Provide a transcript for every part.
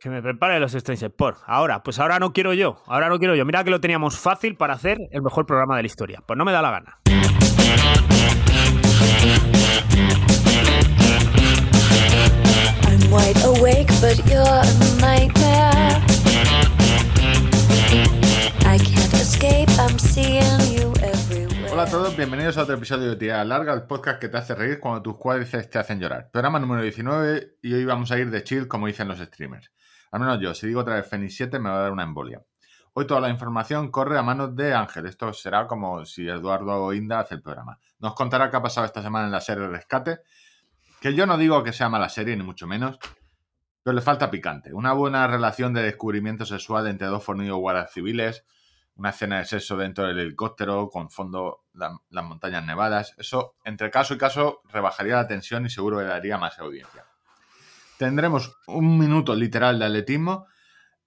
Que me prepare los Strange por Ahora, pues ahora no quiero yo. Ahora no quiero yo. Mira que lo teníamos fácil para hacer el mejor programa de la historia. Pues no me da la gana. I'm wide awake, but you're a nightmare. I can't escape, I'm seeing you. Hola a todos, bienvenidos a otro episodio de Tía Larga, el podcast que te hace reír cuando tus cuádriceps te hacen llorar. Programa número 19 y hoy vamos a ir de chill como dicen los streamers. Al menos yo, si digo otra vez Fenix 7 me va a dar una embolia. Hoy toda la información corre a manos de Ángel. Esto será como si Eduardo Inda hace el programa. Nos contará qué ha pasado esta semana en la serie Rescate. Que yo no digo que sea mala serie, ni mucho menos. Pero le falta picante. Una buena relación de descubrimiento sexual entre dos fornidos guardas civiles. Una escena de sexo dentro del helicóptero con fondo las montañas nevadas. Eso, entre caso y caso, rebajaría la tensión y seguro le daría más audiencia. Tendremos un minuto literal de atletismo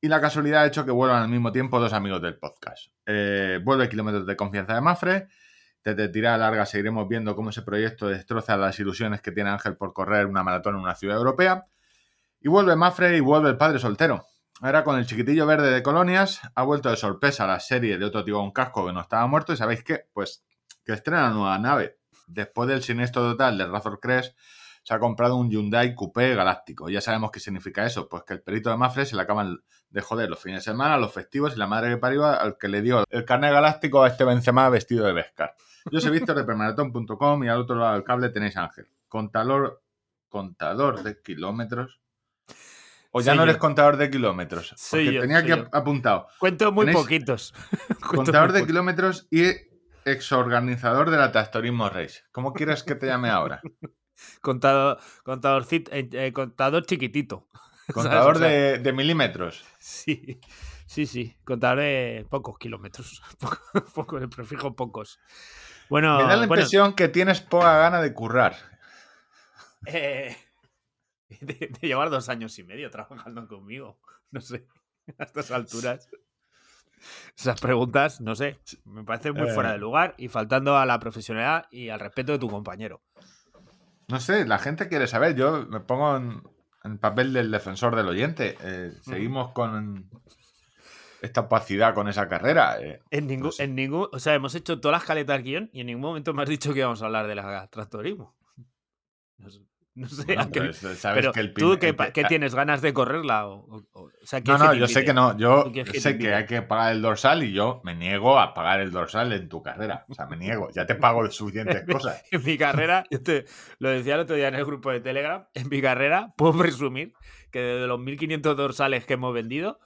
y la casualidad ha hecho que vuelvan al mismo tiempo dos amigos del podcast. Eh, vuelve Kilómetros de Confianza de Mafre. Desde tirada larga seguiremos viendo cómo ese proyecto destroza las ilusiones que tiene Ángel por correr una maratón en una ciudad europea. Y vuelve Mafre y vuelve el padre soltero. Ahora con el chiquitillo verde de Colonias ha vuelto de sorpresa la serie de otro tío con casco que no estaba muerto. ¿Y sabéis qué? Pues que estrena nueva nave. Después del siniestro total de Razor Crest se ha comprado un Hyundai Coupé Galáctico. Ya sabemos qué significa eso, pues que el perito de Mafre se le acaban de joder los fines de semana, los festivos y la madre que parió al que le dio el carnet galáctico a este Benzema vestido de Vescar. Yo soy Víctor de permaratón.com y al otro lado del cable tenéis Ángel, contador, contador de kilómetros. O ya no eres contador de kilómetros. Porque tenía aquí apuntado. Cuento muy poquitos. contador de kilómetros y exorganizador de la Tastorismo Race. ¿Cómo quieres que te llame ahora? contador, contador, eh, eh, contador chiquitito. Contador de, milímetros. Sí, sí, sí. Contador de pocos kilómetros. Poco, el prefijo pocos. Bueno, Me da la impresión que tienes poca gana de currar. Eh, de, llevar dos años y medio trabajando conmigo. No sé, a estas alturas. Esas preguntas, no sé, me parecen muy fuera de lugar y faltando a la profesionalidad y al respeto de tu compañero. No sé, la gente quiere saber. Yo me pongo en, en papel del defensor del oyente. Eh, seguimos con esta opacidad con esa carrera. Eh, en, ningún, en ningún, o sea, hemos hecho todas las caletas guion y en ningún momento me has dicho que íbamos a hablar de la tractorismo. No sé, pero que el tú que, tienes ganas de correrla o, no, no, yo sé que no, yo sé que hay que pagar el dorsal y yo me niego a pagar el dorsal en tu carrera, o sea, me niego, ya te pago de suficientes cosas. en mi carrera, yo te, lo decía el otro día en el grupo de Telegram, en mi carrera puedo presumir que de los 1500 dorsales que hemos vendido,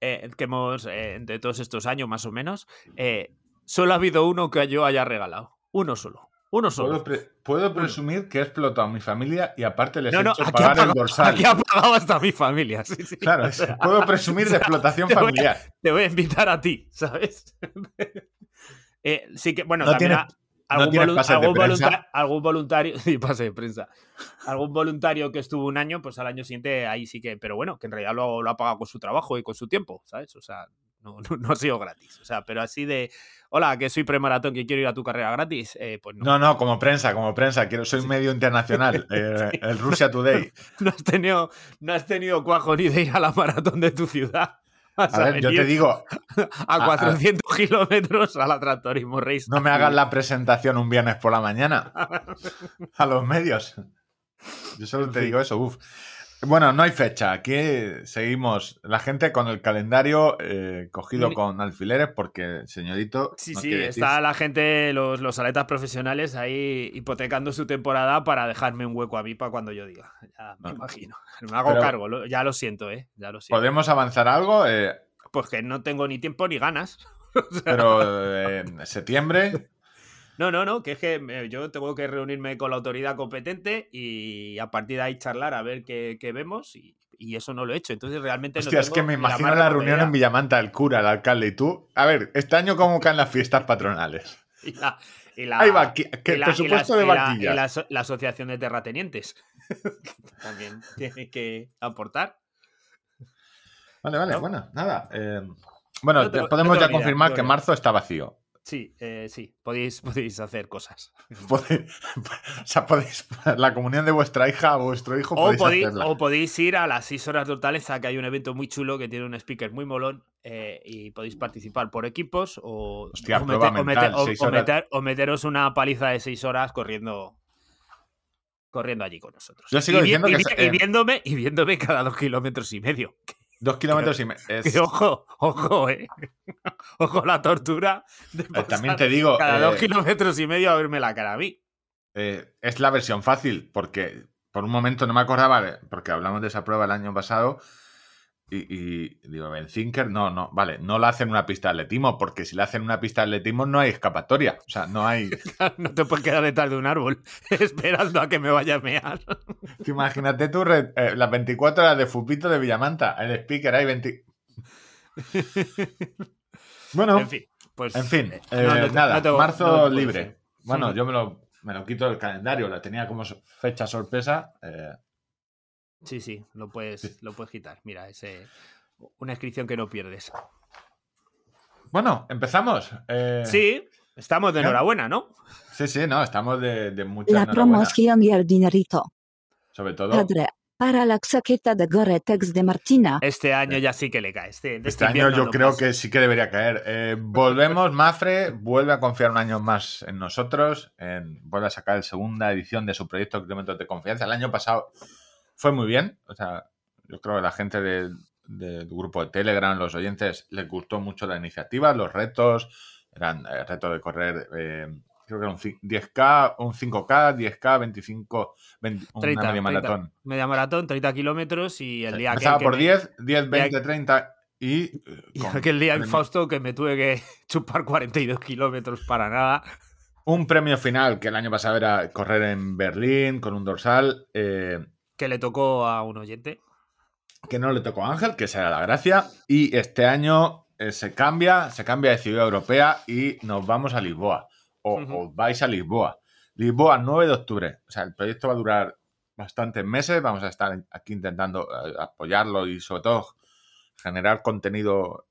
eh, que hemos, eh, de todos estos años más o menos, eh, solo ha habido uno que yo haya regalado, uno solo. Uno solo. Puedo, presumir que he explotado a mi familia y aparte les he hecho pagar el dorsal. Aquí ha pagado hasta mi familia. Claro, puedo presumir de explotación familiar. te voy a invitar a ti, ¿sabes? eh, sí que, bueno, también algún, algún, voluntario, sí, pase de prensa. Algún voluntario que estuvo un año, pues al año siguiente ahí sí que, pero bueno, que en realidad lo, lo ha pagado con su trabajo y con su tiempo, ¿sabes? O sea, no, no, ha sido gratis. O sea, pero así de, hola, que soy premaratón, que quiero ir a tu carrera gratis, eh, pues no. No, no, como prensa, como prensa, quiero, soy medio internacional, eh, el Russia Today. No has, tenido, no has tenido cuajo ni de ir a la maratón de tu ciudad. A, ver, yo te digo. A 400 kilómetros a la Tractorismo Race. No me hagas la presentación un viernes por la mañana. A los medios. Yo solo te digo eso, uff. Bueno, no hay fecha. Aquí seguimos. La gente con el calendario eh, cogido con alfileres porque, señorito. Sí, sí, está la gente, los, los aletas profesionales ahí hipotecando su temporada para dejarme un hueco a mí para cuando yo diga. Ya me imagino. Me hago cargo, ya lo siento, ¿eh? Ya lo siento. ¿Podemos avanzar algo? Eh, pues que no tengo ni tiempo ni ganas. Pero eh, en septiembre. No, no, no, que es que eh, yo tengo que reunirme con la autoridad competente y a partir de ahí charlar a ver qué, vemos y, eso no lo he hecho. Entonces realmente Hostia, es que me imagino la, reunión en Villamanta, el cura, el alcalde y tú. A ver, este año cómo caen las fiestas patronales. Y la, Ahí va, ¿qué, presupuesto de? Y la, asociación de terratenientes también tiene que aportar. Vale, vale, bueno, nada. Eh, bueno, podemos ya confirmar que marzo está vacío. Sí, eh, sí, podéis, podéis hacer cosas. o sea, podéis, la comunión de vuestra hija o vuestro hijo o podéis, o podéis ir a las 6 horas totales a que hay un evento muy chulo que tiene un speaker muy molón eh, y podéis participar por equipos o, o, meteros una paliza de 6 horas corriendo corriendo allí con nosotros. Yo sigo diciendo que... y, viéndome, y viéndome cada dos kilómetros y medio. Dos kilómetros y medio. Ojo, ojo, eh. Ojo la tortura. Eh, también te digo. Cada dos eh, kilómetros y medio a verme la cara a mí. Eh, es la versión fácil, porque por un momento no me acordaba, porque hablamos de esa prueba el año pasado, y, digo, Benzinker, no, no, vale, no la hacen una pista de atletismo, porque si la hacen una pista de atletismo no hay escapatoria. O sea, no hay. no te puedes quedar detrás de un árbol esperando a que me vaya a mear. Imagínate tú eh, las 24 horas de Fupito de Villamanta. El speaker hay 20. bueno, en fin, pues. En fin, eh, eh, nada, marzo libre. Bueno, yo me lo, me lo quito del calendario, la tenía como fecha sorpresa. Sí, sí, lo puedes, lo puedes quitar. Mira, es una inscripción que no pierdes. Bueno, empezamos. Eh, sí, estamos de enhorabuena, ¿no? Sí, sí, no, estamos de, de mucha La promoción y el dinerito. Sobre todo. Padre, para la saqueta de Goretex de Martina. Este año ya sí que le cae. Este, este, este año yo creo que sí que debería caer. Eh, volvemos, Mafre vuelve a confiar un año más en nosotros. En, vuelve a sacar la segunda edición de su proyecto Kilómetros de Confianza. El año pasado fue muy bien. O sea, yo creo que la gente del, grupo de Telegram, los oyentes, les gustó mucho la iniciativa, los retos. Eran eh, retos de correr, eh, creo que era un 10K, un 5K, 10K, 25, una media maratón. media maratón, 30 kilómetros y el día que. Empezaba por 10, 10, 20, 30 y. y aquel día en Fausto que me tuve que chupar 42 kilómetros para nada. Un premio final que el año pasado era correr en Berlín con un dorsal. Eh, que le tocó a un oyente. Que no le tocó a Ángel, que será la gracia. Y este año eh, se cambia, se cambia de ciudad europea y nos vamos a Lisboa. O, vais a Lisboa. Lisboa, 9 de octubre. O sea, el proyecto va a durar bastantes meses. Vamos a estar aquí intentando eh, apoyarlo y sobre todo generar contenido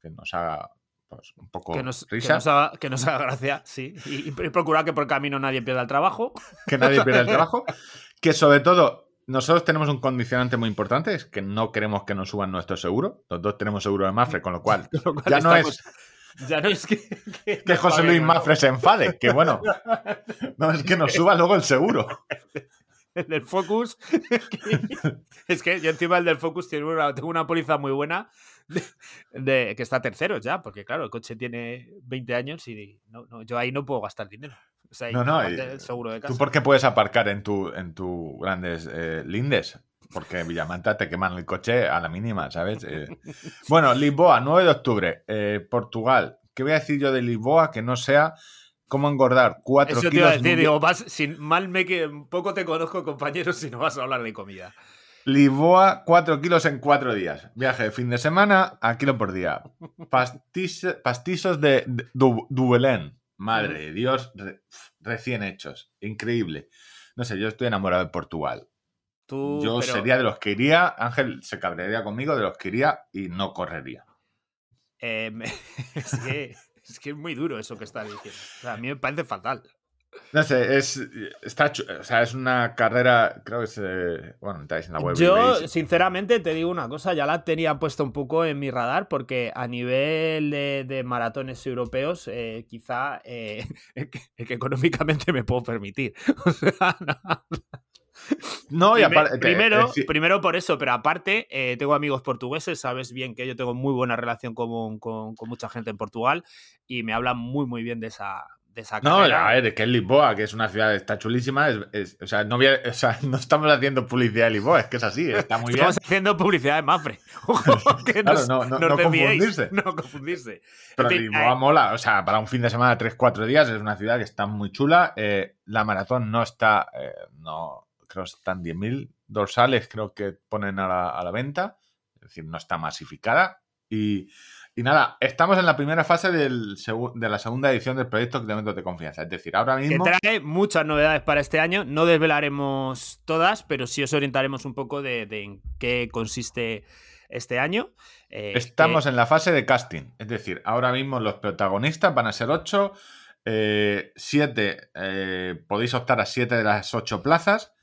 que nos haga pues, un poco que nos, risa. Que nos, haga, gracia, sí. Y, y, procurar que por el camino nadie pierda el trabajo. Que nadie pierda el trabajo. Que sobre todo, nosotros tenemos un condicionante muy importante, es que no queremos que nos suban nuestro seguro. Los dos tenemos seguro de Mafre, con lo cual, ya no es... Ya no es que, que, José Luis Mafre se enfade, que bueno, no es que nos suba luego el seguro. El del Focus, es que yo encima el del Focus tengo una, tengo una póliza muy buena de, que está tercero ya, porque claro, el coche tiene 20 años y no, yo ahí no puedo gastar dinero no, no, seguro de casa. ¿Tú por qué puedes aparcar en tu, en tu grandes eh, lindes? Porque Villamanta te queman el coche a la mínima, ¿sabes? Eh, bueno, Lisboa, 9 de octubre, eh, Portugal. ¿Qué voy a decir yo de Lisboa que no sea cómo engordar 4 kilos? Eso te iba a decir, digo, sin, mal me que poco te conozco, compañeros, si no vas a hablar de comida. Lisboa, 4 kilos en 4 días. Viaje de fin de semana a kilo por día. pastizos de, de Madre de Dios, recién hechos. Increíble. No sé, yo estoy enamorado de Portugal. yo sería de los que iría, Ángel se cabrearía conmigo, de los que iría y no correría. Em, es, que, es, muy duro eso que está diciendo. a mí me parece fatal. No sé, es, está, o sea, es una carrera, creo que es, eh, bueno, estáis en la web. Yo, sinceramente, te digo una cosa, ya la tenía puesto un poco en mi radar, porque a nivel de, maratones europeos, eh, quizá eh, que, económicamente me puedo permitir. no. y aparte, primero, primero por eso, pero aparte, tengo amigos portugueses, sabes bien que yo tengo muy buena relación con, con, con mucha gente en Portugal y me hablan muy, muy bien de esa, no, a ver, que es Lisboa, que es una ciudad, está chulísima. o, sea, no, no, estamos haciendo publicidad de Lisboa, es que es así, está muy bien. Estamos haciendo publicidad de Mafre. claro, no, no, no confundirse. No confundirse. Pero Lisboa mola, o sea, para un fin de semana, 3-4 días, es una ciudad que está muy chula. Eh, la maratón no está, eh, no, creo que están 10.000 dorsales, creo que ponen a la, a la venta. Es decir, no está masificada. Y Y nada, estamos en la primera fase de la segunda edición del proyecto Kilómetros de Confianza. Es decir, ahora mismo. Que trae muchas novedades para este año. No desvelaremos todas, pero sí os orientaremos un poco de, en qué consiste este año. Eh, estamos en la fase de casting. Es decir, ahora mismo los protagonistas van a ser ocho. Eh, siete, eh, podéis optar a siete de las ocho plazas.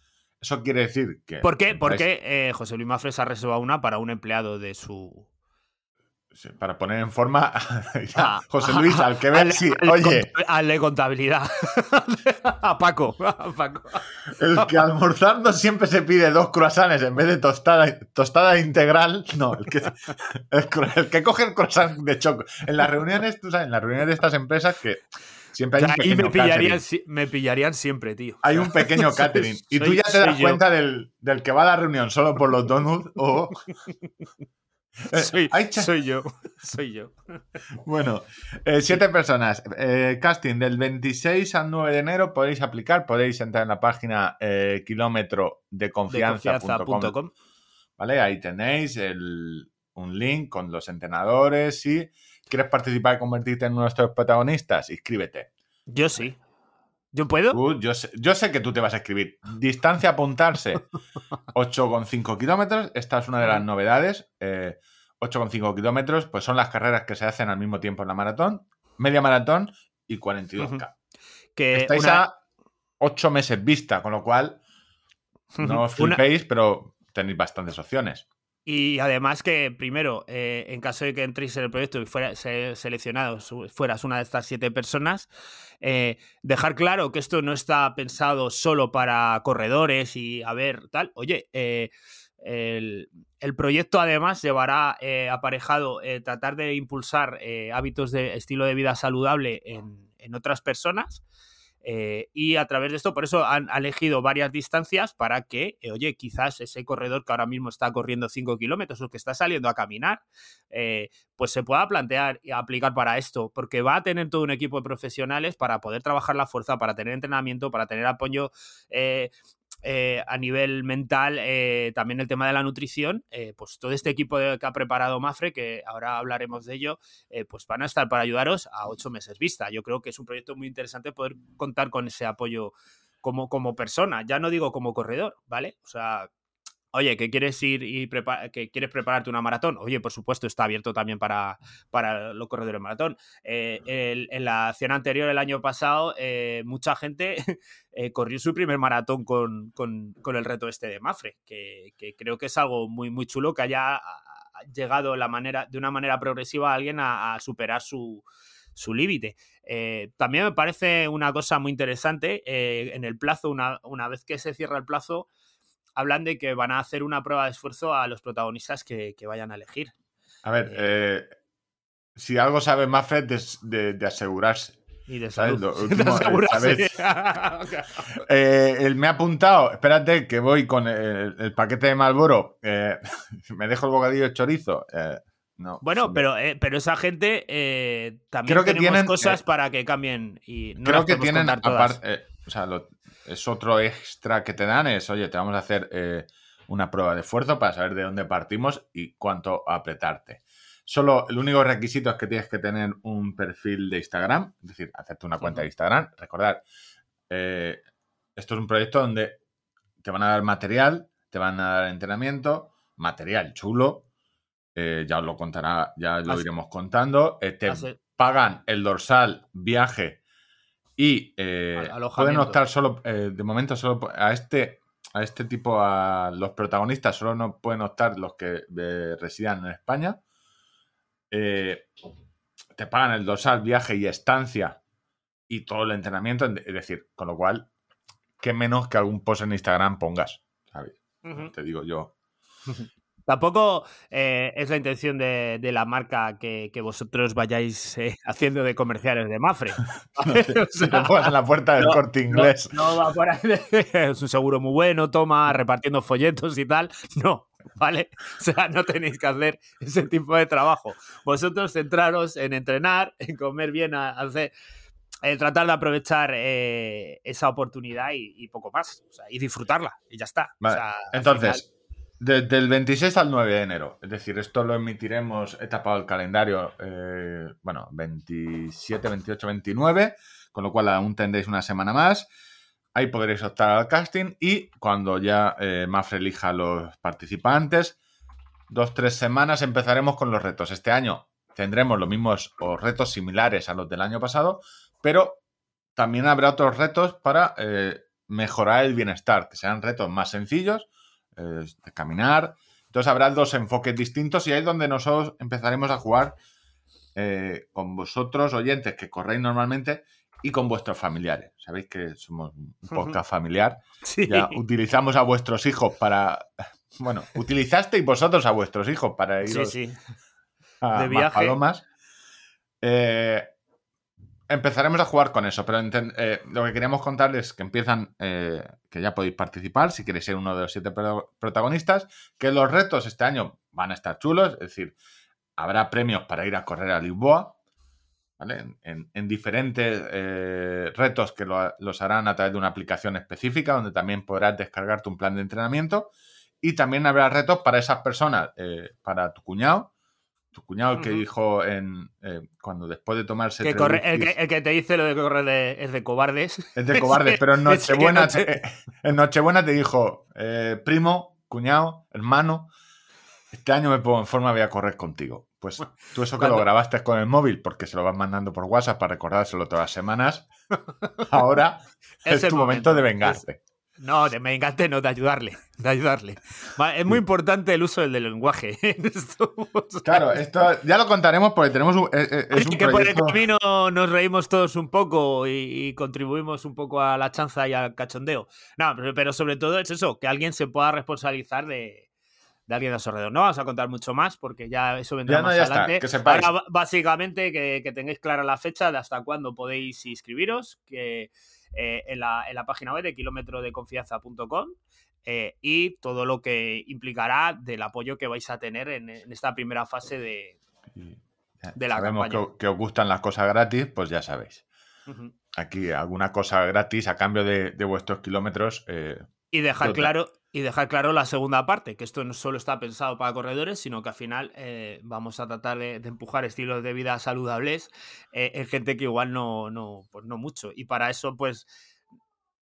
Eso quiere decir que. ¿Por qué? Porque José Luis Mafres ha reservado una para un empleado de su para poner en forma a José Luis, al que ve, sí, oye. Al de contabilidad. a Paco. El que almorzando siempre se pide dos croissants en vez de tostada, tostada integral. No, el que, el, que coge el croissant de choco. En las reuniones, tú sabes, en las reuniones de estas empresas que siempre hay un pequeño y me pillarían, me pillarían siempre, tío. Hay un pequeño catering. y tú ya te das cuenta del, del, que va a la reunión solo por los donuts o Eh, soy, yo, soy yo. Bueno, eh, siete personas. Eh, casting del 26 al 9 de enero podéis aplicar, podéis entrar en la página kilómetro de confianza.com. ¿Vale? Ahí tenéis un link con los entrenadores. Si quieres participar y convertirte en nuestros protagonistas, inscríbete. Yo sí. ¿Yo puedo? yo, sé, yo, sé, que tú te vas a escribir. Distancia apuntarse 8,5 kilómetros. Esta es una de las novedades. 8,5 kilómetros, pues son las carreras que se hacen al mismo tiempo en la maratón, media maratón y 42K. que Estáis a 8 meses vista, con lo cual no os flipéis, pero tenéis bastantes opciones. Y además que, primero, eh, en caso de que entréis en el proyecto y fuera seleccionados, fueras una de estas siete personas, eh, dejar claro que esto no está pensado solo para corredores y a ver, tal. Oye, eh, el, proyecto además llevará eh, aparejado tratar de impulsar hábitos de estilo de vida saludable en, otras personas. Y a través de esto, por eso han elegido varias distancias para que, oye, quizás ese corredor que ahora mismo está corriendo 5 kilómetros o que está saliendo a caminar, pues se pueda plantear y aplicar para esto, porque va a tener todo un equipo de profesionales para poder trabajar la fuerza, para tener entrenamiento, para tener apoyo eh, a nivel mental, eh, también el tema de la nutrición, eh, pues todo este equipo que ha preparado Mafre, que ahora hablaremos de ello, pues van a estar para ayudaros a ocho meses vista. Yo creo que es un proyecto muy interesante poder contar con ese apoyo como, como persona, ya no digo como corredor, ¿vale? O sea, Oye, que quieres ir y que quieres prepararte una maratón. Oye, por supuesto, está abierto también para, para los corredores de maratón. Eh, en la acción anterior, el año pasado, eh, mucha gente eh, corrió su primer maratón con, el reto este de Mafre, que, creo que es algo muy, muy chulo que haya llegado la manera, de una manera progresiva a alguien a, superar su, su límite. también me parece una cosa muy interesante en el plazo, una, una, vez que se cierra el plazo, hablan de que van a hacer una prueba de esfuerzo a los protagonistas que, vayan a elegir. A ver, eh, eh, si algo sabe Mafred es de, asegurarse. Y de salud. él me ha apuntado, espérate que voy con el, paquete de Malboro, me dejo el bocadillo de chorizo. No, bueno, pero, pero esa gente también creo que tienen cosas para que cambien y no creo que tienen aparte, o sea, lo, es otro extra que te dan, es, oye, te vamos a hacer eh, una prueba de esfuerzo para saber de dónde partimos y cuánto apretarte. Solo el único requisito es que tienes que tener un perfil de Instagram, es decir, hacerte una cuenta de Instagram. Recordar, eh, esto es un proyecto donde te van a dar material, te van a dar entrenamiento, material chulo, eh, ya os lo contará, ya lo iremos contando. te pagan el dorsal, viaje y eh, pueden optar solo, eh, de momento, solo a este, a este tipo, a los protagonistas, solo no pueden optar los que eh, residan en España. te pagan el dorsal, viaje y estancia y todo el entrenamiento. Es decir, con lo cual, qué menos que algún post en Instagram pongas, ¿sabes? Te digo yo. Tampoco eh, es la intención de, la marca que, vosotros vayáis eh, haciendo de comerciales de Mafre. no en la puerta del corte inglés. No, va por ahí. es un seguro muy bueno, toma, repartiendo folletos y tal. No, ¿vale? O sea, no tenéis que hacer ese tipo de trabajo. Vosotros centraros en entrenar, en comer bien, hacer, en tratar de aprovechar eh, esa oportunidad y, poco más. y disfrutarla, y ya está. Entonces Desde el 26 al 9 de enero. Es decir, esto lo emitiremos, he tapado el calendario, eh, bueno, 27, 28, 29, con lo cual aún tendréis una semana más. Ahí podréis optar al casting y cuando ya eh, Mafre elija a los participantes, dos, tres semanas empezaremos con los retos. Este año tendremos los mismos o retos similares a los del año pasado, pero también habrá otros retos para eh, mejorar el bienestar, que sean retos más sencillos de caminar. Entonces habrá dos enfoques distintos y ahí es donde nosotros empezaremos a jugar eh, con vosotros, oyentes, que corréis normalmente y con vuestros familiares. Sabéis que somos un podcast familiar. Ya utilizamos a vuestros hijos para. Bueno, utilizasteis vosotros a vuestros hijos para ir a de viaje. Palomas. Eh, empezaremos a jugar con eso, pero eh, lo que queríamos contarles es que empiezan, eh, que ya podéis participar si queréis ser uno de los siete protagonistas, que los retos este año van a estar chulos, es decir, habrá premios para ir a correr a Lisboa, ¿vale? En, diferentes eh, retos que los harán a través de una aplicación específica, donde también podrás descargarte un plan de entrenamiento, y también habrá retos para esas personas, para tu cuñado, tu cuñado que dijo en eh, cuando después de tomarse que el, que, te dice lo de correr es de cobardes. Es de cobardes pero en Nochebuena te, en Nochebuena te dijo eh, primo cuñado hermano este año me pongo en forma voy a correr contigo pues tú eso que lo grabaste con el móvil porque se lo vas mandando por WhatsApp para recordárselo todas las semanas ahora es, tu momento, de vengarte no, de me encanta no, de ayudarle, de ayudarle. Es muy importante el uso del, lenguaje. claro, esto ya lo contaremos porque tenemos un, es, que por el camino nos reímos todos un poco y, contribuimos un poco a la chanza y al cachondeo. No, pero, sobre todo es eso, que alguien se pueda responsabilizar de, alguien a su alrededor. No vamos a contar mucho más porque ya eso vendrá más adelante. Ahora, básicamente, que, que tengáis clara la fecha de hasta cuándo podéis inscribiros, que eh, en, la, página web de kilometrodeconfianza.com eh, y todo lo que implicará del apoyo que vais a tener en, esta primera fase de, de la Sabemos Que, os gustan las cosas gratis, pues ya sabéis. Aquí alguna cosa gratis a cambio de, vuestros kilómetros. Eh, y dejar claro, y dejar claro la segunda parte, que esto no solo está pensado para corredores, sino que al final eh, vamos a tratar de, empujar estilos de vida saludables eh, en gente que igual no, no, pues no mucho. Y para eso, pues,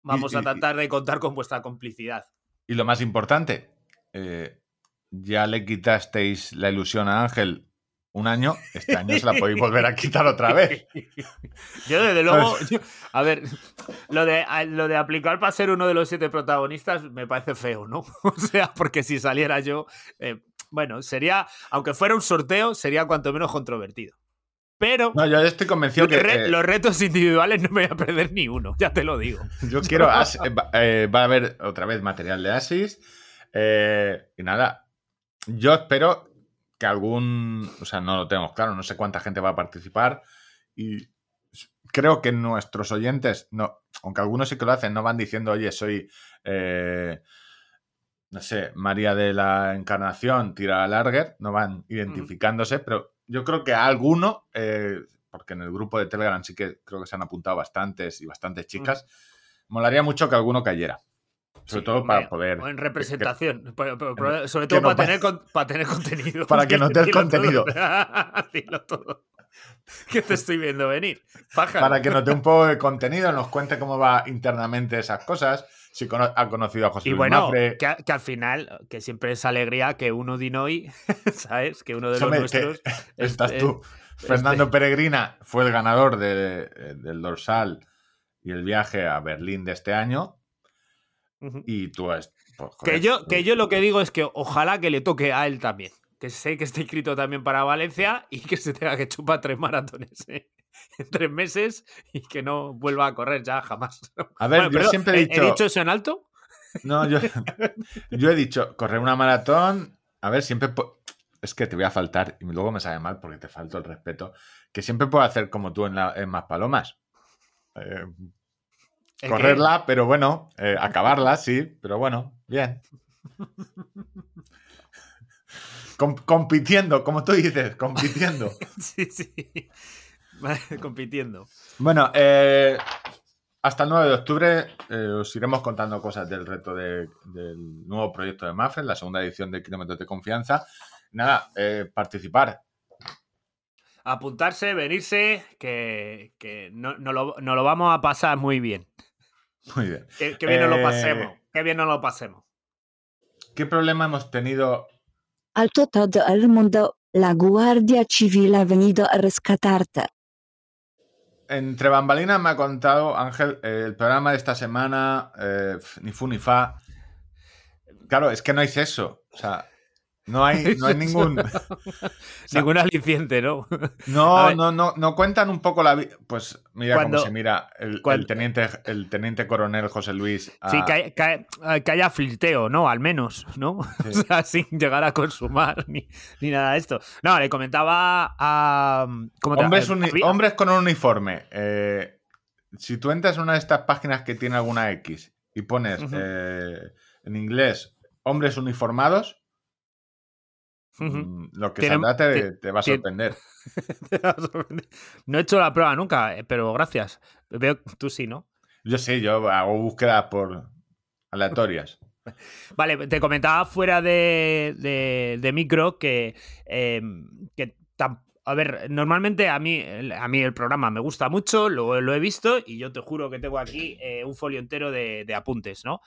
vamos a tratar de contar con vuestra complicidad. Y lo más importante, eh, ya le quitasteis la ilusión a Ángel un año, este año se la podéis volver a quitar otra vez. Yo, desde luego, a ver, lo de, lo de aplicar para ser uno de los siete protagonistas me parece feo, ¿no? O sea, porque si saliera yo, eh, bueno, sería, aunque fuera un sorteo, sería cuanto menos controvertido. Pero. No, yo estoy convencido que. Eh, los retos individuales no me voy a perder ni uno, ya te lo digo. Yo quiero. Eh, va a haber otra vez material de Asis. y nada. Yo espero que algún, o sea, no lo tenemos claro, no sé cuánta gente va a participar y creo que nuestros oyentes, no, aunque algunos sí que lo hacen, no van diciendo, oye, soy, eh, no sé, María de la Encarnación, tira a Larger, no van identificándose, pero yo creo que a alguno, eh, porque en el grupo de Telegram sí que creo que se han apuntado bastantes y bastantes chicas, molaría mucho que alguno cayera. Sobre todo para poder. O en representación. sobre todo para, tener, para tener contenido. Para que no te contenido. Dilo todo. Que te estoy viendo venir. Para que note un poco de contenido, nos cuente cómo va internamente esas cosas. Si ha conocido a José y bueno, que, al final, que siempre es alegría que uno Dinoy, ¿sabes? Que uno de los nuestros. estás tú. Fernando Peregrina fue el ganador del dorsal y el viaje a Berlín de este año y tú pues, que, yo, que yo lo que digo es que ojalá que le toque a él también. Que sé que está inscrito también para Valencia y que se tenga que chupar tres maratones ¿eh? en tres meses y que no vuelva a correr ya jamás. A ver, yo siempre he dicho. ¿He dicho eso en alto? No, yo, yo he dicho correr una maratón. A ver, siempre. Es que te voy a faltar y luego me sale mal porque te falto el respeto. Que siempre puedo hacer como tú en, la, en Más Palomas. Eh, Correrla, pero bueno, eh, acabarla, sí, pero bueno, bien. compitiendo, como tú dices, compitiendo. sí, sí. compitiendo. Bueno, eh, hasta el 9 de octubre eh, os iremos contando cosas del reto del nuevo proyecto de Mafre, la segunda edición de Kilómetros de Confianza. Nada, eh, participar. Apuntarse, venirse, que, no, lo, vamos a pasar muy bien. Muy bien. Que, bien nos lo pasemos. Que bien nos lo pasemos. ¿Qué problema hemos tenido? Al todo el mundo, la Guardia Civil ha venido a rescatarte. Entre bambalinas me ha contado Ángel eh, el programa de esta semana, eh, ni fu ni fa. Claro, es que no hice eso. O sea, no hay, no hay ningún. ningún aliciente, ¿no? No, no, no, no cuentan un poco la vida. Pues mira cómo se mira el, teniente, el teniente coronel José Luis. Sí, que, haya flirteo, ¿no? Al menos, ¿no? O sea, sin llegar a consumar ni, nada de esto. No, le comentaba a. hombres, hombres, con un uniforme. Eh, si tú entras en una de estas páginas que tiene alguna X y pones eh, en inglés hombres uniformados Mm, lo que saldrá te, va a sorprender. no he hecho la prueba nunca, eh, pero gracias. Veo tú sí, ¿no? Yo sí, yo hago búsquedas por aleatorias. Vale, te comentaba fuera de, micro que, em, a ver, normalmente a mí, a mí el programa me gusta mucho, lo, lo he visto y yo te juro que tengo aquí eh, un folio entero de, apuntes, ¿no?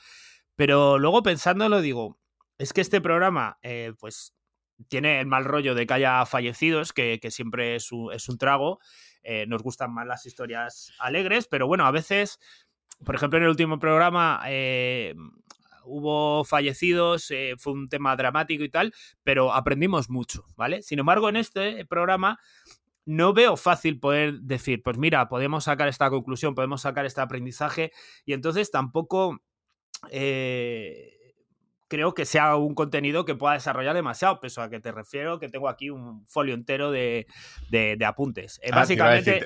Pero luego pensándolo digo, es que este programa, eh, pues tiene el mal rollo de que haya fallecidos, que, siempre es un, trago. Eh, nos gustan más las historias alegres, pero bueno, a veces, por ejemplo, en el último programa eh, hubo fallecidos, eh, fue un tema dramático y tal, pero aprendimos mucho, ¿vale? Sin embargo, en este programa no veo fácil poder decir, pues mira, podemos sacar esta conclusión, podemos sacar este aprendizaje, y entonces tampoco creo que sea un contenido que pueda desarrollar demasiado, peso a que te refiero que tengo aquí un folio entero de, apuntes. Eh, ah, básicamente...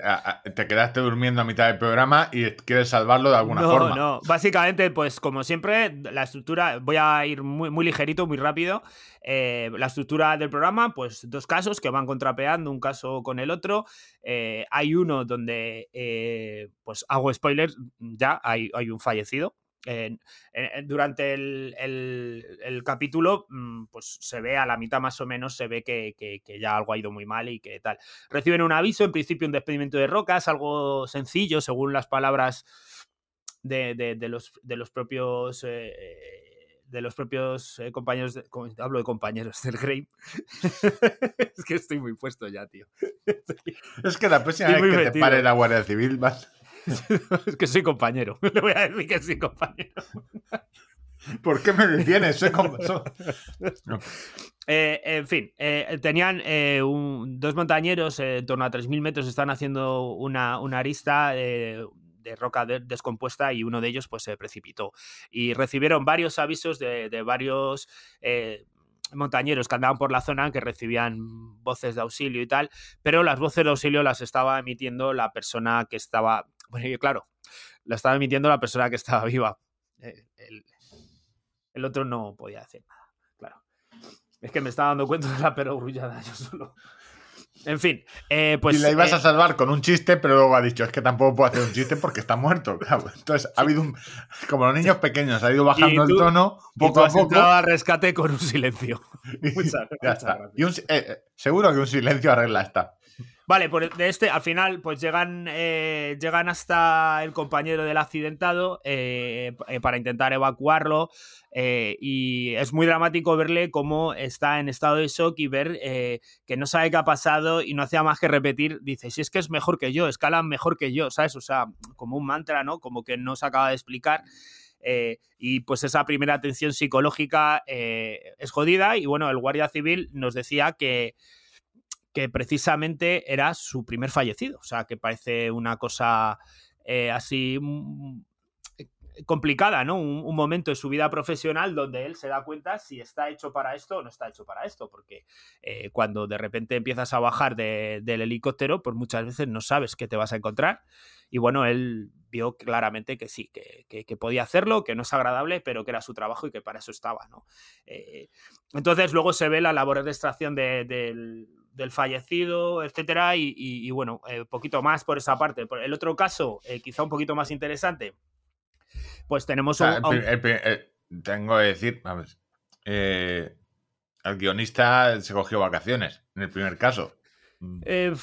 Te, quedaste durmiendo a mitad del programa y quieres salvarlo de alguna forma. No, no. Básicamente, pues como siempre, la estructura, voy a ir muy, muy ligerito, muy rápido. Eh, la estructura del programa, pues dos casos que van contrapeando un caso con el otro. Eh, hay uno donde, pues hago spoiler, ya hay, hay un fallecido, durante el, capítulo, mm, pues se ve a la mitad más o menos, se ve que, ya algo ha ido muy mal y que tal. Reciben un aviso, en principio un despedimiento de rocas, algo sencillo, según las palabras de, los, de los propios... Eh, de los propios eh, compañeros, hablo de compañeros del Grey. es que estoy muy puesto ya, tío. es que la próxima vez que te pare la Guardia Civil vas, es que soy compañero. Le voy a decir que soy compañero. ¿Por qué me detienes? Soy eh, en fin, eh, tenían eh, dos montañeros en torno a 3.000 metros, están haciendo una, una arista de roca descompuesta y uno de ellos pues se precipitó. Y recibieron varios avisos de, de varios montañeros que andaban por la zona que recibían voces de auxilio y tal, pero las voces de auxilio las estaba emitiendo la persona que estaba bueno, y claro, la estaba emitiendo la persona que estaba viva. Eh, el, otro no podía hacer nada, claro. Es que me estaba dando cuenta de la perogrullada yo solo. En fin, eh, pues. Y la ibas a eh, salvar con un chiste, pero luego ha dicho: es que tampoco puedo hacer un chiste porque está muerto. Entonces, ha habido un. Como los niños pequeños, ha ido bajando el tono poco a poco. al rescate con un silencio. muchas, Y seguro que un silencio arregla esta. Vale, pues de este, al final, pues llegan, eh, llegan hasta el compañero del accidentado eh, eh, para intentar evacuarlo. y es muy dramático verle cómo está en estado de shock y ver que no sabe qué ha pasado y no hacía más que repetir. Dice: Si es que es mejor que yo, escalan mejor que yo, ¿sabes? O sea, como un mantra, ¿no? Como que no se acaba de explicar. y pues esa primera atención psicológica es jodida. Y bueno, el guardia civil nos decía que que precisamente era su primer fallecido. O sea, que parece una cosa eh, así mm, complicada, ¿no? Un, momento de su vida profesional donde él se da cuenta si está hecho para esto o no está hecho para esto, porque eh, cuando de repente empiezas a bajar del helicóptero, pues muchas veces no sabes qué te vas a encontrar. Y bueno, él vio claramente que sí, que, podía hacerlo, que no es agradable, pero que era su trabajo y que para eso estaba, ¿no? Eh, entonces luego se ve la labor de extracción del del fallecido, etcétera, y, bueno, eh, poquito más por esa parte. El otro caso, eh, quizá un poquito más interesante, pues tenemos un, tengo que decir, vamos, el guionista se cogió vacaciones en el primer caso. Eh,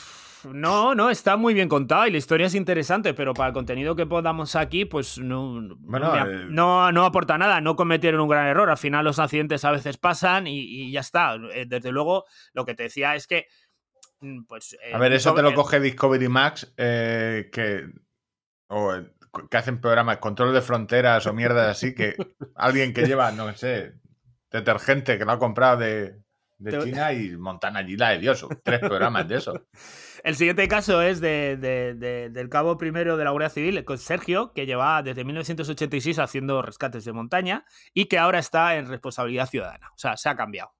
no, no, está muy bien contado y la historia es interesante, pero para el contenido que podamos aquí, pues no, eh, no, no, aporta nada. No cometieron un gran error. Al final los accidentes a veces pasan y, ya está. Eh, desde luego, lo que te decía es que. Mm, pues, a ver, eso te lo coge Discovery Max, que, o, que hacen programas, control de fronteras o mierdas así, que alguien que lleva, no sé, detergente que lo ha comprado de, de China y montan allí la de Dios. Tres programas de eso. El siguiente caso es de, del cabo primero de la Guardia Civil, con Sergio, que lleva desde 1986 haciendo rescates de montaña y que ahora está en responsabilidad ciudadana. O sea, se ha cambiado.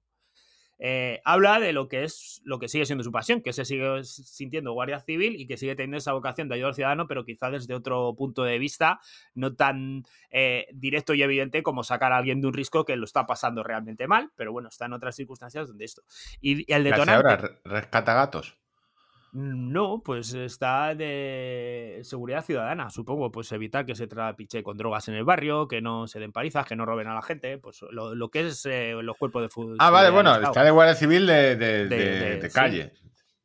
Eh, habla de lo que es lo que sigue siendo su pasión, que se sigue sintiendo guardia civil y que sigue teniendo esa vocación de ayudar al ciudadano, pero quizá desde otro punto de vista no tan eh, directo y evidente como sacar a alguien de un risco que lo está pasando realmente mal, pero bueno, está en otras circunstancias donde esto. Y, el detonante. ahora rescata gatos. No, pues está de seguridad ciudadana, supongo, pues evitar que se trapiche con drogas en el barrio, que no se den palizas, que no roben a la gente, pues lo, que es eh, los cuerpos de fútbol. Ah, vale, bueno, está de Guardia Civil de, calle.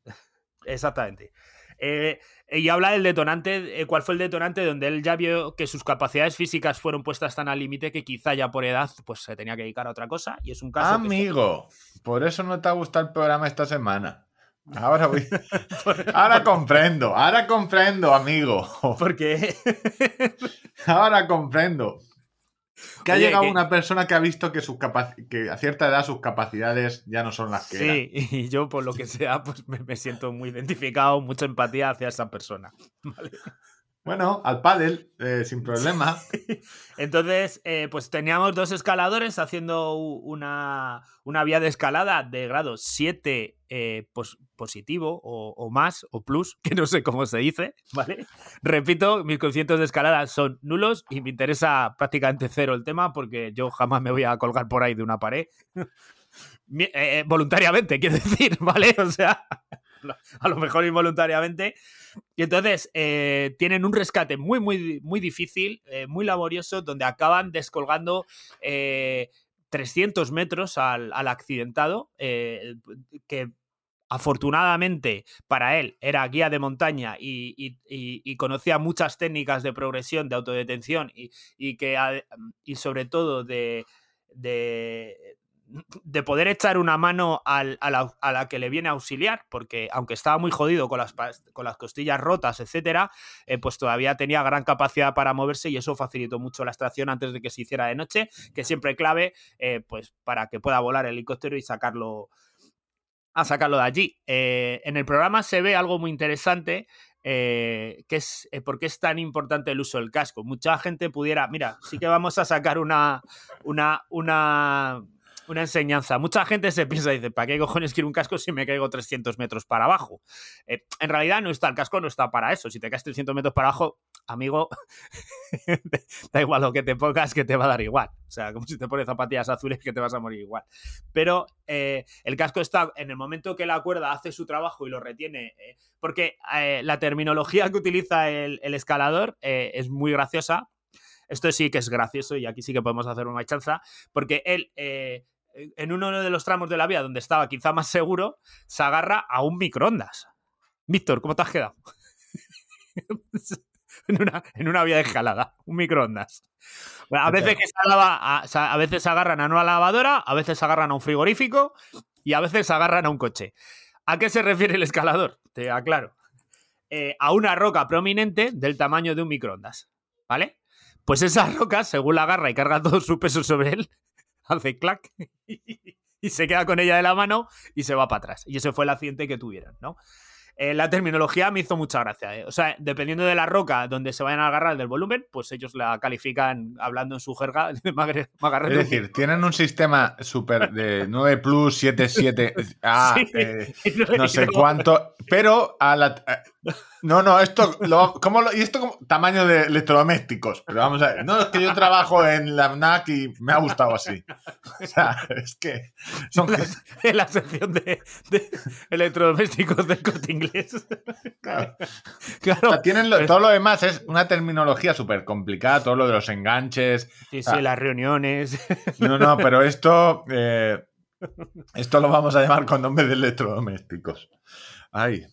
Exactamente. Eh, y habla del detonante, eh, cuál fue el detonante donde él ya vio que sus capacidades físicas fueron puestas tan al límite que quizá ya por edad pues se tenía que dedicar a otra cosa. Y es un caso. Amigo, por eso no te ha gustado el programa esta semana. Ahora voy. Ahora comprendo, ahora comprendo, amigo. ¿Por qué? ahora comprendo. Que ha llegado una persona que ha visto que, sus que a cierta edad sus capacidades ya no son las que sí, y yo por lo que sea, pues me, siento muy identificado, mucha empatía hacia esa persona. ¿vale? Bueno, al pádel, eh, sin problema. Entonces, eh, pues teníamos dos escaladores haciendo una, vía de escalada de grado 7 eh, positivo o, más, o plus, que no sé cómo se dice, ¿vale? Repito, mis conciertos de escalada son nulos y me interesa prácticamente cero el tema porque yo jamás me voy a colgar por ahí de una pared. voluntariamente, quiero decir, ¿vale? O sea, a lo mejor involuntariamente. Y entonces eh, tienen un rescate muy, muy, muy difícil, eh, muy laborioso, donde acaban descolgando 300 eh, metros al, accidentado, que afortunadamente para él era guía de montaña y, conocía muchas técnicas de progresión, de autodetención y, que, y sobre todo de, de poder echar una mano a, la, que le viene a auxiliar, porque aunque estaba muy jodido con las, con las costillas rotas, etcétera, eh, pues todavía tenía gran capacidad para moverse y eso facilitó mucho la extracción antes de que se hiciera de noche, que siempre clave, eh, pues para que pueda volar el helicóptero y sacarlo a sacarlo de allí. Eh, en el programa se ve algo muy interesante que es por qué es tan importante el uso del casco. Mucha gente pudiera, mira, sí que vamos a sacar una, una, una una enseñanza. Mucha gente se piensa, dice, ¿para qué cojones quiero un casco si me caigo 300 metros para abajo? Eh, en realidad no está, el casco no está para eso. Si te caes 300 metros para abajo, amigo, da igual lo que te pongas, que te va a dar igual. O sea, como si te pones zapatillas azules que te vas a morir igual. Pero eh, el casco está en el momento que la cuerda hace su trabajo y lo retiene, eh, porque la terminología que utiliza el, escalador es muy graciosa. Esto sí que es gracioso y aquí sí que podemos hacer una chanza, porque él en uno de los tramos de la vía donde estaba quizá más seguro, se agarra a un microondas. Víctor, ¿cómo te has quedado? en, una, en, una, vía de escalada, un microondas. a, veces que se a, veces agarran a una lavadora, a veces agarran a un frigorífico y a veces agarran a un coche. ¿A qué se refiere el escalador? Te aclaro. Eh, a una roca prominente del tamaño de un microondas. ¿Vale? Pues esa roca, según la agarra y carga todo su peso sobre él, hace clac y se queda con ella de la mano y se va para atrás. Y ese fue el accidente que tuvieron, ¿no? Eh, la terminología me hizo mucha gracia. ¿eh? O sea, dependiendo de la roca donde se vayan a agarrar del volumen, pues ellos la califican hablando en su jerga. es decir, tienen un sistema super de 9 plus, 7, 7, ah, eh, no sé cuánto, pero a la, No, no, esto, lo, ¿cómo lo, y esto como tamaño de electrodomésticos. Pero vamos a ver, no, es que yo trabajo en la FNAC y me ha gustado así. O sea, es que son... En la, sección de, electrodomésticos del corte inglés. Claro. claro. tienen todo lo demás, es una terminología súper complicada, todo lo de los enganches. Sí, sí, las reuniones. No, no, pero esto... Eh, esto lo vamos a llamar con nombre de electrodomésticos. Ay.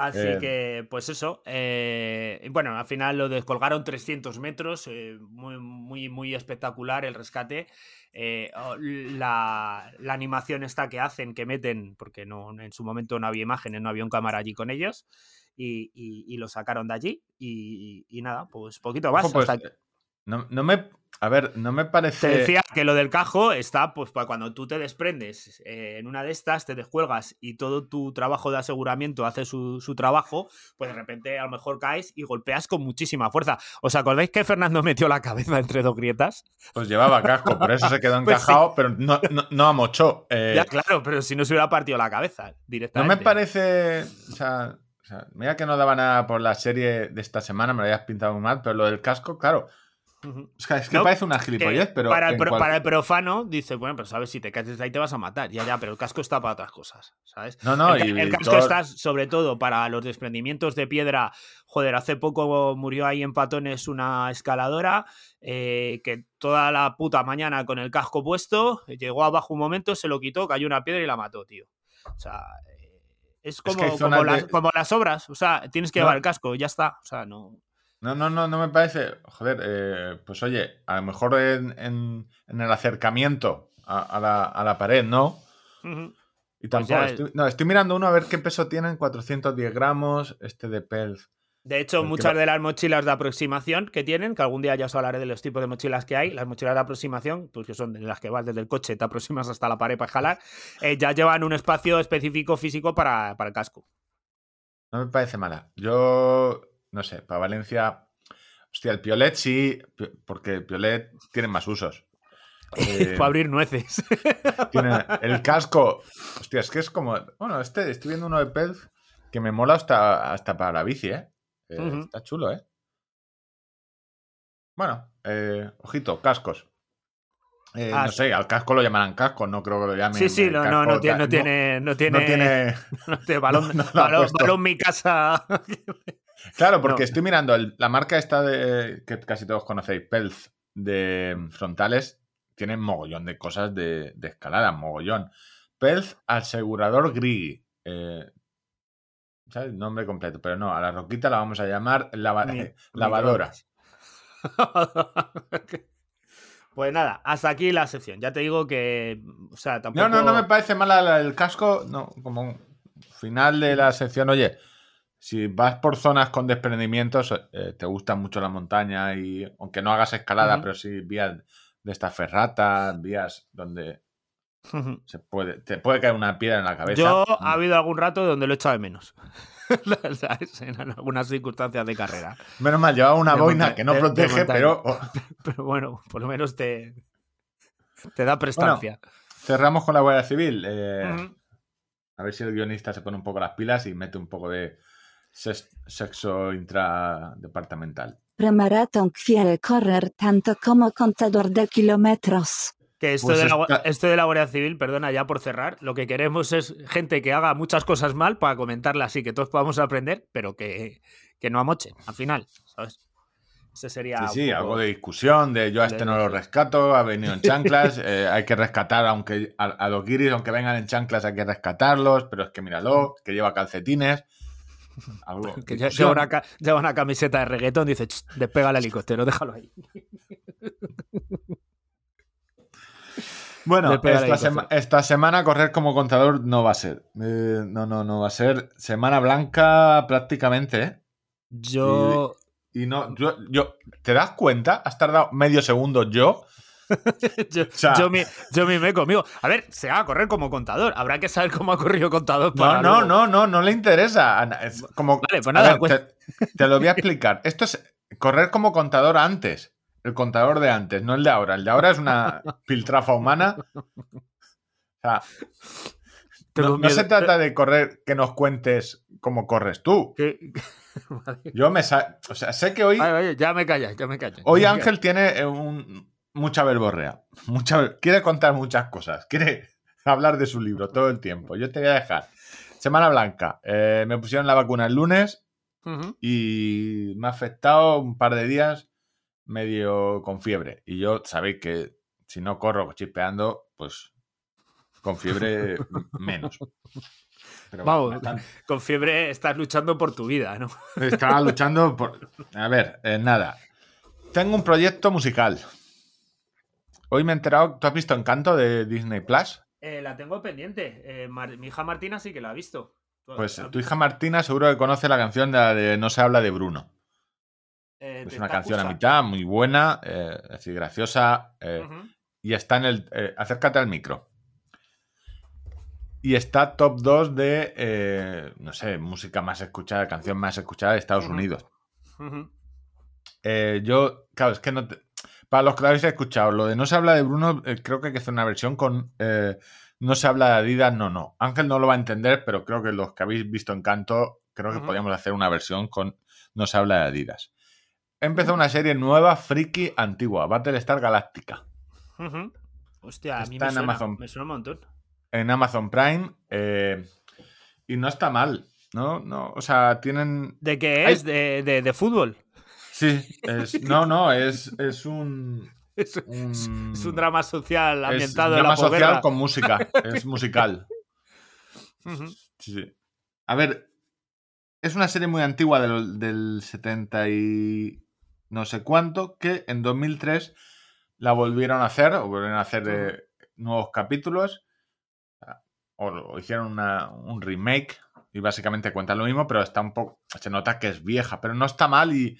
Así eh. que, pues eso. Eh, bueno, al final lo descolgaron 300 metros. Eh, muy, muy, muy espectacular el rescate. La, animación esta que hacen, que meten, porque no, en su momento no había imágenes, no había un cámara allí con ellos. Y, lo sacaron de allí. Y, nada, pues poquito más. Pues, no, no, me, a ver, no me parece. Te decía que lo del cajo está, pues, para cuando tú te desprendes eh, en una de estas, te descuelgas y todo tu trabajo de aseguramiento hace su, trabajo, pues de repente a lo mejor caes y golpeas con muchísima fuerza. ¿Os acordáis que Fernando metió la cabeza entre dos grietas? Pues llevaba casco, por eso se quedó pues encajado, pero no, no, amochó. Eh. Ya, claro, pero si no se hubiera partido la cabeza directamente. No me parece. O sea, mira que no daba nada por la serie de esta semana, me lo habías pintado muy mal, pero lo del casco, claro es que parece una gilipollez, pero. Para el, para el, profano, dice, bueno, pero sabes, si te caes ahí te vas a matar. Ya, ya, pero el casco está para otras cosas, ¿sabes? No, no, el, el casco está sobre todo para los desprendimientos de piedra. Joder, hace poco murió ahí en Patones una escaladora eh, que toda la puta mañana con el casco puesto, llegó abajo un momento, se lo quitó, cayó una piedra y la mató, tío. O sea, eh, es como, como, las, como, las, obras. O sea, tienes que llevar el casco, ya está. O sea, no. No, no, no, no me parece. Joder, eh, pues oye, a lo mejor en, el acercamiento a, la, pared, ¿no? Y pues tampoco. estoy, no, estoy mirando uno a ver qué peso tienen: 410 gramos, este de Pelz. De hecho, muchas de las mochilas de aproximación que tienen, que algún día ya os hablaré de los tipos de mochilas que hay, las mochilas de aproximación, pues que son las que vas desde el coche, te aproximas hasta la pared para jalar, eh, ya llevan un espacio específico físico para, para el casco. No me parece mala. Yo no sé, para Valencia. Hostia, el Piolet sí, porque el Piolet tiene más usos. Eh, para abrir nueces. Tiene el casco. Hostia, es que es como. Bueno, este, estoy viendo uno de Pelz que me mola hasta, hasta para la bici, ¿eh? eh está chulo, ¿eh? Bueno, eh, ojito, cascos. Eh, ah, no sé, al casco lo llamarán casco, no creo que lo llamen. Sí, sí, no, no, no, tiene, no, tiene, no tiene. No tiene. balón, balón, mi casa. Claro, porque estoy mirando la marca esta de que casi todos conocéis, Pelz, de frontales, tiene mogollón de cosas de, escalada, mogollón. Pelz asegurador Grigui. Eh, ¿Sabes? Nombre completo, pero no, a la roquita la vamos a llamar lavadora. Pues nada, hasta aquí la sección. Ya te digo que. O sea, tampoco... No, no, no me parece mala el casco. No, como final de la sección, oye, si vas por zonas con desprendimientos, eh, te gusta mucho la montaña y aunque no hagas escalada, pero sí vías de esta ferrata, vías donde se puede, te puede caer una piedra en la cabeza. Yo ha habido algún rato donde lo he echado de menos. En algunas circunstancias de carrera. Menos mal, llevaba una boina que no protege, pero. pero bueno, por lo menos te, te da prestancia. cerramos con la Guardia Civil. Eh, a ver si el guionista se pone un poco las pilas y mete un poco de, sexo intradepartamental. Preparato quiere correr tanto como contador de kilómetros. Que esto, pues de la, esto, de la, Guardia Civil, perdona, ya por cerrar, lo que queremos es gente que haga muchas cosas mal para comentarla así, que todos podamos aprender, pero que, que no amochen al final, ¿sabes? Ese sería. Sí, sí, algo de discusión, de yo a este no lo rescato, ha venido en chanclas, eh, hay que rescatar aunque a, los guiris, aunque vengan en chanclas, hay que rescatarlos, pero es que míralo, que lleva calcetines. que lleva una, camiseta de reggaetón y dice, despega el helicóptero, déjalo ahí. Bueno, esta, semana correr como contador no va a ser. Eh, no, no, no va a ser. Semana blanca prácticamente, ¿eh? Yo. Y, no, yo, yo, ¿te das cuenta? Has tardado medio segundo yo yo, yo, me he conmigo. A ver, se va a correr como contador. Habrá que saber cómo ha corrido contador. no, no, no, no, no le interesa. como, vale, pues nada, pues te, lo voy a explicar. Esto es correr como contador antes. El contador de antes, no el de ahora. El de ahora es una piltrafa humana. O sea, no, se trata de correr que nos cuentes cómo corres tú. Yo me o sea, sé que hoy. ya me callas, ya me callas. Hoy Ángel tiene un, mucha verborrea. Mucha, quiere contar muchas cosas. Quiere hablar de su libro todo el tiempo. Yo te voy a dejar. Semana Blanca. Eh, me pusieron la vacuna el lunes y me ha afectado un par de días medio con fiebre. Y yo sabéis que si no corro chispeando, pues con fiebre menos. Vamos, con fiebre estás luchando por tu vida, ¿no? Estaba luchando por... A ver, eh, nada. Tengo un proyecto musical. Hoy me he enterado, ¿tú has visto Encanto de Disney Plus? Eh, la tengo pendiente. Eh, mi hija Martina sí que la ha visto. Pues tu hija Martina seguro que conoce la canción de, No se habla de Bruno. es una canción a mitad, muy buena, así graciosa. Y está en el... acércate al micro y está top 2 de, eh, no sé, música más escuchada, canción más escuchada de Estados Unidos. Eh, yo, claro, es que no Para los que lo habéis escuchado, lo de no se habla de Bruno, eh, creo que hay que hacer una versión con no se habla de Adidas, no, no. Ángel no lo va a entender, pero creo que los que habéis visto en canto, creo que podríamos hacer una versión con no se habla de Adidas. Empezó una serie nueva, friki, antigua, Battlestar Galáctica. Hostia, a mí me, suena, me suena un montón en Amazon Prime eh, y no está mal, ¿no? no o sea, tienen... ¿De qué es? ¿De, fútbol? Sí, no, no, es, es un... Es un, drama social ambientado es drama social con música, es musical. sí, A ver, es una serie muy antigua del, del 70 y no sé cuánto, que en 2003 la volvieron a hacer, o volvieron a hacer eh, nuevos capítulos o, hicieron un remake y básicamente cuenta lo mismo, pero está un poco. Se nota que es vieja, pero no está mal y,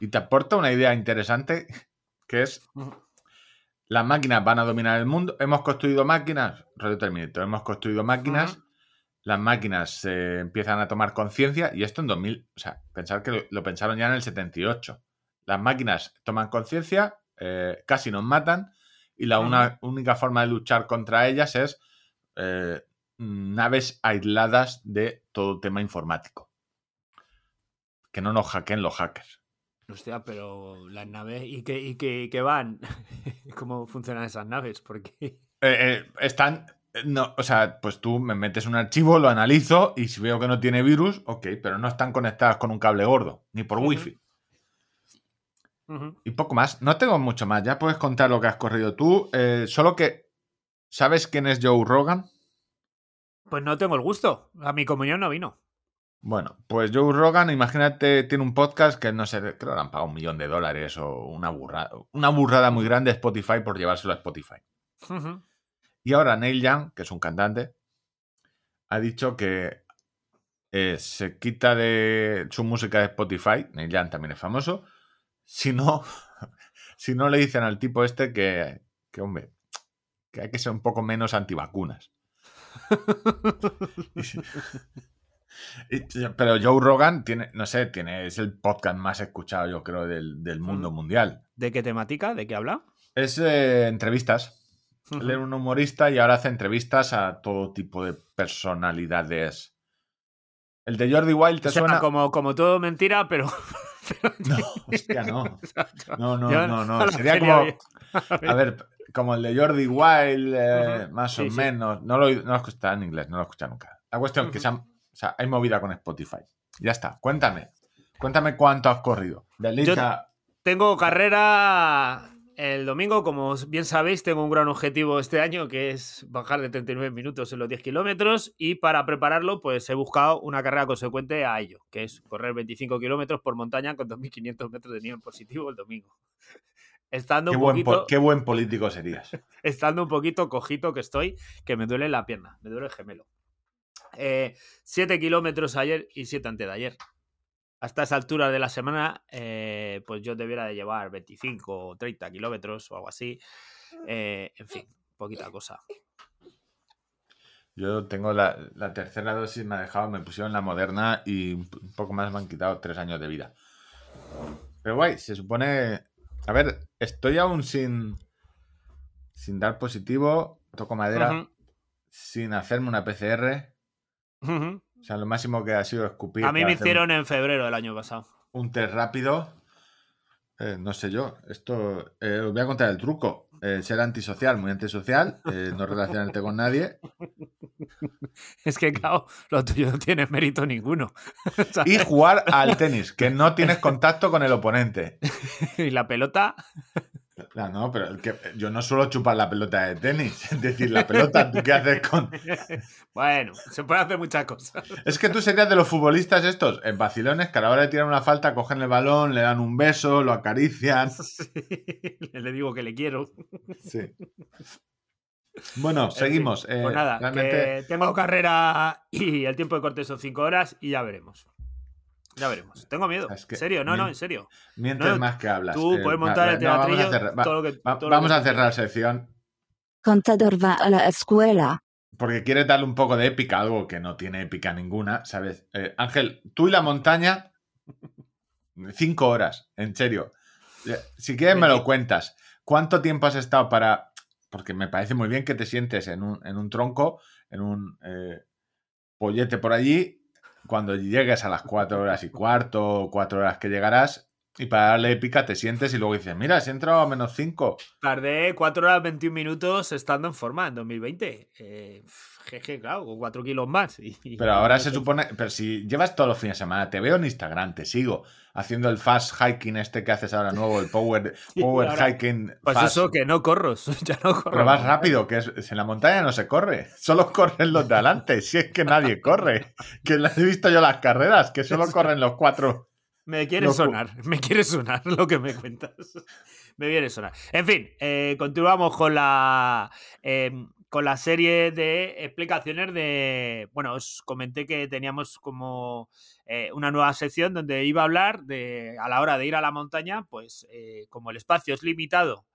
y te aporta una idea interesante que es. Las máquinas van a dominar el mundo. Hemos construido máquinas, Radio Terminator, hemos construido máquinas, las máquinas se empiezan a tomar conciencia y esto en 2000, o sea, pensar que lo, pensaron ya en el 78. Las máquinas toman conciencia, eh, casi nos matan y la una, única forma de luchar contra ellas es eh, naves aisladas de todo tema informático. Que no nos hackeen los hackers. Hostia, pero las naves y que, y van. ¿Cómo funcionan esas naves? Porque. Eh, eh, están. No, o sea, pues tú me metes un archivo, lo analizo y si veo que no tiene virus, ok, pero no están conectadas con un cable gordo, ni por wifi. Y poco más. No tengo mucho más. Ya puedes contar lo que has corrido tú. solo que ¿Sabes quién es Joe Rogan? Pues no tengo el gusto. A mi comunión no vino. Bueno, pues Joe Rogan, imagínate, tiene un podcast que no sé, creo que le han pagado un millón de dólares o una burrada, una burrada muy grande a Spotify por llevárselo a Spotify. Y ahora Neil Young, que es un cantante, ha dicho que eh, se quita de su música de Spotify, Neil Young también es famoso, si no, si no le dicen al tipo este que, que hombre, que hay que ser un poco menos antivacunas. Pero Joe Rogan tiene, no sé, tiene, es el podcast más escuchado, yo creo, del, mundo mundial. ¿De qué temática? ¿De qué habla? Es eh, entrevistas. Él es un humorista y ahora hace entrevistas a todo tipo de personalidades. El de Jordi Wild te suena. Como, como todo mentira, pero. no, hostia, no. No, no, no, no. Sería como. A ver, como el de Jordi Wild, eh, más o menos. No lo, no escucha en inglés, no lo escucha nunca. La cuestión es que hay movida con Spotify. Ya está, cuéntame. Cuéntame cuánto has corrido. Yo tengo carrera el domingo, como bien sabéis, tengo un gran objetivo este año que es bajar de 39 minutos en los 10 kilómetros y para prepararlo pues he buscado una carrera consecuente a ello, que es correr 25 kilómetros por montaña con 2.500 metros de nivel positivo el domingo. Estando qué, un buen poquito, qué buen político serías. Estando un poquito cojito que estoy, que me duele la pierna, me duele el gemelo. Eh, siete kilómetros ayer y siete antes de ayer. Hasta esa altura de la semana, eh, pues yo debiera de llevar 25 o 30 kilómetros o algo así. Eh, en fin, poquita cosa. Yo tengo la, la, tercera dosis, me ha dejado, me pusieron la moderna y un poco más me han quitado tres años de vida. Pero guay, se supone a ver, estoy aún sin, sin dar positivo, toco madera. sin hacerme una PCR. O sea, lo máximo que ha sido escupir. A mí me hicieron en febrero del año pasado. Un test rápido. Eh, no sé yo. Esto. Eh, os voy a contar el truco. Eh, ser antisocial, muy antisocial. no relacionarte con nadie. Es que, claro, lo tuyo no tiene mérito ninguno. y jugar al tenis, que no tienes contacto con el oponente. y la pelota. No, pero yo no suelo chupar la pelota de tenis. Es decir, la pelota, ¿tú qué haces con.? Bueno, se puede hacer muchas cosas. Es que tú serías de los futbolistas estos, en vacilones, que a la hora de tirar una falta cogen el balón, le dan un beso, lo acarician. le digo que le quiero. Sí. Bueno, seguimos. pues eh, nada, tengo carrera y el tiempo de corte son cinco horas y ya veremos. Ya veremos. Tengo miedo. en serio, no, no, en serio. Mientes más que hablas. Tú eh, puedes montar el teatrillo. vamos a cerrar, sección. Contador va a la escuela. Porque quieres darle un poco de épica, algo que no tiene épica ninguna, ¿sabes? Eh, Ángel, tú y la montaña, cinco horas, en serio. Eh, si quieres me lo cuentas. ¿Cuánto tiempo has estado para...? Porque me parece muy bien que te sientes en un, en un tronco, en un pollete por allí cuando llegues a las cuatro horas y cuarto o cuatro horas que llegarás, y para darle épica te sientes y luego dices, mira, he entrado a menos cinco. Tardé cuatro horas 21 minutos estando en forma en 2020. Eh, jeje, claro, con cuatro kilos más. pero ahora se supone, pero si llevas todos los fines de semana, te veo en Instagram, te sigo haciendo el fast hiking este que haces ahora nuevo, el power, power hiking. Pues eso que no corro, ya no corro. Pero vas rápido, que es, en la montaña no se corre, solo corren los de adelante, si es que nadie corre. Que he visto yo las carreras, que solo corren los cuatro me quiere sonar, me quiere sonar lo que me cuentas. me viene sonar. En fin, eh, continuamos con la, em, con la serie de explicaciones de... Bueno, os comenté que teníamos como eh, una nueva sección donde iba a hablar de, a la hora de ir a la montaña, pues eh, como el espacio es limitado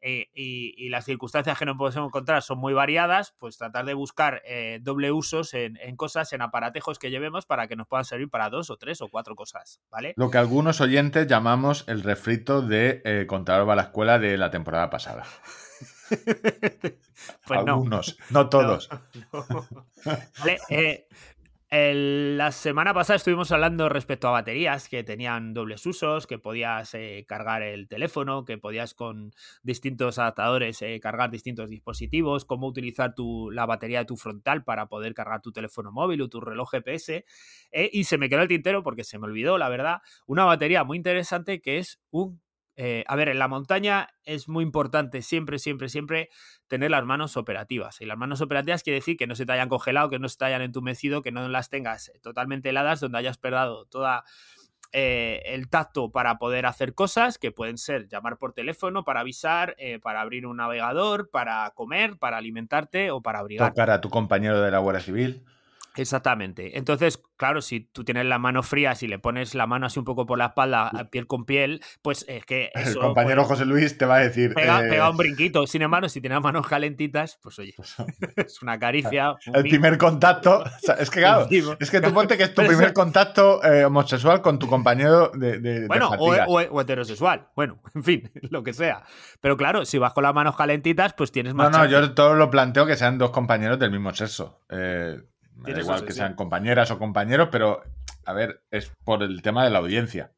eh, y, las circunstancias que nos podemos encontrar son muy variadas, pues tratar de buscar eh, doble usos en, cosas, en aparatejos que llevemos para que nos puedan servir para dos o tres o cuatro cosas, ¿vale? Lo que algunos oyentes llamamos el refrito de eh, Contador a la escuela de la temporada pasada. pues algunos, no, todos. Vale, eh, la semana pasada estuvimos hablando respecto a baterías que tenían dobles usos, que podías eh, cargar el teléfono, que podías con distintos adaptadores eh, cargar distintos dispositivos, cómo utilizar tu, la batería de tu frontal para poder cargar tu teléfono móvil o tu reloj GPS. Eh, y se me quedó el tintero porque se me olvidó, la verdad, una batería muy interesante que es un eh, a ver, en la montaña es muy importante siempre, siempre, siempre tener las manos operativas. Y las manos operativas quiere decir que no se te hayan congelado, que no se te hayan entumecido, que no las tengas totalmente heladas, donde hayas perdido toda eh, el tacto para poder hacer cosas que pueden ser llamar por teléfono para avisar, eh, para abrir un navegador, para comer, para alimentarte o para abrigar. Tocar a tu compañero de la Guardia Civil. Exactamente. Entonces, claro, si tú tienes la mano fría, si le pones la mano así un poco por la espalda, piel con piel, pues es que. el compañero José Luis te va a decir. Pega, un eh, brinquito. Sin embargo, si tienes manos calentitas, pues oye, pues, es una caricia. el primer contacto. es que, claro, es que tú ponte que es tu primer contacto eh, homosexual con tu compañero de. bueno, o, heterosexual. Bueno, en fin, lo que sea. Pero claro, si vas con las manos calentitas, pues tienes más. No, no, yo todo lo planteo que sean dos compañeros del mismo sexo. Eh da igual que sean compañeras o compañeros, pero a ver, es por el tema de la audiencia.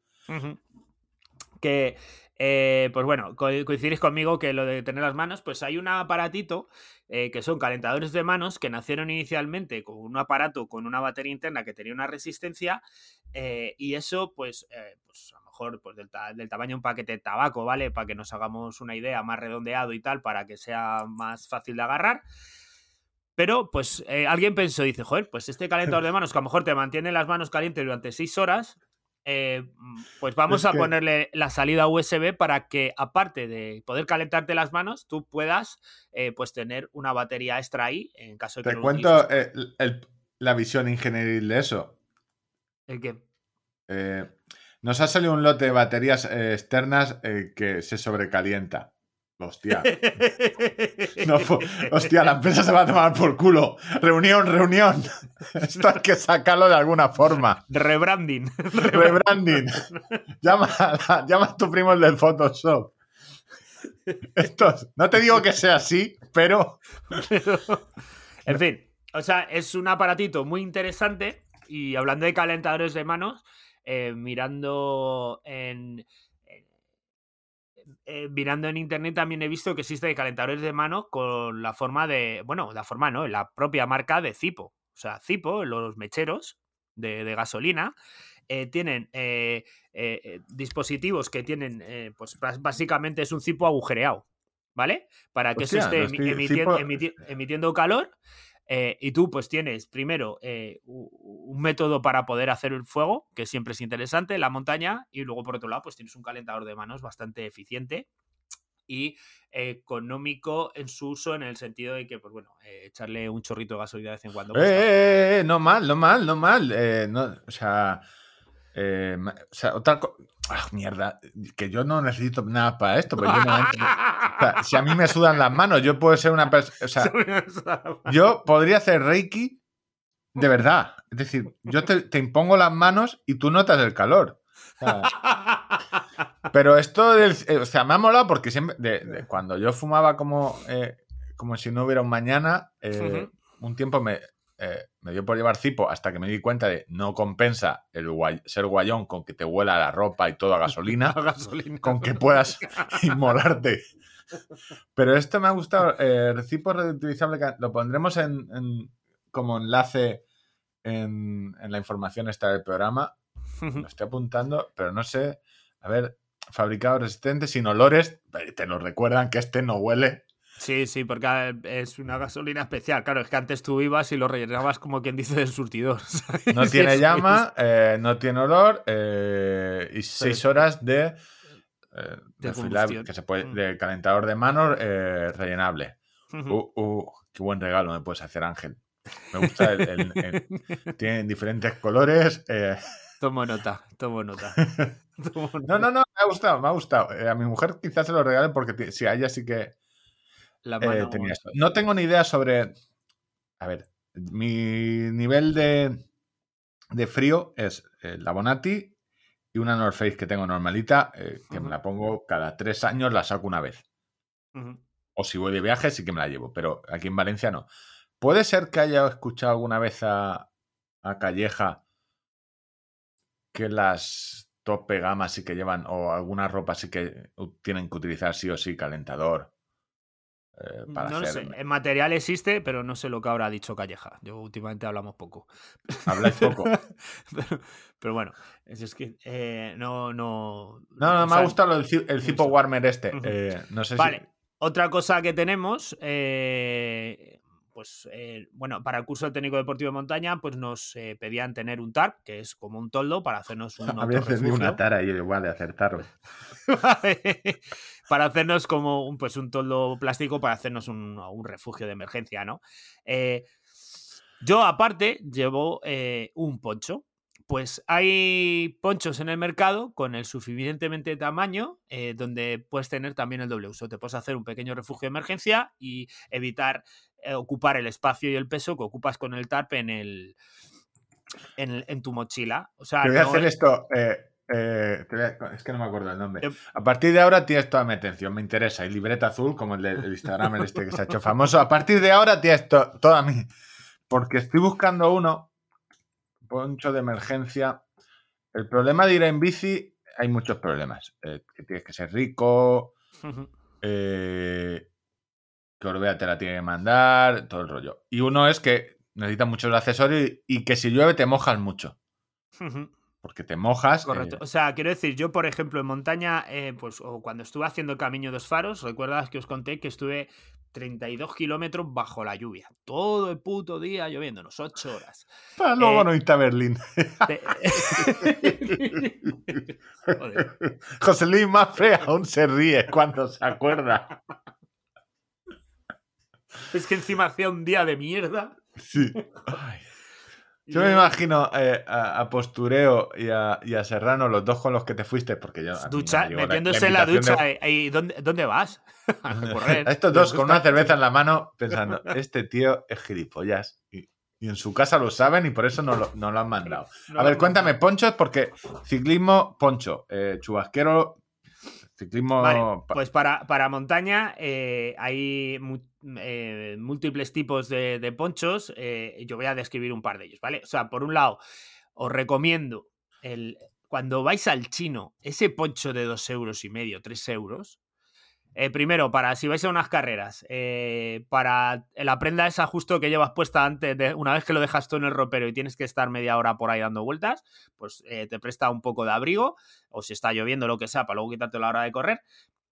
Que, eh, pues bueno, coincidís conmigo que lo de tener las manos, pues hay un aparatito eh, que son calentadores de manos que nacieron inicialmente con un aparato con una batería interna que tenía una resistencia eh, y eso, pues, pues a lo mejor pues del, del, tamaño de un paquete de tabaco, ¿vale? Para que nos hagamos una idea más redondeado y tal, para que sea más fácil de agarrar. Pero, pues, eh, alguien pensó, dice, joder, pues este calentador de manos, que a lo mejor te mantiene las manos calientes durante seis horas, eh, pues vamos a ponerle la salida USB para que, aparte de poder calentarte las manos, tú puedas, eh, pues, tener una batería extra ahí, en caso de que Te cuento la visión ingenieril de eso. ¿El qué? nos ha salido un lote de baterías externas que se sobrecalienta. Hostia. hostia, la empresa se va a tomar por culo. Reunión, reunión. Esto hay que sacarlo de alguna forma. Rebranding. Rebranding. llama, llama a tu primo el del Photoshop. Esto, no te digo que sea así, pero. En fin, o sea, es un aparatito muy interesante. Y hablando de calentadores de manos, eh, mirando en. Eh, mirando en internet también he visto que existe calentadores de mano con la forma de. Bueno, la forma no, la propia marca de Zipo. O sea, Zipo, los mecheros de, de gasolina, eh, tienen eh, dispositivos que tienen, pues básicamente es un cipo agujereado, ¿vale? Para que se esté emitiendo calor. Y tú pues tienes primero un método para poder hacer el fuego, que siempre es interesante, la montaña, y luego por otro lado pues tienes un calentador de manos bastante eficiente y económico en su uso en el sentido de que, pues bueno, echarle un chorrito de gasolina de vez en cuando. Pues, no mal, no mal, no mal. no, o sea, eh, o sea, otra cosa. Ah, mierda, que yo no necesito nada para esto. Pero yo si a mí me sudan las manos, yo puedo ser una persona. O sea, yo podría hacer Reiki de verdad. Es decir, yo te, impongo las manos y tú notas el calor. pero esto del. Eh, o sea, me ha molado porque siempre. cuando yo fumaba como, eh, como si no hubiera un mañana, un tiempo me, eh, me dio por llevar cipo hasta que me di cuenta de no compensa el ser guayón con que te huela la ropa y todo a gasolina, con que puedas inmolarte. Pero esto me ha gustado. Eh, cipo reutilizable, lo pondremos en, como enlace en, la información esta del programa. Lo estoy apuntando, pero no sé. A ver, fabricado resistente, sin olores. Te lo recuerdan que este no huele. Sí, sí, porque es una gasolina especial. Claro, es que antes tú ibas y lo rellenabas como quien dice del surtidor. No tiene llama, eh, no tiene olor eh, y seis horas de, eh, de, que se puede, mm. de calentador de manos rellenable. Uh, uh, qué buen regalo me puedes hacer, Ángel. Me gusta el, tiene diferentes colores. Tomo nota, tomo nota. No, no, no, me ha gustado, me ha gustado. a mi mujer quizás se lo regale porque si a ella sí que eh, no tengo ni idea sobre. A ver, mi nivel de, de frío es eh, la Bonatti y una North Face que tengo normalita, eh, que me la pongo cada tres años, la saco una vez. O si voy de viaje, sí que me la llevo, pero aquí en Valencia no. ¿Puede ser que haya escuchado alguna vez a, a Calleja que las tope gamas sí que llevan, o alguna ropa sí que tienen que utilizar sí o sí calentador? Eh, no sé, en material existe, pero no sé lo que habrá dicho Calleja. Yo últimamente hablamos poco. Habláis poco. pero, bueno, es, que eh, no, no. No, no, me ha gustado el, el Zipo Warmer este. Eh, no sé vale. Otra cosa que tenemos, pues bueno, para el curso técnico deportivo de montaña, pues nos pedían tener un TARP, que es como un toldo para hacernos un. Había una tara y igual de hacer tarro. Para hacernos como un, pues un toldo plástico para hacernos un, refugio de emergencia, ¿no? Eh, yo aparte llevo eh, un poncho. Pues hay ponchos en el mercado con el suficientemente tamaño eh, donde puedes tener también el doble uso. Te puedes hacer un pequeño refugio de emergencia y evitar ocupar el espacio y el peso que ocupas con el TARP en el, en, tu mochila. O sea, voy a hacer esto. Eh, es que no me acuerdo el nombre. Em, a partir de ahora tienes toda mi atención, me interesa. Y libreta azul, como el del Instagram este que se ha hecho famoso. A partir de ahora tienes toda mi. Porque estoy buscando uno, poncho de emergencia. El problema de ir en bici, hay muchos problemas. Eh, que tienes que ser rico, eh, que Orbea te la tiene que mandar, todo el rollo. Y uno es que necesitas muchos accesorios y, que si llueve te mojas mucho porque te mojas. Correcto. Eh. O sea, quiero decir, yo, por ejemplo, en montaña, eh, pues, o cuando estuve haciendo el camino de los faros, recuerdas que os conté que estuve 32 kilómetros bajo la lluvia. Todo el puto día lloviéndonos, 8 horas. Para luego eh, no irte a Berlín. José Luis Mafre aún se ríe cuando se acuerda. Es que encima hacía un día de mierda. Sí. Ay. Yo me imagino eh, a, Postureo y a, Serrano, los dos con los que te fuiste, porque yo. Ducha, metiéndose en la ducha. ¿Y dónde, dónde vas? a correr. Estos dos con una cerveza en la mano, pensando, este tío es gilipollas. Y, en su casa lo saben y por eso no lo, no lo han mandado. a ver, cuéntame, ponchos, porque ciclismo, poncho. Eh, chubasquero, Ciclismo. pues para, para montaña eh, hay eh, múltiples tipos de, ponchos. Eh, yo voy a describir un par de ellos, ¿vale? O sea, por un lado, os recomiendo el, cuando vais al chino, ese poncho de dos euros y medio, tres euros, eh, primero, para si vais a unas carreras, eh, para la prenda esa justo que llevas puesta antes, de, una vez que lo dejas tú en el ropero y tienes que estar media hora por ahí dando vueltas, pues eh, te presta un poco de abrigo, o si está lloviendo, lo que sea, para luego quitarte la hora de correr.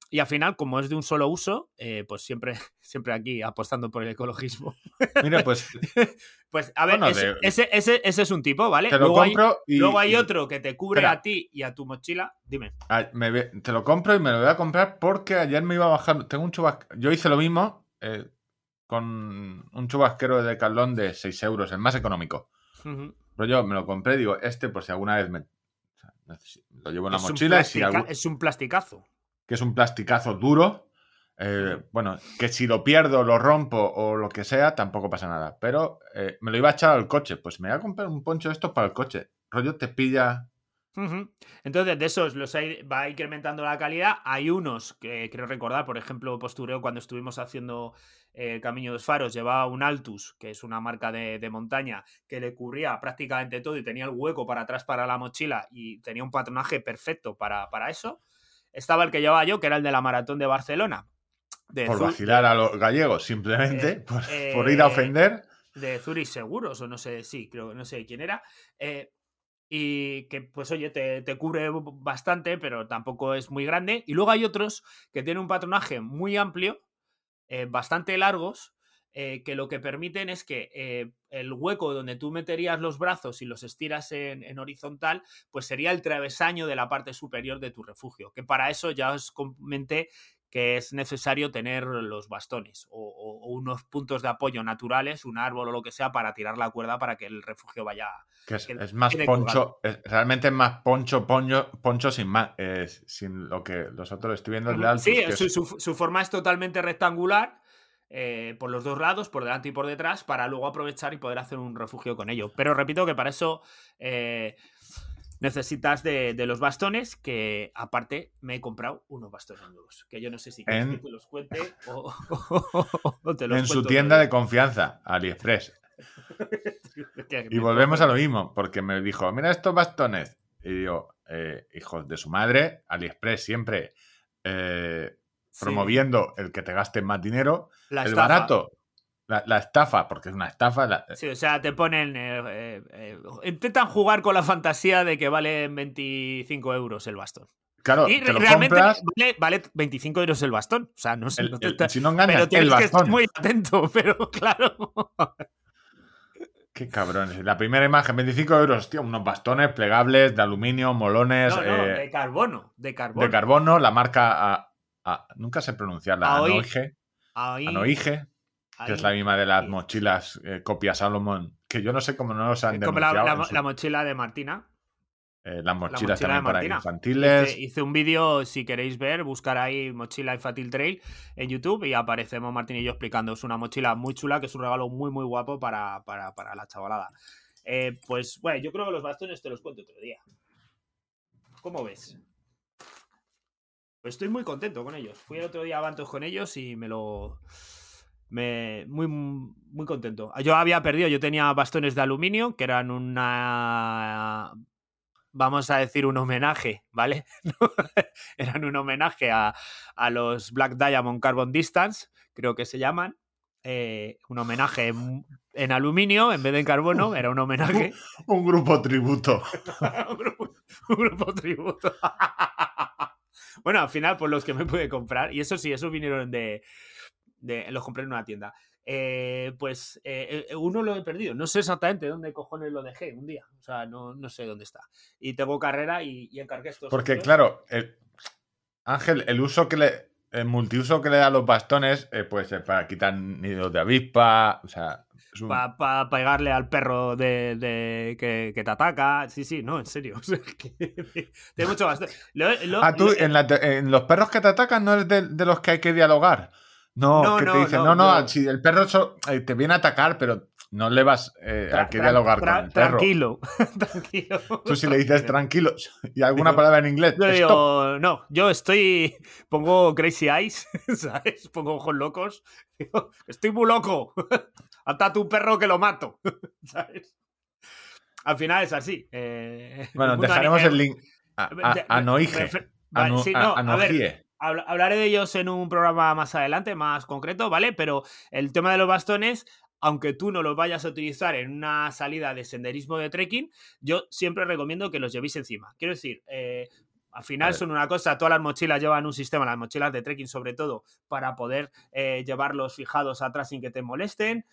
Y al final, como es de un solo uso, eh, pues siempre, siempre aquí apostando por el ecologismo. Mira, pues. pues a ver, ese, ese, ese, es un tipo, ¿vale? Te lo luego compro hay, y, Luego hay otro que te cubre a ti y a tu mochila. Dime. te lo compro y me lo voy a comprar porque ayer me iba a bajar. Tengo un chubasquero. Yo hice lo mismo eh, con un chubasquero de Carlón de 6 euros, el más económico. Pero yo me lo compré y digo, este, por si alguna vez me. lo llevo en la mochila. Es un plasticazo que es un plasticazo duro. Eh, bueno, que si lo pierdo, lo rompo o lo que sea, tampoco pasa nada. Pero eh, me lo iba a echar al coche. Pues me voy a comprar un poncho de estos para el coche. Rollo te pilla. Entonces, de esos los va incrementando la calidad. Hay unos que quiero recordar, por ejemplo, Postureo, cuando estuvimos haciendo eh, Camino de los Faros, llevaba un Altus, que es una marca de, de, montaña, que le cubría prácticamente todo y tenía el hueco para atrás para la mochila y tenía un patronaje perfecto para, para eso estaba el que llevaba yo, que era el de la maratón de Barcelona. por vacilar a los gallegos, simplemente, eh, por, ir a eh, ofender. De Zurich Seguros, o no sé, sí, creo, no sé quién era. Eh, y que, pues oye, te, te, cubre bastante, pero tampoco es muy grande. Y luego hay otros que tienen un patronaje muy amplio, bastante largos, eh, que lo que permiten es que eh, el hueco donde tú meterías los brazos y los estiras en, horizontal, pues sería el travesaño de la parte superior de tu refugio. Que para eso ya os comenté que es necesario tener los bastones o, unos puntos de apoyo naturales, un árbol o lo que sea, para tirar la cuerda para que el refugio vaya. es, más poncho, realmente es más poncho, poncho, poncho sin más, sin lo que los otros estoy viendo el de Sí, su, forma es totalmente rectangular eh, por los dos lados, por delante y por detrás, para luego aprovechar y poder hacer un refugio con ello. Pero repito que para eso eh, necesitas de, los bastones, que aparte me he comprado unos bastones nuevos, que yo no sé si quieres que te los cuente o, te los En su tienda de confianza, AliExpress. y volvemos a lo mismo, porque me dijo, mira estos bastones. Y yo, eh, hijos de su madre, AliExpress siempre promoviendo el que te gastes más dinero. el barato, la, estafa, porque es una estafa. Sí, o sea, te ponen. Eh, eh, eh, intentan jugar con la fantasía de que vale 25 euros el bastón. Claro, y realmente vale, 25 euros el bastón. O sea, no sé. si no engañas, pero tienes que estar muy atento, pero claro. Qué cabrones. La primera imagen, 25 euros, tío, unos bastones plegables de aluminio, molones. No, no, de carbono. De carbono. De carbono, la marca nunca sé pronunciarla, Anoige, Anoige, que es la misma de las mochilas eh, copia Salomon, que yo no sé cómo no los han Como la, mochila de Martina. Eh, las mochilas también para infantiles. Hice, un vídeo, si queréis ver, buscar ahí mochila infantil trail en YouTube y aparecemos Martín y yo explicando. Es una mochila muy chula, que es un regalo muy, muy guapo para, la chavalada. Eh, pues, bueno, yo creo que los bastones te los cuento otro día. ¿Cómo ves? Pues estoy muy contento con ellos. Fui el otro día a Bantos con ellos y me lo. Me, muy, muy contento. Yo había perdido, yo tenía bastones de aluminio que eran una. Vamos a decir un homenaje, ¿vale? eran un homenaje a, los Black Diamond Carbon Distance, creo que se llaman. Eh, un homenaje en, aluminio en vez de en carbono, era un homenaje. un grupo tributo. un grupo tributo. Bueno, al final, por los que me pude comprar, y eso sí, esos vinieron de. los compré en una tienda. Eh, pues eh, eh, uno lo he perdido. No sé exactamente dónde cojones lo dejé un día. O sea, no, no sé dónde está. Y tengo carrera y, encargué estos. Porque, claro, Ángel, el uso que le. El multiuso que le da a los bastones, pues para quitar nidos de avispa, o sea, para pegarle al perro de, que, te ataca. Sí, sí, no, en serio. Tiene mucho bastante. ah, tú, en, los perros que te atacan no es de, los que hay que dialogar. No, que te dicen, no, no, si el perro eh, te viene a atacar, pero no le vas eh, a que dialogar con el perro. Tranquilo, tranquilo. Tú si le dices tranquilo y alguna palabra en inglés. Yo no, yo estoy. Pongo crazy eyes, ¿sabes? Pongo ojos locos. estoy muy loco. Ata tu perro que lo mato, ¿sabes? Al final es así. Eh, bueno, dejaremos el link a, a, Noige. hablaré de ellos en un programa más adelante, más concreto, ¿vale? Pero el tema de los bastones aunque tú no los vayas a utilizar en una salida de senderismo de trekking, yo siempre recomiendo que los llevéis encima. Quiero decir, eh, al final son una cosa, todas las mochilas llevan un sistema, las mochilas de trekking sobre todo, para poder eh, llevarlos fijados atrás sin que te molesten.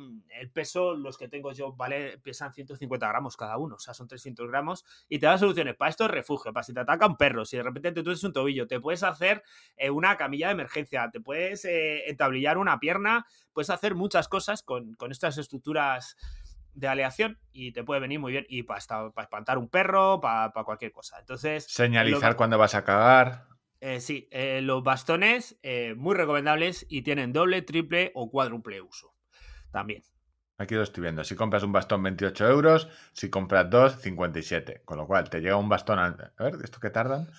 Mm, el peso, los que tengo yo, vale, pesan 150 gramos cada uno, o sea, son 300 gramos, y te dan soluciones. Para esto es refugio, para si te ataca un perro, si de repente te tues un tobillo, te puedes hacer eh, una camilla de emergencia, te puedes eh, entablillar una pierna, puedes hacer muchas cosas con, estas estructuras de aleación y te puede venir muy bien. Y para, espantar un perro, para, cualquier cosa. Entonces. Señalizar cuando vas a cagar. Eh, sí, los bastones muy recomendables y tienen doble, triple o cuádruple uso también. Aquí lo estoy viendo. Si compras un bastón, 28 euros. Si compras dos, 57. Con lo cual, te llega un bastón. A ver, ¿esto qué tardan?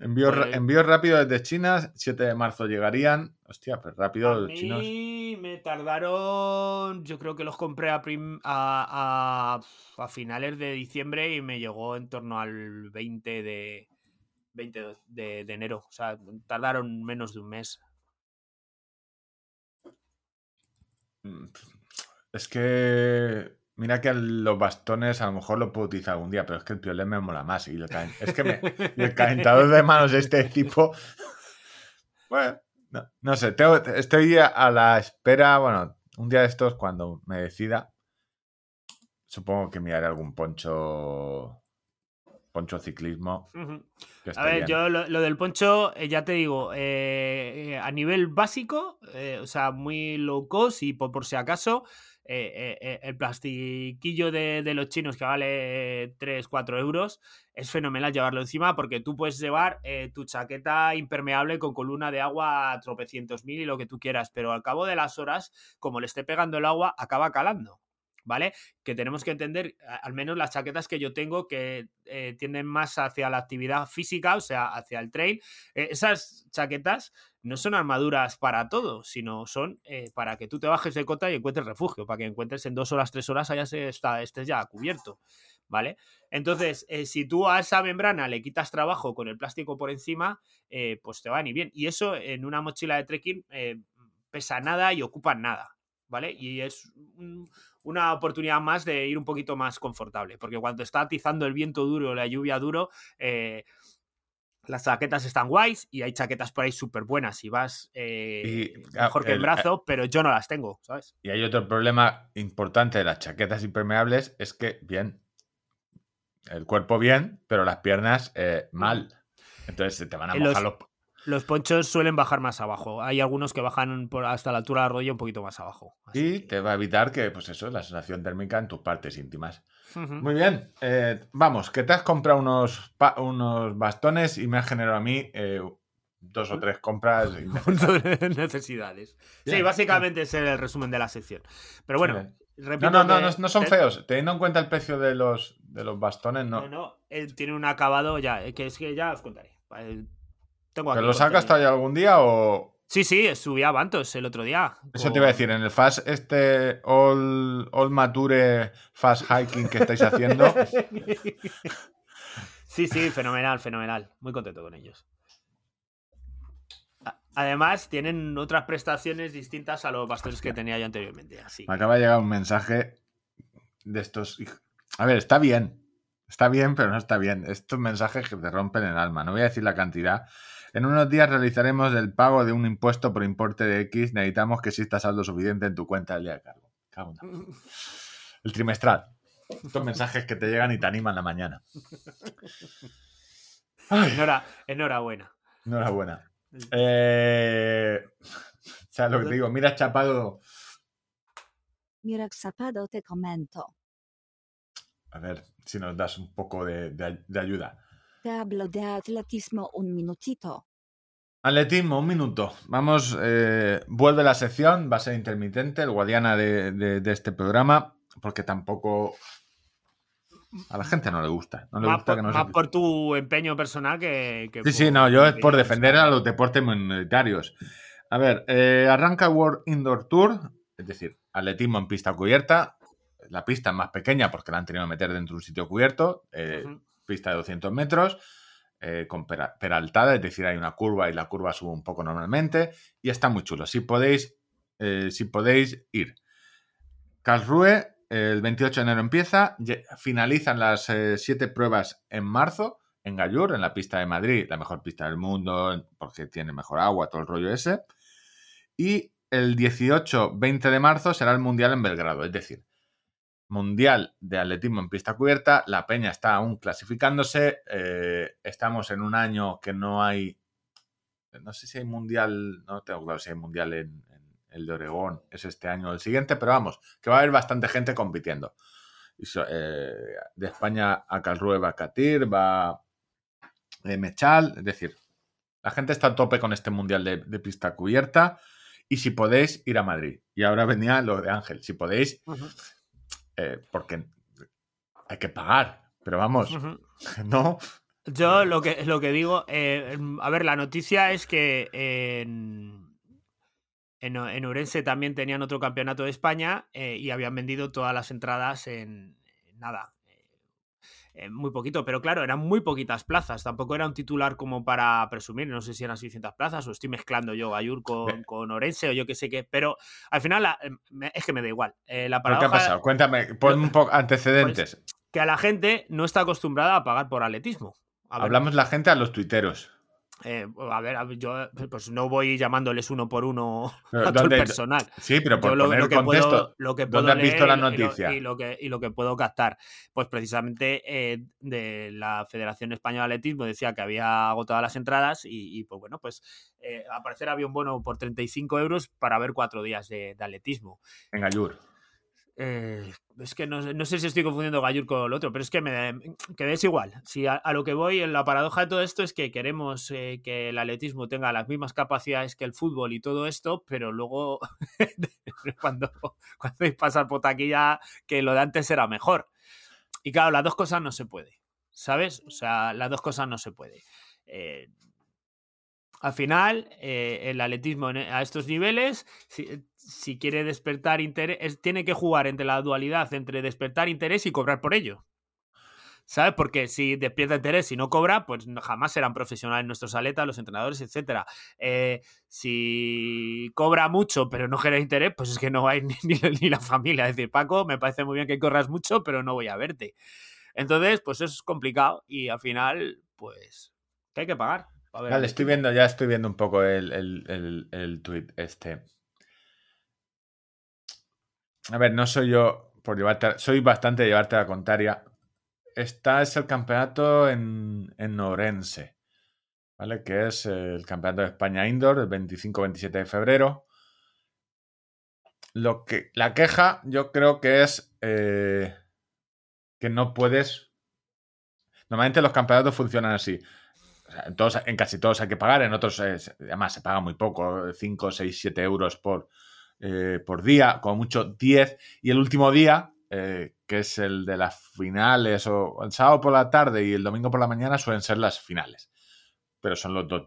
Envío, pues envío rápido desde China. 7 de marzo llegarían. Hostia, pues rápido a mí me tardaron. Yo creo que los compré a, a, a, finales de diciembre y me llegó en torno al 20 de, 20 de enero. O sea, tardaron menos de un mes. Mm, es que. Mira que los bastones a lo mejor lo puedo utilizar algún día, pero es que el piolet me mola más. Y es que el calentador de manos de este tipo. Bueno, no, sé, estoy a la espera. Bueno, un día de estos, cuando me decida, supongo que miraré algún poncho. Poncho ciclismo. A ver, yo lo, del poncho, eh, ya te digo, eh, eh, a nivel básico, o sea, muy low cost y por, si acaso, el plastiquillo de, los chinos que vale 3, 4 euros, es fenomenal llevarlo encima porque tú puedes llevar tu chaqueta impermeable con columna de agua tropecientos mil y lo que tú quieras, pero al cabo de las horas, como le esté pegando el agua, acaba calando. ¿Vale? Que tenemos que entender, al menos las chaquetas que yo tengo, que eh, tienden más hacia la actividad física, o sea, hacia el trail, eh, esas chaquetas no son armaduras para todo, sino son eh, para que tú te bajes de cota y encuentres refugio, para que encuentres en dos horas, tres horas, se está, estés ya cubierto. ¿Vale? Entonces, si tú a esa membrana le quitas trabajo con el plástico por encima, pues te va ni bien. Y eso en una mochila de trekking pesa nada y ocupa nada, ¿vale? Y es una oportunidad más de ir un poquito más confortable, porque cuando está atizando el viento duro, la lluvia duro, eh, las chaquetas están guays y hay chaquetas por ahí súper buenas y vas eh, mejor que el, brazo, pero yo no las tengo, ¿sabes? Y hay otro problema importante de las chaquetas impermeables, es que, bien, el cuerpo bien, pero las piernas eh, mal. Entonces te van a mojar los, los ponchos suelen bajar más abajo. Hay algunos que bajan por hasta la altura del rodilla un poquito más abajo. y te va a evitar que, pues eso, la sensación térmica en tus partes íntimas. Muy bien. Eh, vamos, que te has comprado unos, unos bastones y me has generado a mí eh, dos o tres compras. necesidades. Sí, básicamente es el resumen de la sección. Pero bueno, no, no, no, no, son feos. Teniendo en cuenta el precio de los, de los bastones, no. No, no, tiene un acabado ya, que es que ya os contaré. ¿Te lo sacas todavía algún día o...? Sí, sí, subí a Bantos el otro día. Eso te iba a decir, en el fast, este all, all mature fast hiking que estáis haciendo. sí, sí, fenomenal, fenomenal. Muy contento con ellos. Además, tienen otras prestaciones distintas a los bastones que tenía yo anteriormente. Así. Me acaba de llegar un mensaje de estos. A ver, está bien. Está bien, pero no está bien. Estos mensajes que te rompen el alma. No voy a decir la cantidad, en unos días realizaremos el pago de un impuesto por importe de X. Necesitamos que exista saldo suficiente en tu cuenta del día de cargo. El trimestral. Estos mensajes que te llegan y te animan la mañana. enhorabuena. Enhorabuena. Eh, o sea, lo que te digo, mira Chapado. Mira Chapado, te comento. A ver si nos das un poco de ayuda. Te hablo de atletismo un minutito. Atletismo, un minuto. Vamos, eh, vuelve la sección, va a ser intermitente, el guardiana de, este programa, porque tampoco a la gente no le gusta. No le más gusta por, más por tu empeño personal que. sí, sí, no, yo es por defender a los deportes minoritarios. A ver, eh, arranca World Indoor Tour, es decir, atletismo en pista cubierta. La pista es más pequeña porque la han tenido que meter dentro de un sitio cubierto, eh, pista de 200 metros. Eh, con peraltada, es decir, hay una curva y la curva sube un poco normalmente y está muy chulo. Si podéis, eh, si podéis ir. Karlsruhe, el 28 de enero empieza, finalizan las eh, siete pruebas en marzo en Gallur, en la pista de Madrid, la mejor pista del mundo porque tiene mejor agua, todo el rollo ese. Y el 18-20 de marzo será el Mundial en Belgrado, es decir, Mundial de Atletismo en pista cubierta. La Peña está aún clasificándose. Eh, estamos en un año que no hay. No sé si hay mundial. No tengo claro si hay mundial en, el de Oregón. Es este año o el siguiente, pero vamos, que va a haber bastante gente compitiendo. Eh, de España a Calrue va Catir, va eh, Mechal. Es decir, la gente está a tope con este mundial de, pista cubierta. Y si podéis, ir a Madrid. Y ahora venía lo de Ángel. Si podéis, eh, porque hay que pagar, pero vamos, no. Yo lo que, lo que digo, eh, a ver, la noticia es que en, en, Urense también tenían otro campeonato de España eh, y habían vendido todas las entradas en nada, eh, muy poquito, pero claro, eran muy poquitas plazas. Tampoco era un titular como para presumir. No sé si eran 600 plazas o estoy mezclando yo Gayur con, con Orense o yo qué sé qué. Pero al final em, es que me da igual. Eh, la ¿Qué ha pasado? Cuéntame, pon un poco antecedentes. Pues, que a la gente no está acostumbrada a pagar por atletismo. Hablamos la gente a los tuiteros. Eh, a ver, yo pues no voy llamándoles uno por uno a todo el personal. Sí, pero por lo, poner que contexto, puedo, lo que ¿dónde has visto la noticia? Y lo, que, y lo que puedo captar. Pues precisamente eh, de la Federación Española de Atletismo decía que había agotado las entradas y, pues bueno, pues eh, al parecer había un bono por 35 euros para ver cuatro días de, de atletismo. En Ayur. Eh, es que no, sé si estoy confundiendo Gallur con el otro, pero es que me que es igual. Si a, lo que voy, la paradoja de todo esto es que queremos eh, que el atletismo tenga las mismas capacidades que el fútbol y todo esto, pero luego cuando, cuando hay pasar por taquilla, que lo de antes era mejor. Y claro, las dos cosas no se puede, ¿sabes? O sea, las dos cosas no se puede. Eh, al final, eh, el atletismo a estos niveles, si, quiere despertar interés, tiene que jugar entre la dualidad entre despertar interés y cobrar por ello. ¿Sabes? Porque si despierta interés y no cobra, pues jamás serán profesionales nuestros atletas, los entrenadores, etc. Eh, si cobra mucho pero no genera interés, pues es que no hay ni, ni, la familia. Es decir, Paco, me parece muy bien que corras mucho, pero no voy a verte. Entonces, pues eso es complicado y al final, pues, hay que pagar. Vale, estoy viendo, ya estoy viendo un poco el, el, tweet este. A ver, no soy yo por llevarte, soy bastante de llevarte a la contraria. Está es el campeonato en, en Orense, ¿vale? Que es el campeonato de España Indoor, el 25-27 de febrero. Lo que, la queja yo creo que es eh, que no puedes... Normalmente los campeonatos funcionan así en, casi todos hay que pagar, en otros además se paga muy poco, 5, 6, 7 euros por, eh, por día, como mucho 10. Y el último día, eh, que es el de las finales, o el sábado por la tarde y el domingo por la mañana suelen ser las finales. Pero son los dos.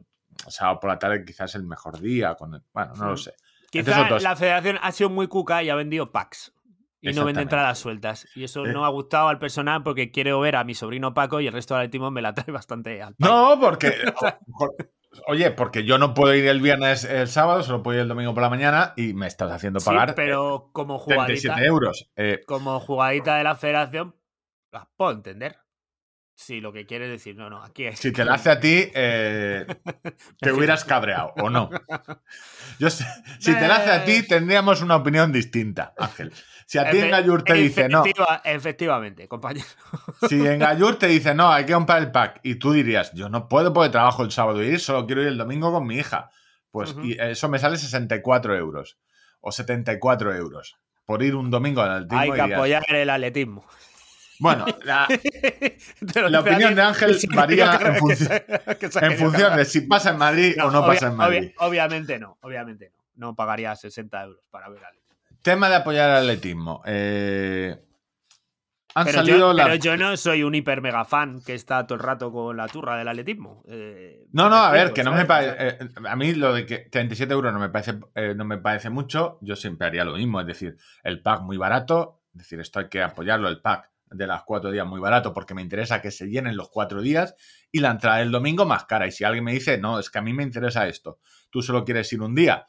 El sábado por la tarde quizás el mejor día. Con bueno, no lo sé. Quizás la federación ha sido muy cuca y ha vendido packs. Y no vende entradas sueltas. Y eso eh. no ha gustado al personal porque quiero ver a mi sobrino Paco y el resto del atletismo me la trae bastante al No, porque. oye, porque yo no puedo ir el viernes, el sábado, solo puedo ir el domingo por la mañana y me estás haciendo pagar. pero como jugadita. euros. Eh. como jugadita de la federación, las puedo entender. Sí, lo que quiere decir, no, no, aquí es. Si te la hace a ti, eh, te hubieras cabreado, ¿o no? Yo sé, si te la hace a ti, tendríamos una opinión distinta, Ángel. Si a ti en Gallur te dice no. Efectivamente, compañero. Si en Gallur te dice no, hay que comprar el pack, y tú dirías, yo no puedo porque trabajo el sábado y ir, solo quiero ir el domingo con mi hija. Pues eso me sale 64 euros o 74 euros por ir un domingo al atletismo. Hay que apoyar el atletismo. Bueno, la, opinión de Ángel varía en, función, de si pasa en Madrid o no pasa en Madrid. obviamente no, obviamente no. No pagaría 60 euros para ver al Tema de apoyar al atletismo. Eh, pero, yo, yo, no soy un hiper mega fan que está todo el rato con la turra del atletismo. Eh, no, no, a ver, que no me parece. Eh, a mí lo de que 37 euros no me parece, eh, no me parece mucho. Yo siempre haría lo mismo. Es decir, el pack muy barato. Es decir, esto hay que apoyarlo, el pack de las cuatro días muy barato, porque me interesa que se llenen los cuatro días y la entrada del domingo más cara. Y si alguien me dice, no, es que a mí me interesa esto, tú solo quieres ir un día.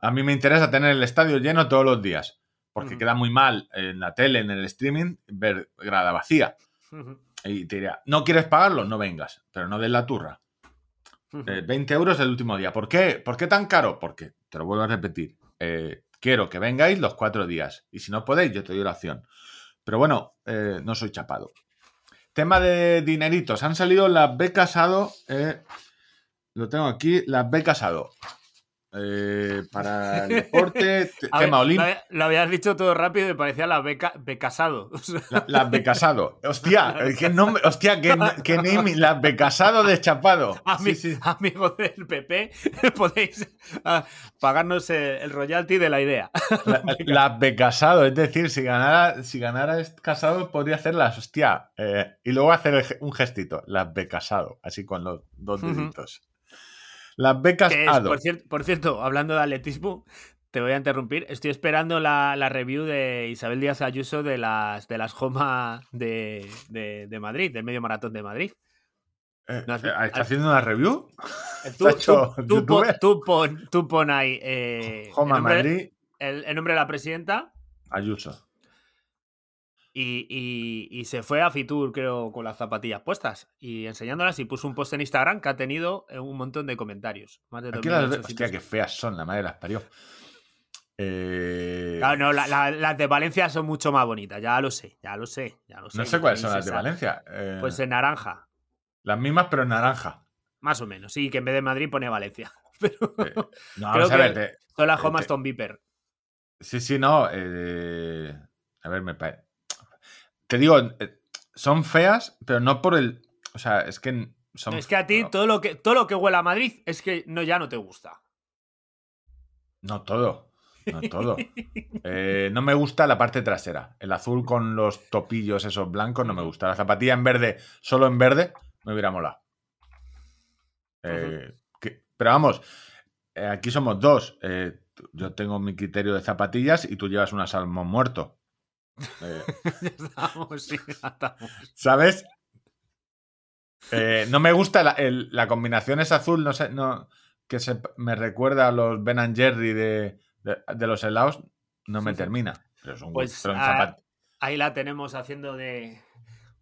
A mí me interesa tener el estadio lleno todos los días porque queda muy mal en la tele, en el streaming, ver grada vacía. Y te diría, ¿no quieres pagarlo? No vengas, pero no des la turra. 20 eh, euros el último día. ¿Por qué? ¿Por qué tan caro? Porque, te lo vuelvo a repetir, eh, quiero que vengáis los cuatro días. Y si no podéis, yo te doy la opción. Pero bueno, eh, no soy chapado. Tema de dineritos. Han salido las B casado. Lo tengo aquí, las B casado. Eh, para el deporte, tema olímpico. Lo habías dicho todo rápido y parecía la beca, becasado. La, la becasado. Hostia, qué nombre, hostia, qué, qué la becasado de Chapado. Amigos del PP, podéis ah, pagarnos el, royalty de la idea. La, becasado, es decir, si ganara, si ganara casado, podría hacer las hostia. Eh, y luego hacer un gestito, la becasado, así con los dos deditos. Las becas ADO. Por cierto, hablando de atletismo, te voy a interrumpir. Estoy esperando la, review de Isabel Díaz Ayuso de las de las Joma de, Madrid, del medio maratón de Madrid. Eh, eh, ¿Está haciendo una review? Tú, pon, ahí eh, Joma Madrid. el nombre de la presidenta. Ayuso. Y, se fue a Fitur, creo, con las zapatillas puestas y enseñándolas y puso un post en Instagram que ha tenido eh, un montón de comentarios. Más de las, hostia, qué feas son, la madre las parió. Eh... no, las de Valencia son mucho más bonitas, ya lo sé, ya lo sé, ya lo sé. No sé cuáles son las de Valencia. Eh, pues en naranja. Las mismas, pero en naranja. Más o menos, sí, que en vez de Madrid pone Valencia. Pero eh, no, creo que son las Home Stone Viper. Sí, sí, no. a ver, me parece te digo, eh, son feas, pero no por el. O sea, es que son. Es que a ti todo lo que, todo lo que huele a Madrid es que no, ya no te gusta. No todo. No todo. Eh, no me gusta la parte trasera. El azul con los topillos esos blancos no me gusta. La zapatilla en verde, solo en verde, me hubiera molado. Eh, pero vamos, aquí somos dos. yo tengo mi criterio de zapatillas y tú llevas un salmón muerto. Eh, ¿Sabes? Eh, no me gusta la, combinación es azul, no sé, no, que se, me recuerda a los Ben Jerry de, los helados, no me termina. pues, ah, ahí la tenemos haciendo de.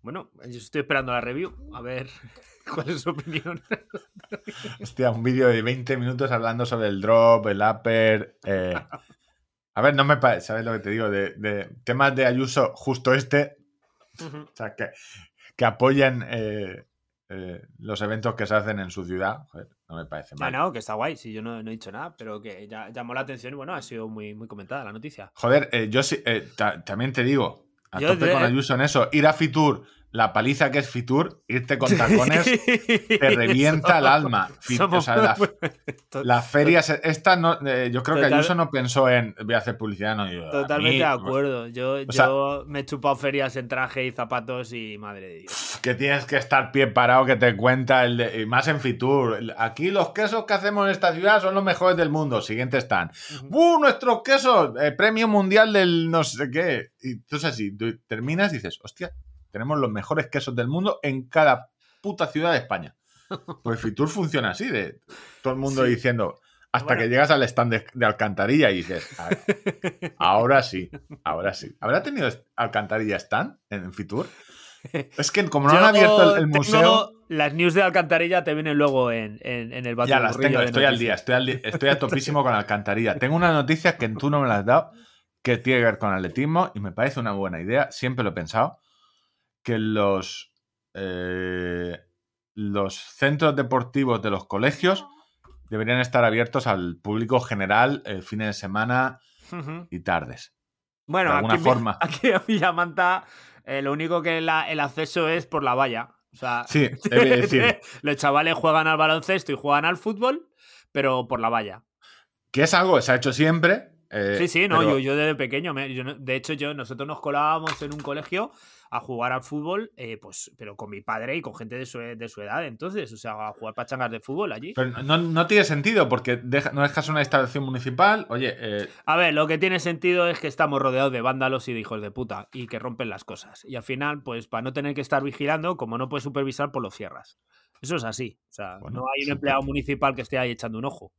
Bueno, yo estoy esperando la review, a ver cuál es su opinión. Hostia, un vídeo de 20 minutos hablando sobre el drop, el upper. Eh, a ver, no me parece, ¿sabes lo que te digo? De, temas de Ayuso, justo este, o sea, que, que apoyen eh, eh, los eventos que se hacen en su ciudad, no me parece mal. no, que está guay, sí, yo no, he dicho nada, pero que ya, llamó la atención y bueno, ha sido muy, muy comentada la noticia. Joder, eh, yo sí, también te digo, a tope con Ayuso en eso, ir a Fitur la paliza que es Fitur, irte con tacones, te revienta el alma. las ferias, esta no, eh, yo creo que Ayuso no pensó en voy a hacer publicidad. No, Totalmente de acuerdo. Yo, yo me he chupado ferias en traje y zapatos y madre de Dios. Que tienes que estar pie parado que te cuenta, el y más en Fitur. Aquí los quesos que hacemos en esta ciudad son los mejores del mundo. Siguiente están. ¡Uh, nuestros quesos! Eh, premio mundial del no sé qué. Y entonces así, terminas y dices, hostia, tenemos los mejores quesos del mundo en cada puta ciudad de España. Pues Fitur funciona así, de todo el mundo diciendo, hasta que llegas al stand de, Alcantarilla y dices, ahora sí, ahora sí. ¿Habrá tenido Alcantarilla stand en Fitur? Es que como no han abierto el, museo... Las news de Alcantarilla te vienen luego en, el batallón. Ya las tengo, estoy al día, estoy, estoy a topísimo con Alcantarilla. Tengo una noticia que tú no me la has dado, que tiene que ver con atletismo y me parece una buena idea, siempre lo he pensado que los, eh, los centros deportivos de los colegios deberían estar abiertos al público general el fines de semana y tardes. Bueno, de alguna aquí, forma. aquí a Villamanta Eh, lo único que el acceso es por la valla. O sea, sí, los chavales juegan al baloncesto y juegan al fútbol, pero por la valla. Que es algo que se ha hecho siempre. Eh, sí, sí, no, yo, yo desde pequeño, de hecho, yo, nosotros nos colábamos en un colegio a jugar al fútbol, eh, pues, pero con mi padre y con gente de su, de su, edad, entonces, o sea, a jugar pachangas de fútbol allí. Pero no, no tiene sentido, porque no dejas una instalación municipal, oye... Eh, a ver, lo que tiene sentido es que estamos rodeados de vándalos y de hijos de puta, y que rompen las cosas. Y al final, pues, para no tener que estar vigilando, como no puedes supervisar, pues lo cierras. Eso es así. O sea, no hay un empleado municipal que esté ahí echando un ojo.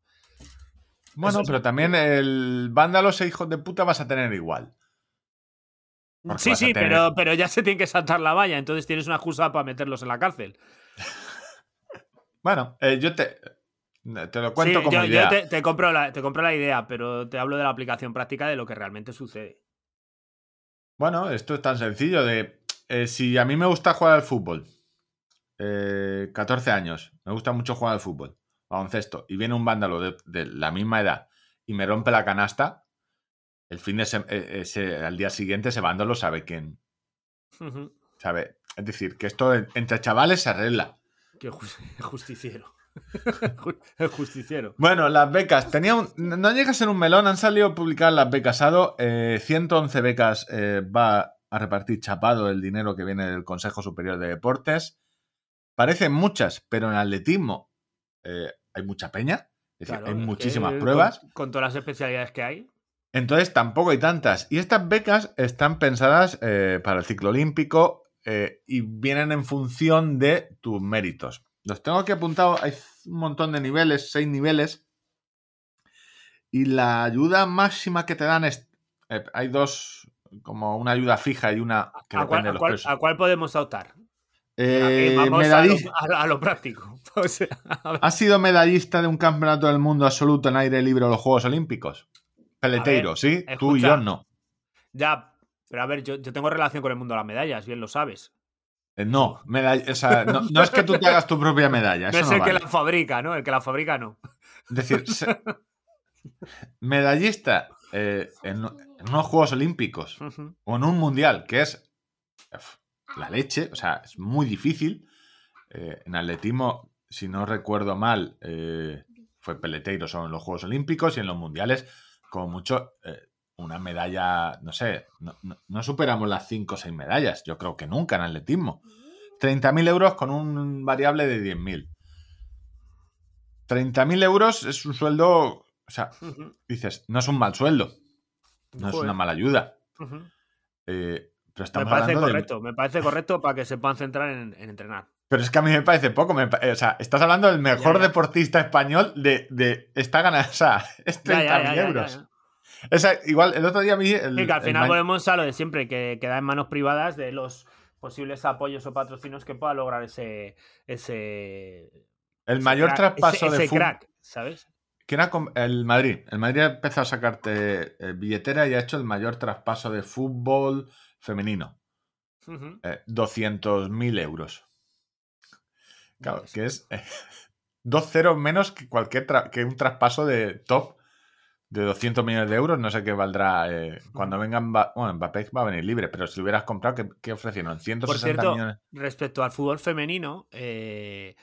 Bueno, pero también el vándalos e hijos de puta vas a tener igual sí, sí, pero, pero ya se tiene que saltar la valla, entonces tienes una excusa para meterlos en la cárcel. bueno, eh, yo te, te lo cuento como idea. Yo te, compro la, te compro la idea, pero te hablo de la aplicación práctica de lo que realmente sucede. Bueno, esto es tan sencillo de... Eh, si a mí me gusta jugar al fútbol, 14 eh, años, me gusta mucho jugar al fútbol, baloncesto, y viene un vándalo de la misma edad y me rompe la canasta, el fin de e, ese, al día siguiente ese vándalo sabe quién. ¿Sabe? Es decir, que esto entre chavales se arregla. Qué justiciero. el justiciero. Bueno, las becas. Tenía no llega a ser un melón. Han salido publicar las becas ADO. 111 eh, becas eh, va a repartir chapado el dinero que viene del Consejo Superior de Deportes. Parecen muchas, pero en atletismo eh, hay mucha peña. Es decir, hay muchísimas pruebas. con, todas las especialidades que hay. Entonces tampoco hay tantas. Y estas becas están pensadas eh, para el ciclo olímpico eh, y vienen en función de tus méritos. Los tengo aquí apuntados, hay un montón de niveles, seis niveles. Y la ayuda máxima que te dan es. Eh, hay dos, como una ayuda fija y una que ¿A depende cuál, de los ¿A cuál podemos optar? vamos a lo, práctico. ¿Has sido medallista de un campeonato del mundo absoluto en aire libre o los Juegos Olímpicos? Peleteiro, ¿sí? Tú y yo no. Ya, pero a ver, yo, tengo relación con el mundo de las medallas, bien lo sabes. Eh, no, no, es que tú te hagas tu propia medalla. no es el que la fabrica, ¿no? El que la fabrica no. Es decir, medallista eh, en, unos Juegos Olímpicos o en un Mundial, que es la leche, o sea, es muy difícil. Eh, en atletismo, si no recuerdo mal, fue Peleteiro son los Juegos Olímpicos y en los Mundiales como mucho, eh, una medalla, no sé, no, superamos las 5 o 6 medallas, yo creo que nunca en atletismo. 30.000 euros con un variable de 10.000. 30.000 euros es un sueldo, o sea, dices, no es un mal sueldo, no es una mala ayuda. Eh, pero me parece correcto, me parece correcto para que se puedan centrar en, entrenar. Pero es que a mí me parece poco. o sea, estás hablando del mejor deportista español de, de esta gana. O sea, es 30.000 euros. igual, el otro día vi. El, que al final volvemos a lo de siempre, que queda en manos privadas de los posibles apoyos o patrocinios que pueda lograr ese. ese el mayor traspaso de ese crack, ¿sabes? Que era el Madrid. El Madrid ha empezado a sacarte eh, billetera y ha hecho el mayor traspaso de fútbol femenino. 200.000 eh, euros. Claro, que es eh, dos ceros menos que cualquier que un traspaso de top de 200 millones de euros. No sé qué valdrá eh, cuando vengan. Bueno, Mbappé va a venir libre, pero si lo hubieras comprado, ¿qué, qué ofrecieron? 160 Por cierto, millones. Respecto al fútbol femenino, eh,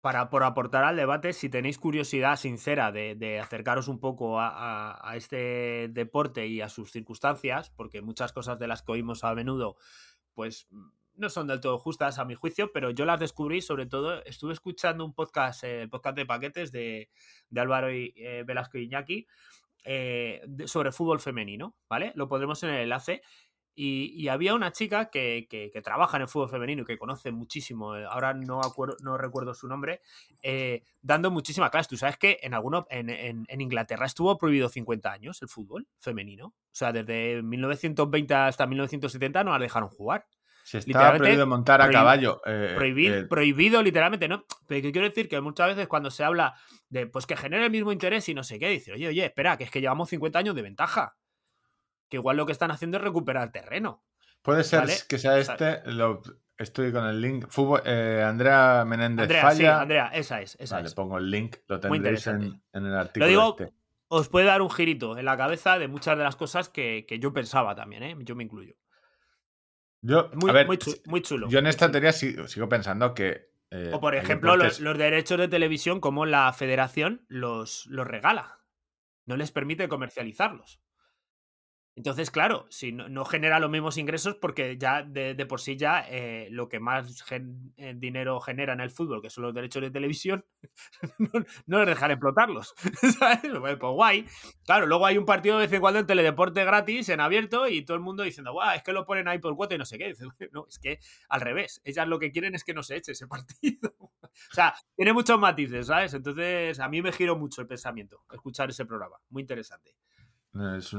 para por aportar al debate, si tenéis curiosidad sincera de, acercaros un poco a, a, este deporte y a sus circunstancias, porque muchas cosas de las que oímos a menudo, pues no son del todo justas a mi juicio, pero yo las descubrí, sobre todo, estuve escuchando un podcast, el podcast de paquetes de, Álvaro y, eh, Velasco Iñaki, eh, sobre fútbol femenino, ¿vale? Lo pondremos en el enlace. Y, había una chica que, trabaja en el fútbol femenino y que conoce muchísimo, eh, ahora no, acuerdo, no recuerdo su nombre, dando muchísima clase. Tú sabes que en, alguno, en, en, Inglaterra estuvo prohibido 50 años el fútbol femenino. O sea, desde 1920 hasta 1970 no la dejaron jugar. Se estaba prohibido montar a caballo. Eh, eh, prohibido, literalmente, ¿no? Pero quiero decir que muchas veces cuando se habla de pues que genere el mismo interés y no sé qué, dice, oye, oye, espera, que es que llevamos 50 años de ventaja. Que igual lo que están haciendo es recuperar terreno. Puede ser que sea este, lo, estoy con el link. Fútbol, eh, Andrea Menéndez Andrea, Sí, Andrea, esa es. Esa vale, es. pongo el link, lo tendréis en, el artículo. Lo digo, este. os puede dar un girito en la cabeza de muchas de las cosas que, que yo pensaba también, ¿eh? Yo me incluyo. Yo, muy, a ver, muy, chulo, Yo en esta teoría sigo, pensando que. Eh, o por ejemplo, los, derechos de televisión, como la federación los, los regala. No les permite comercializarlos. Entonces, claro, si no, genera los mismos ingresos porque ya de, por sí ya eh, lo que más eh, dinero genera en el fútbol, que son los derechos de televisión, no, no les dejan explotarlos. ¿Sabes? Pues guay. Claro, luego hay un partido de vez en cuando en teledeporte gratis, en abierto, y todo el mundo diciendo, guau, es que lo ponen ahí por cuota y no sé qué. No, es que al revés. Ellas lo que quieren es que no se eche ese partido. o sea, tiene muchos matices, ¿sabes? Entonces, a mí me giró mucho el pensamiento escuchar ese programa. Muy interesante. Es,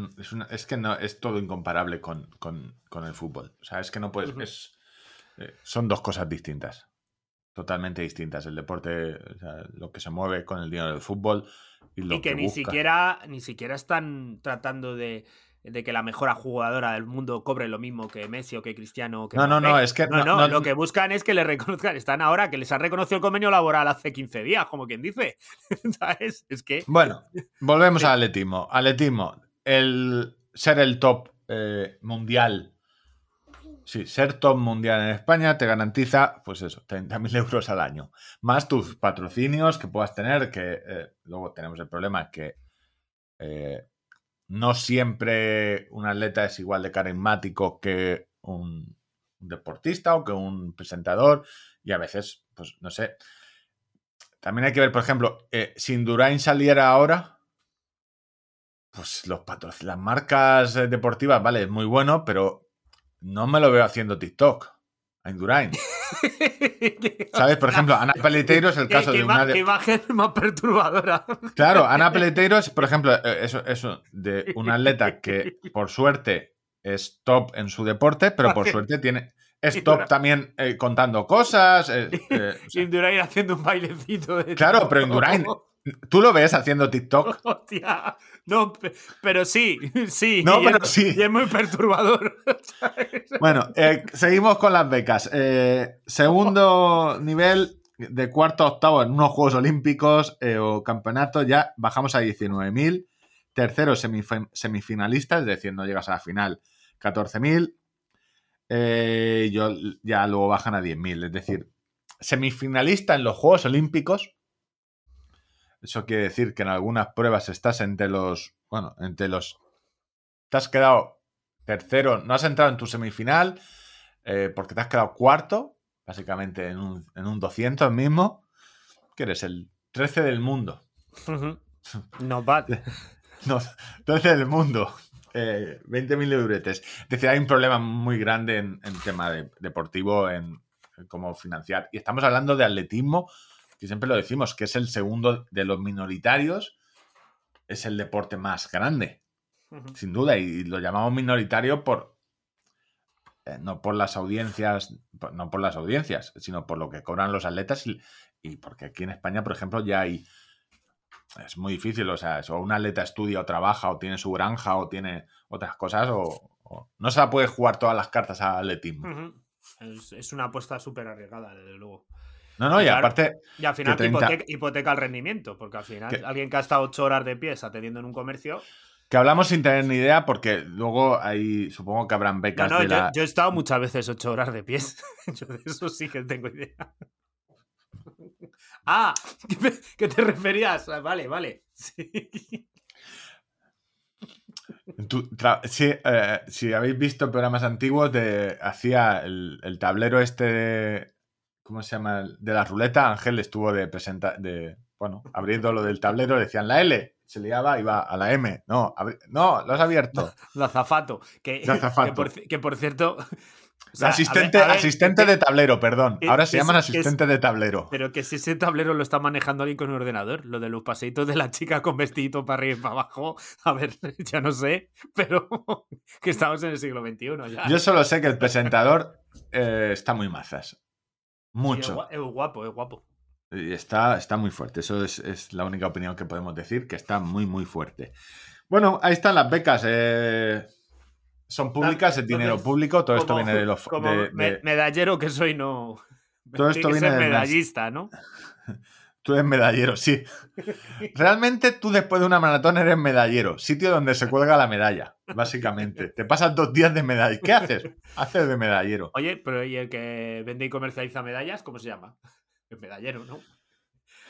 es, que no, es todo incomparable con, el fútbol. O sea, es que no puedes. Eh, son dos cosas distintas. Totalmente distintas. El deporte, lo que se mueve con el dinero del fútbol y lo que, ni siquiera ni siquiera están tratando de, que la mejor jugadora del mundo cobre lo mismo que Messi o que Cristiano. O que no, no, no, es que. No, no, lo que buscan es que le reconozcan. Están ahora que les han reconocido el convenio laboral hace 15 días, como quien dice. ¿Sabes? Es que. Bueno, volvemos al atletismo. Atletismo el ser el top eh, mundial. Sí, ser top mundial en España te garantiza, pues eso, 30.000 euros al año. Más tus patrocinios que puedas tener, que eh, luego tenemos el problema que eh, no siempre un atleta es igual de carismático que un, deportista o que un presentador y a veces, pues no sé. También hay que ver, por ejemplo, si Indurain saliera ahora, pues los las marcas eh, deportivas, vale, es muy bueno, pero no me lo veo haciendo TikTok a Indurain. ¿Sabes? Por ejemplo, Ana Peleteiro es el caso de una. De... imagen más perturbadora. Claro, Ana Peleteiro es, por ejemplo, eh, eso, eso de un atleta que, por suerte, es top en su deporte, pero por suerte tiene. Es top también eh, contando cosas. Indurain haciendo un bailecito. De claro, pero Indurain ¿Tú lo ves haciendo TikTok? Hostia, no, pero sí, sí. No, pero sí. Y es muy perturbador. bueno, eh, seguimos con las becas. Eh, segundo nivel de cuarto a octavo en unos Juegos Olímpicos eh, o campeonatos, ya bajamos a 19.000. Tercero, semifinalista, es decir, no llegas a la final, 14.000. yo, ya luego bajan a 10.000, es decir, semifinalista en los Juegos Olímpicos eso quiere decir que en algunas pruebas estás entre los. Bueno, entre los. Te has quedado tercero, no has entrado en tu semifinal eh, porque te has quedado cuarto, básicamente en un, en un 200 mismo, que eres el 13 del mundo. No bad. No, 13 del mundo. Eh, 20.000 euretes. Es decir, hay un problema muy grande en, en tema deportivo, en, en, cómo financiar. Y estamos hablando de atletismo que siempre lo decimos, que es el segundo de los minoritarios, es el deporte más grande, sin duda, y lo llamamos minoritario por eh, no por las audiencias, no por las audiencias, sino por lo que cobran los atletas y, porque aquí en España, por ejemplo, ya hay es muy difícil, o sea, o un atleta estudia o trabaja o tiene su granja o tiene otras cosas o, no se la puede jugar todas las cartas al atletismo. es, es, una apuesta súper arriesgada, desde luego. No, no, y, aparte. Y al final hipoteca, el rendimiento, porque al final alguien que ha estado ocho horas de pies atendiendo en un comercio. Que hablamos sin tener ni idea, porque luego ahí supongo que habrán becas. No, no, yo, he estado muchas veces ocho horas de pies. yo de eso sí que tengo idea. ah, ¿qué te referías? Ah, vale, vale. Sí. Eh, si habéis visto programas antiguos, de, hacía el, el tablero este ¿cómo se llama? De la ruleta, Ángel estuvo de presentar, de, bueno, abriendo lo del tablero, decían la L, se liaba, iba a la M. No, no, lo has abierto. La zafato. Que, Que, por, cierto. asistente asistente de tablero, perdón. Ahora se llaman asistente de tablero. Pero que si ese tablero lo está manejando alguien con un ordenador, lo de los paseitos de la chica con vestidito para arriba y para abajo, a ver, ya no sé, pero que estamos en el siglo XXI ya. Yo solo sé que el presentador eh, está muy mazas. Mucho. es, guapo, es guapo. Está, está muy fuerte. Eso es, la única opinión que podemos decir, que está muy, muy fuerte. Bueno, ahí están las becas. Eh, son públicas, es dinero público. Todo esto viene de los. medallero que soy, no. Todo esto viene medallista, ¿no? Tú eres medallero, sí. Realmente tú después de una maratón eres medallero, sitio donde se cuelga la medalla, básicamente. Te pasas dos días de medalla. ¿Qué haces? Haces de medallero. Oye, pero ¿y el que vende y comercializa medallas, cómo se llama? El medallero, ¿no?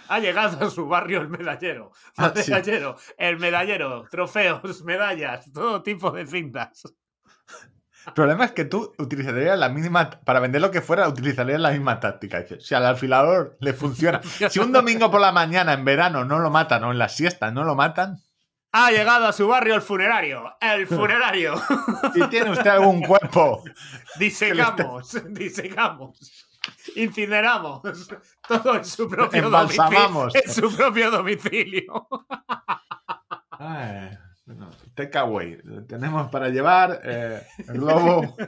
Ha llegado a su barrio el medallero. El ah, medallero, el medallero, trofeos, medallas, todo tipo de cintas. El problema es que tú utilizarías la mínima. Para vender lo que fuera, utilizarías la misma táctica. Si al alfilador le funciona. Si un domingo por la mañana en verano no lo matan o en la siesta no lo matan. Ha llegado a su barrio el funerario. El funerario. Si tiene usted algún cuerpo. Disecamos, disecamos. Incineramos. Todo en su propio domicilio. En su propio domicilio. Ay. Takeaway. Tenemos para llevar eh, el globo.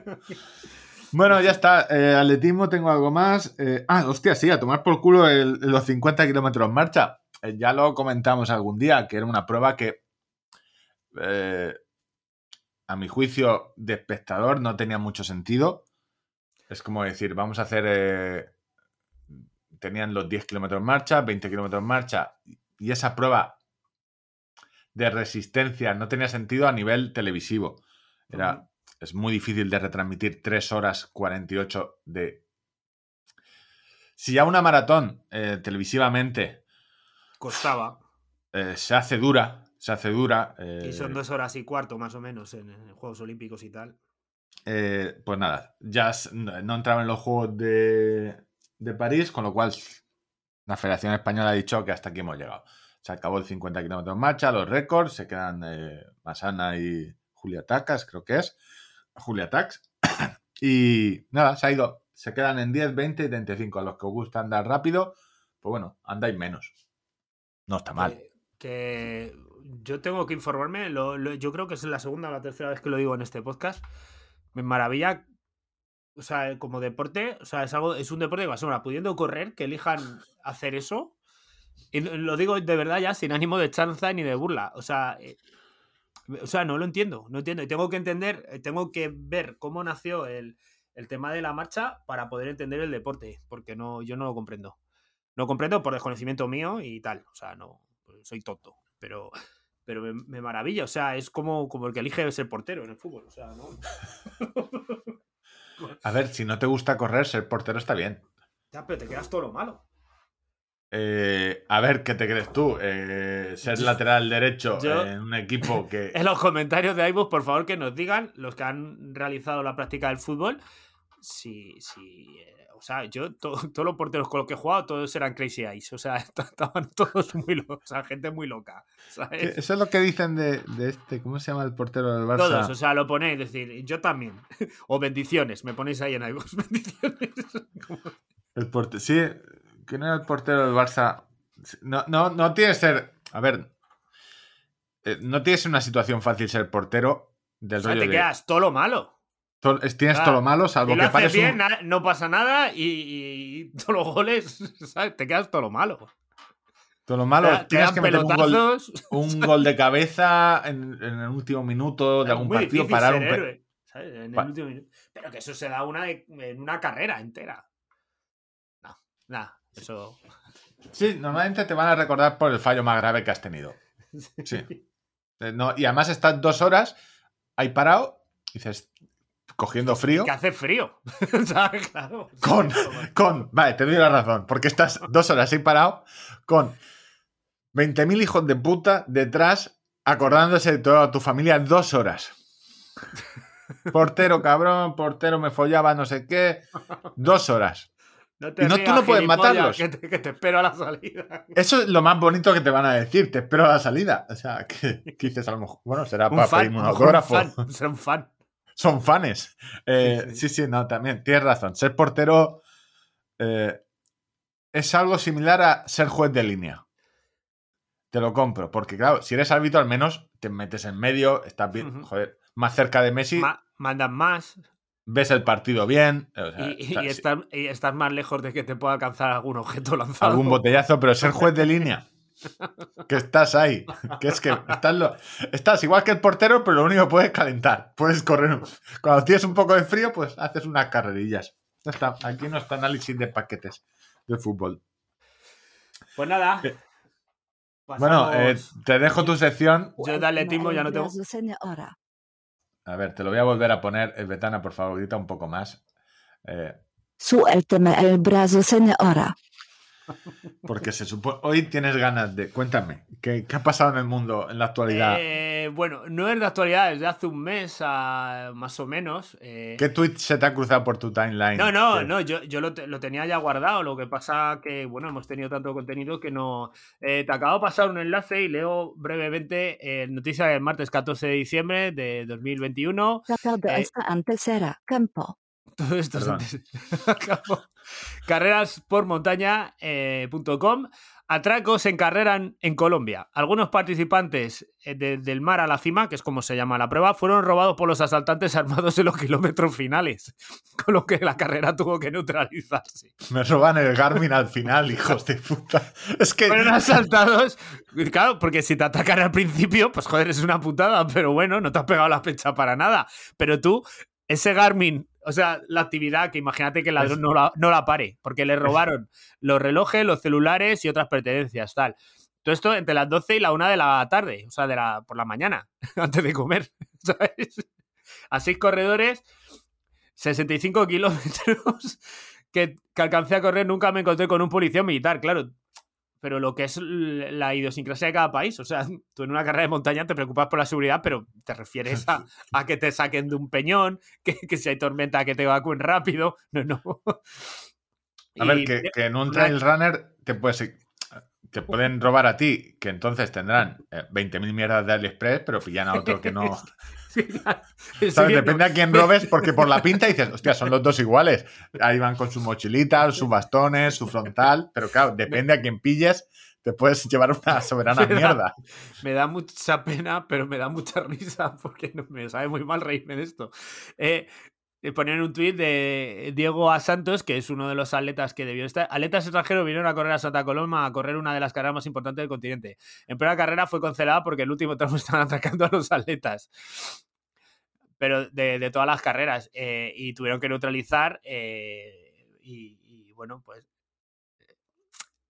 Bueno, ya está. Eh, atletismo, tengo algo más. Eh, ah, hostia, sí, a tomar por culo los 50 kilómetros en marcha. ya lo comentamos algún día, que era una prueba que, a mi juicio, de espectador no tenía mucho sentido. Es como decir, vamos a hacer. tenían los 10 kilómetros en marcha, 20 kilómetros en marcha, y esa prueba de resistencia no tenía sentido a nivel televisivo. Era, Es muy difícil de retransmitir 3 horas 48 de... Si ya una maratón eh, televisivamente... Costaba. Eh, se hace dura, se hace dura. y son eh, dos horas y cuarto más o menos en, Juegos Olímpicos y tal. pues nada, ya no entraba en los Juegos de, de París, con lo cual la Federación Española ha dicho que hasta aquí hemos llegado. Se acabó el 50 kilómetros en marcha, los récords, se quedan eh, Masana y Julia Tacas, creo que es. Julia Tax. y nada, se ha ido. Se quedan en 10, 20 y 35. A los que os gusta andar rápido, pues bueno, andáis menos. No está mal. Que, yo tengo que informarme. yo creo que es la segunda o la tercera vez que lo digo en este podcast. Me maravilla o sea, como deporte, o sea, es algo, es un deporte que va a ser pudiendo correr, que elijan hacer eso, y lo digo de verdad ya sin ánimo de chanza ni de burla. O sea, eh, o sea, no lo entiendo, no entiendo. Y tengo que entender, eh, tengo que ver cómo nació el, tema de la marcha para poder entender el deporte, porque no, yo no lo comprendo. No comprendo por desconocimiento mío y tal. O sea, no, soy tonto. Pero, pero me, maravilla. O sea, es como, como el que elige ser portero en el fútbol. O sea, no. A ver, si no te gusta correr, ser portero está bien. Ya, pero te quedas todo lo malo. Eh, a ver, ¿qué te crees tú? Eh, ser lateral derecho en un equipo que. En los comentarios de iVoox, por favor, que nos digan, los que han realizado la práctica del fútbol, si. si eh, o sea, yo, todos los porteros con los que he jugado, todos eran crazy eyes. O sea, estaban todos muy locos. O sea, gente muy loca. Eso es lo que dicen de, este. ¿Cómo se llama el portero del Barça? Todos, o sea, lo ponéis, decir, yo también. O bendiciones, me ponéis ahí en iVoox. Bendiciones. El portero. Sí, ¿Quién era el portero del Barça? No, no, no tiene que ser. A ver. Eh, no tienes una situación fácil ser portero del o sea, te quedas todo lo malo. tienes todo lo malo, salvo que pares bien, no pasa nada y, todos los goles, ¿sabes? Te quedas todo lo malo. Todo lo malo, tienes que meter un gol, un gol, de cabeza en, el último minuto de algún partido, parar un. Héroe, En el último minuto. Pero que eso se da una en una carrera entera. No, nada. Eso. Sí, normalmente te van a recordar por el fallo más grave que has tenido. Sí. Eh, no, y además estás dos horas ahí parado, dices, cogiendo frío. Que hace frío. claro. Con, con, vale, te doy la razón, porque estás dos horas ahí parado con 20.000 hijos de puta detrás acordándose de toda tu familia dos horas. Portero cabrón, portero me follaba, no sé qué. Dos horas. No y no, tú no puedes matarlos. Que te, espero a la salida. Eso es lo más bonito que te van a decir. Te espero a la salida. O sea, que, dices a lo mejor. Bueno, será para pedirme un autógrafo. Son fan. Son fanes. Eh, sí, sí, no, también. Tienes razón. Ser portero eh, es algo similar a ser juez de línea. Te lo compro. Porque, claro, si eres árbitro, al menos te metes en medio, estás bien, joder, más cerca de Messi. mandan más ves el partido bien. y, estás, más lejos de que te pueda alcanzar algún objeto lanzado. Algún botellazo, pero ser juez de línea. que estás ahí. Que es que estás, estás igual que el portero, pero lo único que puedes calentar. Puedes correr. Cuando tienes un poco de frío, pues haces unas carrerillas. está. Aquí no está análisis de paquetes de fútbol. Pues nada. Bueno, eh, te dejo tu sección. Yo de atletismo ya no tengo. A ver, te lo voy a volver a poner. El Betana, por favor, grita un poco más. Eh, Suélteme el brazo, señora. Porque se supone. Hoy tienes ganas de. Cuéntame, ¿qué, ha pasado en el mundo en la actualidad? Eh, bueno, no es de actualidad, es de hace un mes más o menos. Eh. ¿Qué tweet se te ha cruzado por tu timeline? No, no, no, yo, yo lo, tenía ya guardado. Lo que pasa que, bueno, hemos tenido tanto contenido que no. Eh, te acabo de pasar un enlace y leo brevemente noticia del martes 14 de diciembre de 2021. antes era campo. Todo esto es Carreraspormontaña.com. Eh, Atracos en carrera en Colombia. Algunos participantes eh, del mar a la cima, que es como se llama la prueba, fueron robados por los asaltantes armados en los kilómetros finales, con lo que la carrera tuvo que neutralizarse. Me roban el Garmin al final, hijos de puta. Es que. Fueron asaltados. Claro, porque si te atacan al principio, pues joder, es una putada, pero bueno, no te has pegado la fecha para nada. Pero tú, ese Garmin o sea, la actividad que imagínate que el ladrón no la, no la pare, porque le robaron los relojes, los celulares y otras pertenencias, tal. Todo esto entre las 12 y la 1 de la tarde, o sea, de la, por la mañana, antes de comer, ¿sabes? A seis corredores, 65 kilómetros que, que alcancé a correr, nunca me encontré con un policía militar, claro pero lo que es la idiosincrasia de cada país. O sea, tú en una carrera de montaña te preocupas por la seguridad, pero te refieres a, que te saquen de un peñón, que, si hay tormenta que te evacúen rápido. No, no. A ver, que, en un trail runner te puedes te pueden robar a ti, que entonces tendrán 20.000 eh, mierdas de AliExpress, pero pillan a otro que no. Depende a quién robes, porque por la pinta dices, hostia, son los dos iguales. Ahí van con su mochilita, sus bastones, su frontal, pero claro, depende a quién pilles, te puedes llevar una soberana mierda. me da mucha pena, pero me da mucha risa porque me sabe muy mal reírme de esto. Eh, eh, poner un tuit de Diego A. Santos, que es uno de los atletas que debió estar. Atletas extranjeros vinieron a correr a Santa Coloma a correr una de las carreras más importantes del continente. En primera carrera fue cancelada porque el último tramo estaban atacando a los atletas. Pero de, todas las carreras. Eh, y tuvieron que neutralizar. Eh, y, bueno, pues.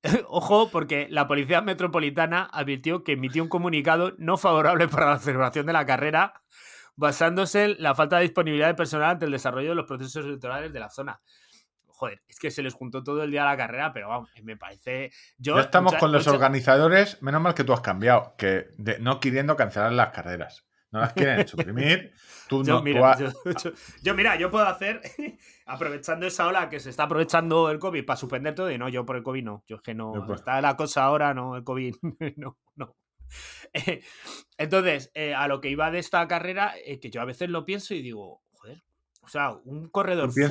Ojo, porque la Policía Metropolitana advirtió que emitió un comunicado no favorable para la celebración de la carrera basándose en la falta de disponibilidad de personal ante el desarrollo de los procesos electorales de la zona. Joder, es que se les juntó todo el día a la carrera, pero vamos, me parece. Yo, ya estamos con los organizadores, menos mal que tú has cambiado, que no queriendo cancelar las carreras. No las quieren suprimir. Tú yo, mira, yo, mira, yo puedo hacer, aprovechando esa ola que se está aprovechando el COVID para suspender todo, y no, yo por el COVID no. Yo es que no. Está la cosa ahora, no, el COVID. no, no. entonces, eh, a lo que iba de esta carrera, eh, que yo a veces lo pienso y digo, o sea, un corredor full,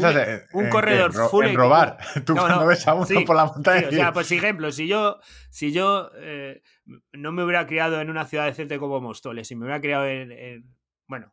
un corredor full robar. Tú cuando ves a uno por la montaña. o sea, pues ejemplo, si yo, si yo eh, no me hubiera criado en una ciudad decente como Móstoles, si me hubiera criado en, bueno,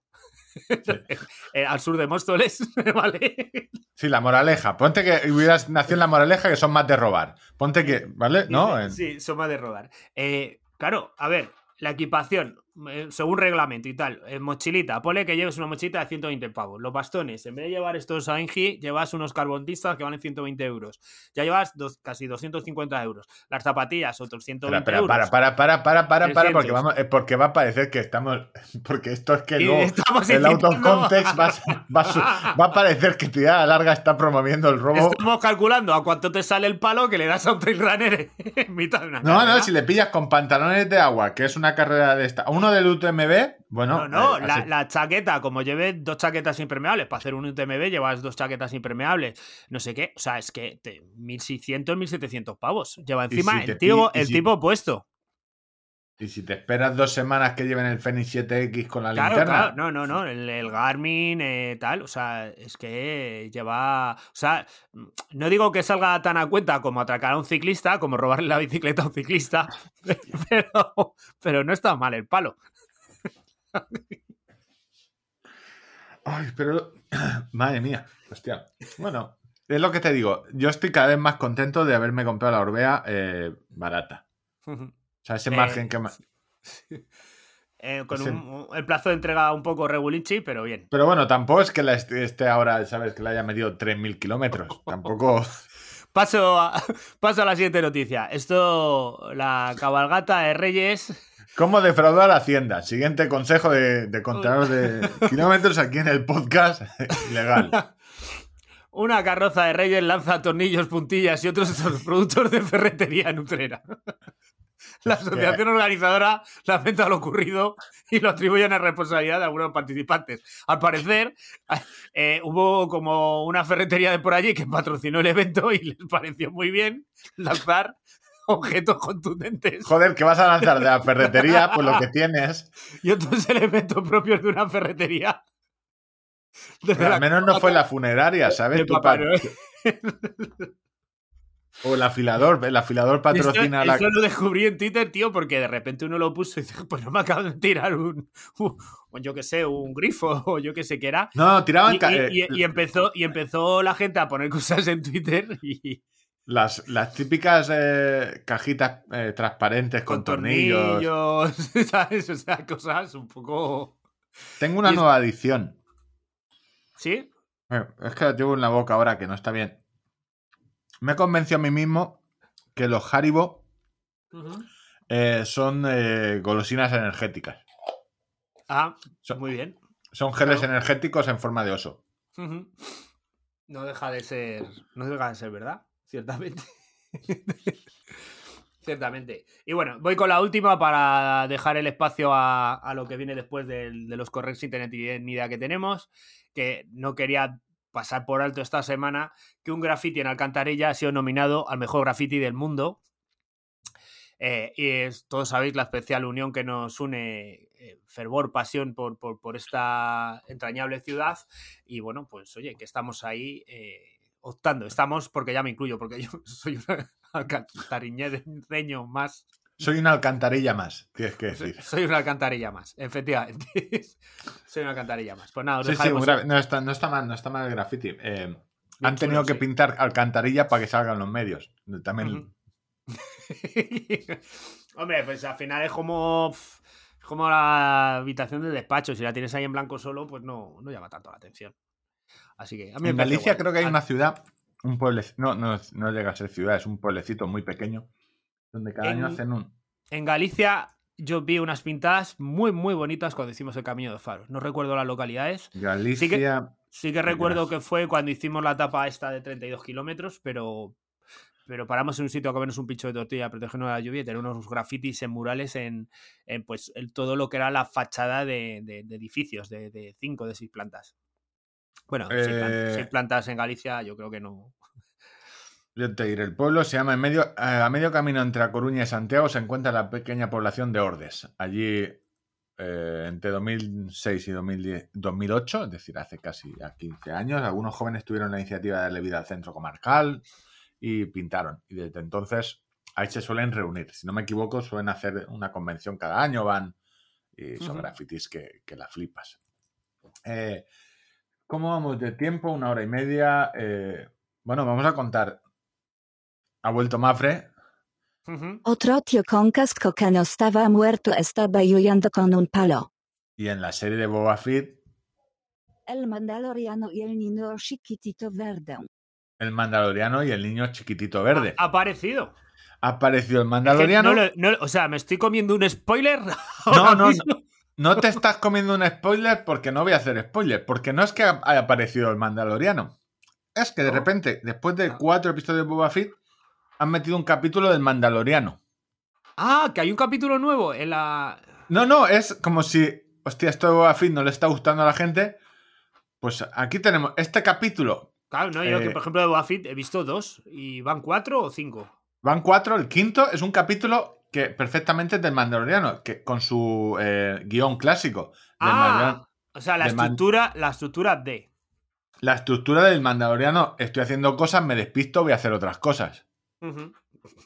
al sur de Móstoles, ¿vale? Sí, la moraleja. Ponte que hubieras nacido en la moraleja que son más de robar. Ponte que, ¿vale? ¿No? Sí, son más de robar. Eh, Claro, a ver, la equipación, eh, según reglamento y tal, en mochilita, pone que lleves una mochilita de 120 pavos. Los bastones, en vez de llevar estos Aingi, llevas unos carbontistas que valen 120 euros. Ya llevas casi 250 euros. Las zapatillas, otros 120 para, euros. Para, para, para, para, para, para, porque, vamos, eh, porque va a parecer que estamos. Porque esto es que no. El out of context va, va, a parecer que Tía Larga está promoviendo el robo. Estamos calculando a cuánto te sale el palo que le das a un trail runner en mitad de una. No, no, si le pillas con pantalones de agua, que es una carrera de esta. Uno del UTMB, bueno. No, no, eh, la, chaqueta, como llevé dos chaquetas impermeables, para hacer un UTMB llevas dos chaquetas impermeables, no sé qué. O sea, es que 1600, 1700 pavos lleva encima el, tío, el tipo puesto. Y si te esperas dos semanas que lleven el Fenix 7X con la linterna. Claro, no, no, no. El, Garmin, eh, tal. O sea, es que lleva. O sea, no digo que salga tan a cuenta como atracar a un ciclista, como robarle la bicicleta a un ciclista, pero, pero no está mal el palo. Ay, pero. Madre mía. Hostia. Bueno, es lo que te digo. Yo estoy cada vez más contento de haberme comprado la Orbea eh, barata. O sea, ese margen que más. Eh, con el plazo de entrega un poco regulinchi, pero bien. Pero bueno, tampoco es que la esté ahora, ¿sabes? Que le haya medido 3.000 kilómetros. Tampoco. paso, a, paso a la siguiente noticia. Esto, la cabalgata de Reyes. ¿Cómo defraudar a Hacienda? Siguiente consejo de, de contador de kilómetros aquí en el podcast legal. Una carroza de Reyes lanza tornillos, puntillas y otros productos de ferretería en Utrera. La asociación organizadora lamenta lo ocurrido y lo atribuyen a responsabilidad de algunos participantes. Al parecer, eh, hubo como una ferretería de por allí que patrocinó el evento y les pareció muy bien lanzar objetos contundentes. Joder, ¿qué vas a lanzar de la ferretería? Pues lo que tienes. Y otros elementos propios de una ferretería. al menos no fue la funeraria, ¿sabes? O el afilador, el afilador patrocina la. Eso lo descubrí en Twitter, tío, porque de repente uno lo puso y dice, pues no me acabo de tirar un, yo qué sé, un grifo o yo qué sé qué era. No, tiraban. Y, y, empezó, y empezó la gente a poner cosas en Twitter y. Las, las típicas eh, cajitas eh, transparentes con, tornillos. ¿sabes? O sea, cosas un poco. Tengo una nueva edición. ¿Sí? Eh, es que llevo en la boca ahora que no está bien me convenció a mí mismo que los Haribo eh, son eh, golosinas energéticas. Ah, muy bien. Son geles energéticos en forma de oso. No deja de ser. No deja de ser verdad, ciertamente. ciertamente. Y bueno, voy con la última para dejar el espacio a, lo que viene después de, de los internet y idea que tenemos. Que no quería pasar por alto esta semana que un graffiti en Alcantarilla ha sido nominado al mejor graffiti del mundo. Eh, y es, todos sabéis la especial unión que nos une, eh, fervor, pasión por, por, esta entrañable ciudad. Y bueno, pues oye, que estamos ahí eh, optando. Estamos, porque ya me incluyo, porque yo soy un alcantariñeño más soy una alcantarilla más, tienes que decir. Soy una alcantarilla más, efectivamente. soy una alcantarilla más. Pues nada, sí, sí, no, está, no, está, mal, no está mal el graffiti. Eh, han tenido que pintar alcantarilla para que salgan los medios. También. Hombre, pues al final es como, como la habitación del despacho. Si la tienes ahí en blanco solo, pues no, no llama tanto la atención. Así que En Galicia creo que hay una ciudad, un pueblecito, no, no, no llega a ser ciudad, es un pueblecito muy pequeño donde cada año hacen un. En Galicia yo vi unas pintadas muy, muy bonitas cuando hicimos el Camino de Faros. No recuerdo las localidades. Galicia. Sí que, recuerdo que fue cuando hicimos la etapa esta de 32 kilómetros, pero, pero paramos en un sitio a comernos un picho de tortilla, protegernos de la lluvia y tener unos grafitis en murales en, pues todo lo que era la fachada de, edificios de, cinco, de seis plantas. Bueno, seis, eh, plantas en Galicia yo creo que no, yo te diré, el pueblo se llama en medio, eh, a medio camino entre A Coruña y Santiago se encuentra la pequeña población de Ordes. Allí, eh, entre 2006 y 2008, es decir, hace casi 15 años, algunos jóvenes tuvieron la iniciativa de darle vida al centro comarcal y pintaron. Y desde entonces ahí se suelen reunir. Si no me equivoco, suelen hacer una convención cada año, van y son grafitis que, la flipas. Eh, ¿Cómo vamos de tiempo? Una hora y media. bueno, vamos a contar ha vuelto Mafre. Otro tío con casco que no estaba muerto estaba llorando con un palo. Y en la serie de Boba Fett. El Mandaloriano y el niño chiquitito verde. El Mandaloriano y el niño chiquitito verde. Ha aparecido. Ha aparecido el Mandaloriano. o sea, me estoy comiendo un spoiler. No, no, no. No te estás comiendo un spoiler porque no voy a hacer spoiler. Porque no es que haya aparecido el Mandaloriano. Es que de oh. repente, después de cuatro episodios de Boba Fett, han metido un capítulo del Mandaloriano. Ah, que hay un capítulo nuevo en la. No, no, es como si. Hostia, esto de Boba Fett no le está gustando a la gente. Pues aquí tenemos este capítulo. Claro, no, yo que eh, por ejemplo de Boba Fett he visto dos. ¿Y van cuatro o cinco? Van cuatro. El quinto es un capítulo que perfectamente es del Mandaloriano, que con su eh, guion clásico. Ah, o sea, la estructura, la estructura de. La estructura del Mandaloriano, estoy haciendo cosas, me despisto, voy a hacer otras cosas.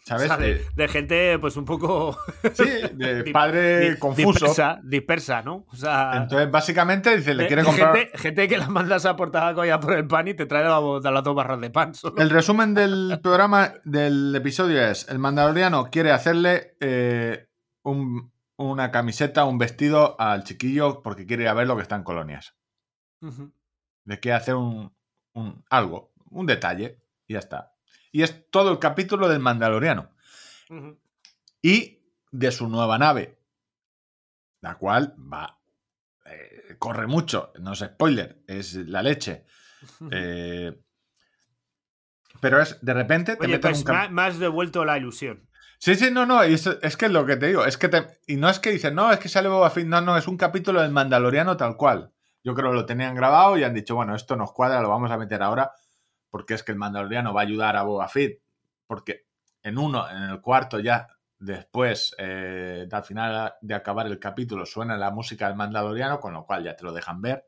¿Sabes? de, gente, pues un poco. Sí, de padre confuso. Dispersa, ¿no? O sea, Entonces, básicamente, dice, le quiere comprar. Gente, que la mandas a portar ya por el pan y te trae la, las dos barras de pan. El resumen del programa, del episodio es: el mandaloriano quiere hacerle eh, una camiseta, un vestido al chiquillo porque quiere ir a ver lo que está en colonias. Le quiere hacer un, un algo, un detalle, y ya está. Y es todo el capítulo del Mandaloriano. Y de su nueva nave, la cual va. Eh, corre mucho, no es spoiler, es la leche. Eh, pero es de repente te Oye, pues más devuelto la ilusión. Sí, sí, no, no, es, es que lo que te digo, es que te, y no es que dicen, no, es que sale Boba Fett, no, no, es un capítulo del Mandaloriano tal cual. Yo creo que lo tenían grabado y han dicho, bueno, esto nos cuadra, lo vamos a meter ahora, porque es que el Mandaloriano va a ayudar a Boba Fett, porque en uno, en el cuarto ya, después, eh, al final de acabar el capítulo, suena la música del Mandaloriano, con lo cual ya te lo dejan ver.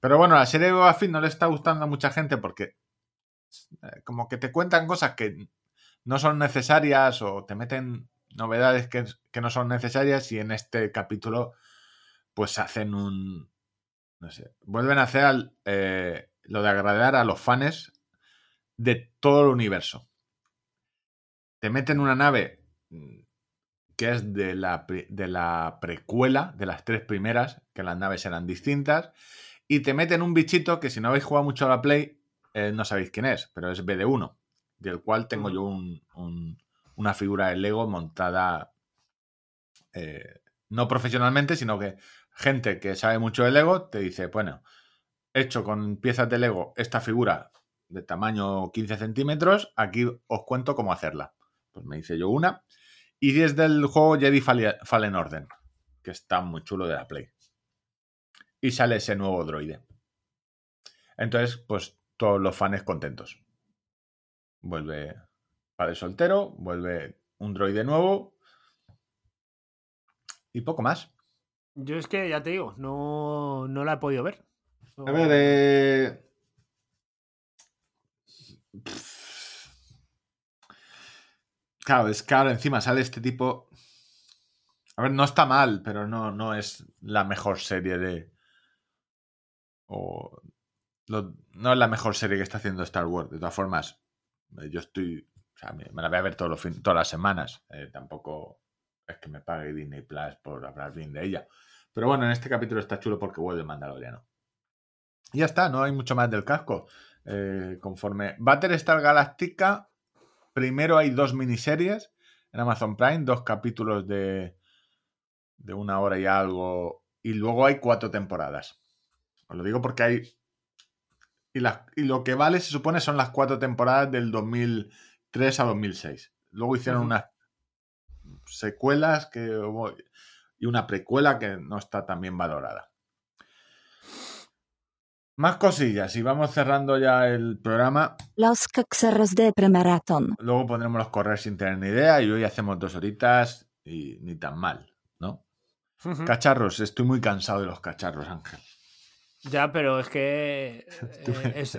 Pero bueno, la serie de Boba Fett no le está gustando a mucha gente porque eh, como que te cuentan cosas que no son necesarias o te meten novedades que, no son necesarias y en este capítulo pues hacen un... no sé, vuelven a hacer eh, lo de agradar a los fans de todo el universo. Te meten una nave mm, que es de la, de la precuela, de las tres primeras, que las naves eran distintas, y te meten un bichito que si no habéis jugado mucho a la Play, eh, no sabéis quién es, pero es BD1 del cual tengo yo una figura de Lego montada eh, no profesionalmente, sino que gente que sabe mucho de Lego te dice, bueno, hecho con piezas de Lego esta figura de tamaño 15 centímetros, aquí os cuento cómo hacerla. Pues me hice yo una. Y es del juego Jedi Fallen Order, que está muy chulo de la Play. Y sale ese nuevo droide. Entonces, pues todos los fans contentos vuelve padre soltero, vuelve un droide nuevo y poco más. Yo es que ya te digo, no, no la he podido ver. A ver, eh... Claro, es que encima sale este tipo. A ver, no está mal, pero no, no es la mejor serie de. O. No es la mejor serie que está haciendo Star Wars. De todas formas, eh, yo estoy, o sea, me, la voy a ver todos los todas las semanas. Eh, tampoco es que me pague Disney Plus por hablar bien de ella. Pero bueno, en este capítulo está chulo porque vuelve Mandaloriano. Y ya está, no hay mucho más del casco. Eh, conforme Battlestar Galactica, primero hay dos miniseries en Amazon Prime, dos capítulos de, de una hora y algo, y luego hay cuatro temporadas. Os lo digo porque hay y, lo que vale, se supone, son las cuatro temporadas del 2003 a 2006. Luego hicieron unas secuelas que, y una precuela que no está tan bien valorada. Más cosillas y vamos cerrando ya el programa. Los caxerros de premaratón. Luego pondremos los correos sin tener ni idea y hoy hacemos dos horitas y ni tan mal, ¿no? Cacharros, estoy muy cansado de los cacharros, Ángel. Ya, pero es que eh, es,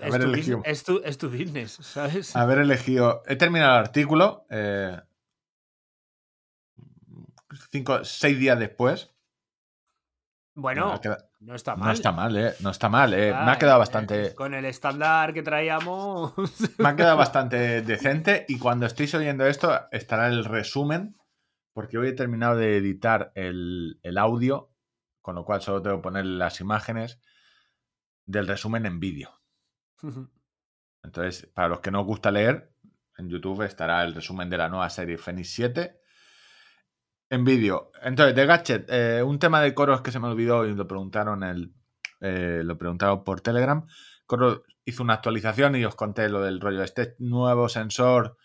tu, es, tu, business, ¿sabes? Haber elegido. He terminado el artículo. Eh, cinco, seis días después. Bueno, no está mal. No está mal, ¿eh? No está mal, ¿eh? me ha quedado bastante. Con el estándar que traíamos. me ha quedado bastante decente. Y cuando estéis oyendo esto, estará el resumen. Porque hoy he terminado de editar el, el audio. Con lo cual solo tengo que poner las imágenes del resumen en vídeo. Entonces, para los que no os gusta leer, en YouTube estará el resumen de la nueva serie Fenix 7 en vídeo. Entonces, de Gadget, eh, un tema de coros que se me olvidó y lo preguntaron el, eh, lo preguntaron por Telegram. Coro hizo una actualización y os conté lo del rollo. Este nuevo sensor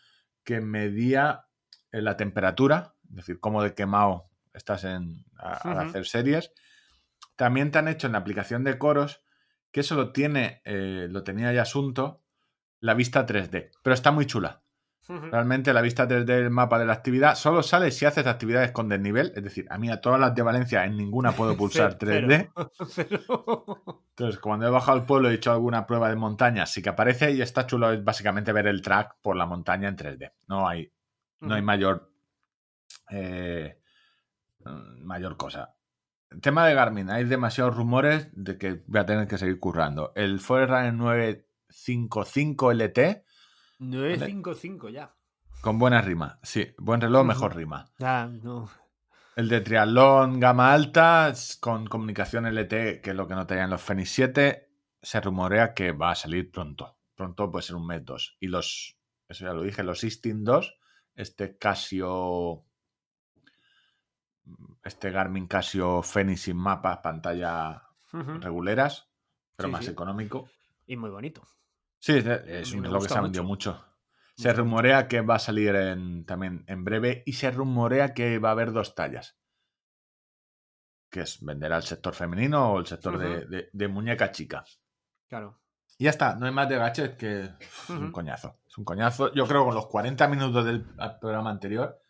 que medía eh, la temperatura, es decir, cómo de quemado estás en, al hacer series. También te han hecho en la aplicación de coros que eso lo tiene, eh, lo tenía ya asunto, la vista 3D, pero está muy chula. Realmente la vista 3D del mapa de la actividad solo sale si haces actividades con desnivel, es decir, a mí a todas las de Valencia en ninguna puedo pulsar 3D. Entonces, cuando he bajado al pueblo he hecho alguna prueba de montaña, sí que aparece y está chulo es básicamente ver el track por la montaña en 3D. No hay, no hay mayor, eh, mayor cosa. Tema de Garmin, hay demasiados rumores de que voy a tener que seguir currando. El Forerunner 955 LT. 955 ya. Con buena rima, sí. Buen reloj, mejor rima. No. El de triatlón gama alta con comunicación LT, que es lo que no tenían los Fenix 7, se rumorea que va a salir pronto. Pronto puede ser un mes, dos. Y los eso ya lo dije, los Istin 2, este Casio, este Garmin Casio Fenix sin mapas, pantalla reguleras, pero más económico. Y muy bonito. Sí, es, un reloj que se ha vendido mucho. Se rumorea que va a salir también en breve y se rumorea que va a haber dos tallas. Que es vender al sector femenino o el sector de, muñeca chica. Claro. Y ya está, no hay más de gadget que es un coñazo. Es un coñazo. Yo creo que con los 40 minutos del programa anterior,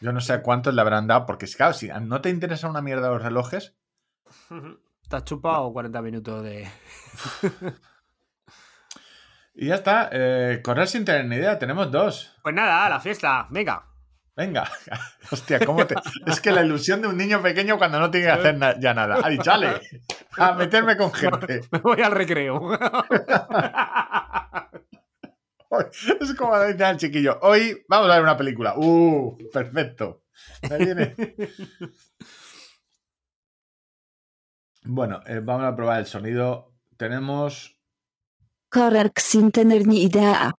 yo no sé cuántos le habrán dado, porque claro, si no te interesa una mierda los relojes. Te has chupado 40 minutos de. Y ya está. Eh, correr sin tener ni idea. Tenemos dos. Pues nada, la fiesta. Venga. Venga. Hostia, ¿cómo te.? es que la ilusión de un niño pequeño cuando no tiene que hacer ya nada. Ha dicho, a meterme con gente. Me voy al recreo. es como dice al chiquillo. Hoy vamos a ver una película. ¡Uh! Perfecto. viene. Bueno, eh, vamos a probar el sonido. Tenemos correr sin tener ni idea.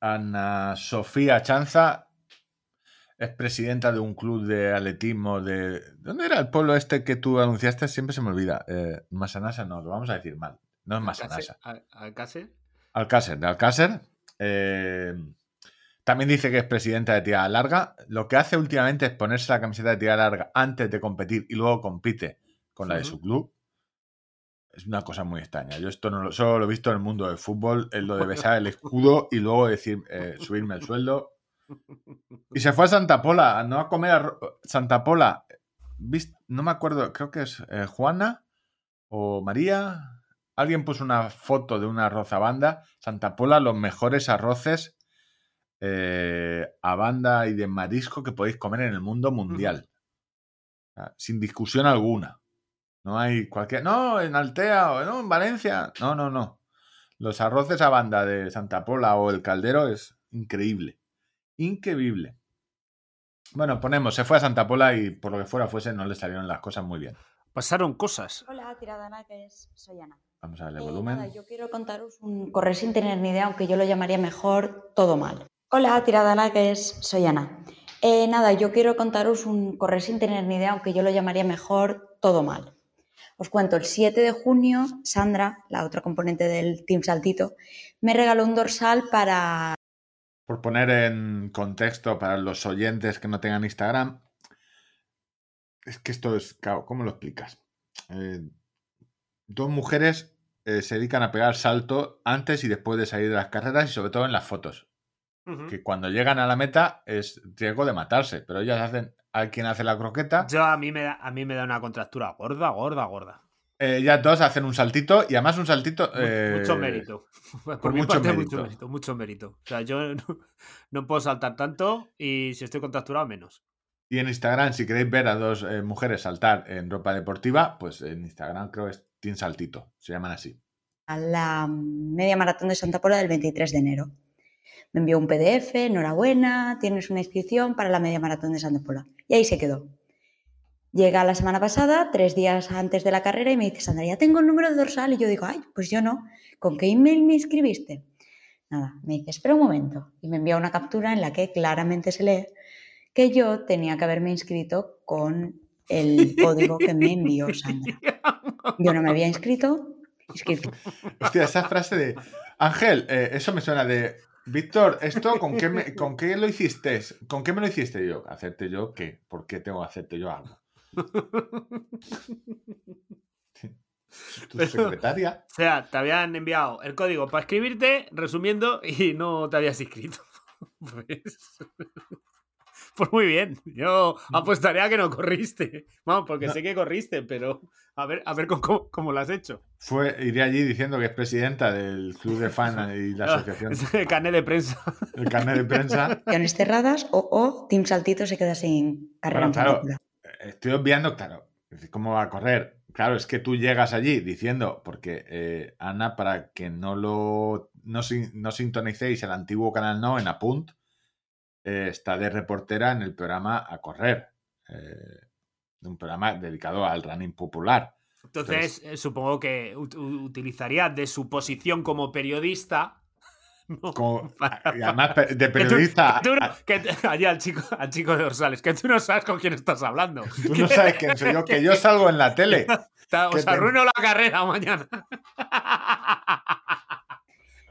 Ana Sofía Chanza es presidenta de un club de atletismo de... ¿Dónde era el pueblo este que tú anunciaste? Siempre se me olvida. Eh, Masanasa no, lo vamos a decir mal. No es Masanasa. ¿Alcácer? Alcácer, de Alcácer. Eh, también dice que es presidenta de tirada larga. Lo que hace últimamente es ponerse la camiseta de tirada larga antes de competir y luego compite con la de su club es una cosa muy extraña. Yo esto no lo, solo lo he visto en el mundo del fútbol, es lo de besar el escudo y luego decir, eh, subirme el sueldo. Y se fue a Santa Pola, no a comer a Santa Pola. No me acuerdo, creo que es eh, Juana o María. Alguien puso una foto de una arroz a banda. Santa Pola, los mejores arroces eh, a banda y de marisco que podéis comer en el mundo mundial. Sin discusión alguna. No hay cualquier. No, en Altea o no, en Valencia. No, no, no. Los arroces a banda de Santa Pola o el Caldero es increíble. Increíble. Bueno, ponemos, se fue a Santa Pola y por lo que fuera fuese, no le salieron las cosas muy bien. Pasaron cosas. Hola, tiradana, que es, soy Ana. Vamos a darle eh, volumen. yo quiero contaros un correr sin tener ni idea, aunque yo lo llamaría mejor todo mal. Hola, tiradana, que es, soy Ana. Eh, nada, yo quiero contaros un correr sin tener ni idea, aunque yo lo llamaría mejor todo mal. Os cuento, el 7 de junio, Sandra, la otra componente del Team Saltito, me regaló un dorsal para... Por poner en contexto para los oyentes que no tengan Instagram, es que esto es, ¿cómo lo explicas? Eh, dos mujeres eh, se dedican a pegar salto antes y después de salir de las carreras y sobre todo en las fotos. Que cuando llegan a la meta es riesgo de matarse, pero ellas hacen al quien hace la croqueta. Yo a mí me da, a mí me da una contractura gorda, gorda, gorda. Eh, ellas dos hacen un saltito y además un saltito. mucho eh, mérito. Por, mucho, mérito. mucho mérito. O sea, yo no, puedo saltar tanto y si estoy contracturado, menos. Y en Instagram, si queréis ver a dos eh, mujeres saltar en ropa deportiva, pues en Instagram creo que es Team Saltito, se llaman así. A la media maratón de Santa Pola del 23 de enero. Me envió un PDF, enhorabuena, tienes una inscripción para la media maratón de Pola. Y ahí se quedó. Llega la semana pasada, tres días antes de la carrera, y me dice, Sandra, ya tengo el número de dorsal. Y yo digo, ay, pues yo no. ¿Con qué email me inscribiste? Nada, me dice, espera un momento. Y me envía una captura en la que claramente se lee que yo tenía que haberme inscrito con el código que me envió Sandra. Yo no me había inscrito. inscrito. Hostia, esa frase de Ángel, eh, eso me suena de Víctor, ¿esto con qué, me, con qué lo hiciste? ¿Con qué me lo hiciste yo? ¿Hacerte yo qué? ¿Por qué tengo que hacerte yo algo? tu secretaria. O sea, te habían enviado el código para escribirte, resumiendo, y no te habías inscrito. Pues, pues, muy bien. Yo mm. apostaría a que no corriste. Vamos, porque sé que corriste, pero a ver, a ver cómo, cómo, lo has hecho. Fue, iré allí diciendo que es presidenta del club de fans y la ah, asociación. el carnet de prensa. El carnet de prensa. cerradas o, o Team Saltito se queda sin carrera. claro, estoy obviando, claro, ¿cómo va a correr? Claro, es que tú llegas allí diciendo, porque eh, Ana, para que no lo no, no sintonicéis el antiguo canal No en Apunt, eh, está de reportera en el programa A Correr, eh, un programa dedicado al running popular. Entonces, supongo que utilizaría de su posición como periodista además, de periodista. allá al chico, al chico de dorsales, que tú no sabes con quién estás hablando. Tú no sabes quién soy yo, que yo salgo en la tele. Os arruino la carrera mañana.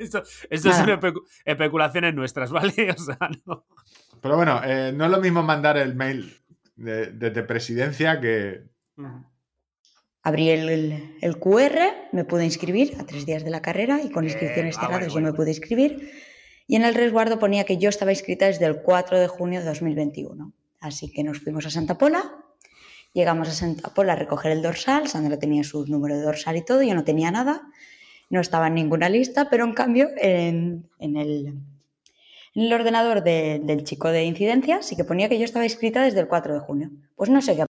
Esto, son especulaciones nuestras, ¿vale? Pero bueno, eh, no es lo mismo mandar el mail desde presidencia que. Abrí el, el, QR, me pude inscribir a tres días de la carrera y con inscripciones eh, cerradas yo me pude inscribir. Y en el resguardo ponía que yo estaba inscrita desde el 4 de junio de 2021. Así que nos fuimos a Santa Pola, llegamos a Santa Pola a recoger el dorsal, Sandra tenía su número de dorsal y todo, yo no tenía nada, no estaba en ninguna lista, pero en cambio en, en el, en el ordenador del chico de incidencia sí que ponía que yo estaba inscrita desde el 4 de junio. Pues no sé qué ha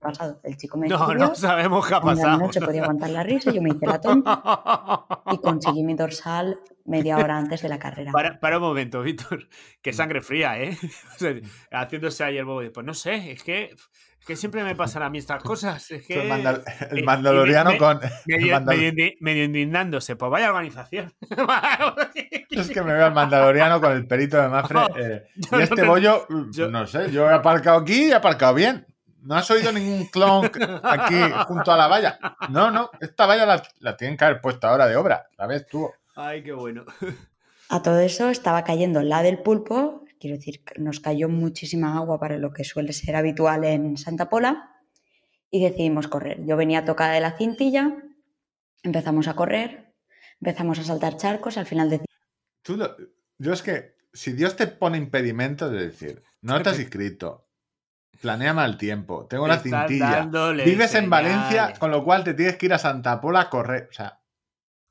pasado. El chico me No, no sabemos qué ha pasado. No se podía aguantar la risa, yo me hice la tonta y conseguí mi dorsal media hora antes de la carrera. Para, un momento, Víctor. Qué sangre fría, ¿eh? haciéndose ahí el bobo. Pues no sé, es que que siempre me pasan a mí estas cosas. Es que, el, mandaloriano con. Medio, indignándose. Pues vaya organización. es que me veo al mandaloriano con el perito de Mafre. Eh, y este bollo, no sé, yo he aparcado aquí y he aparcado bien. No has oído ningún clonk aquí junto a la valla. No, no, esta valla la, la tienen que haber puesto ahora de obra. La ves tú. Ay, qué bueno. A todo eso estaba cayendo la del pulpo Quiero decir, nos cayó muchísima agua para lo que suele ser habitual en Santa Pola y decidimos correr. Yo venía tocada de la cintilla, empezamos a correr, empezamos a saltar charcos, al final decidimos... Tú yo es que si Dios te pone impedimento de decir, no te has inscrito, planea mal tiempo, tengo la cintilla, vives en Valencia, con lo cual te tienes que ir a Santa Pola a correr. O sea,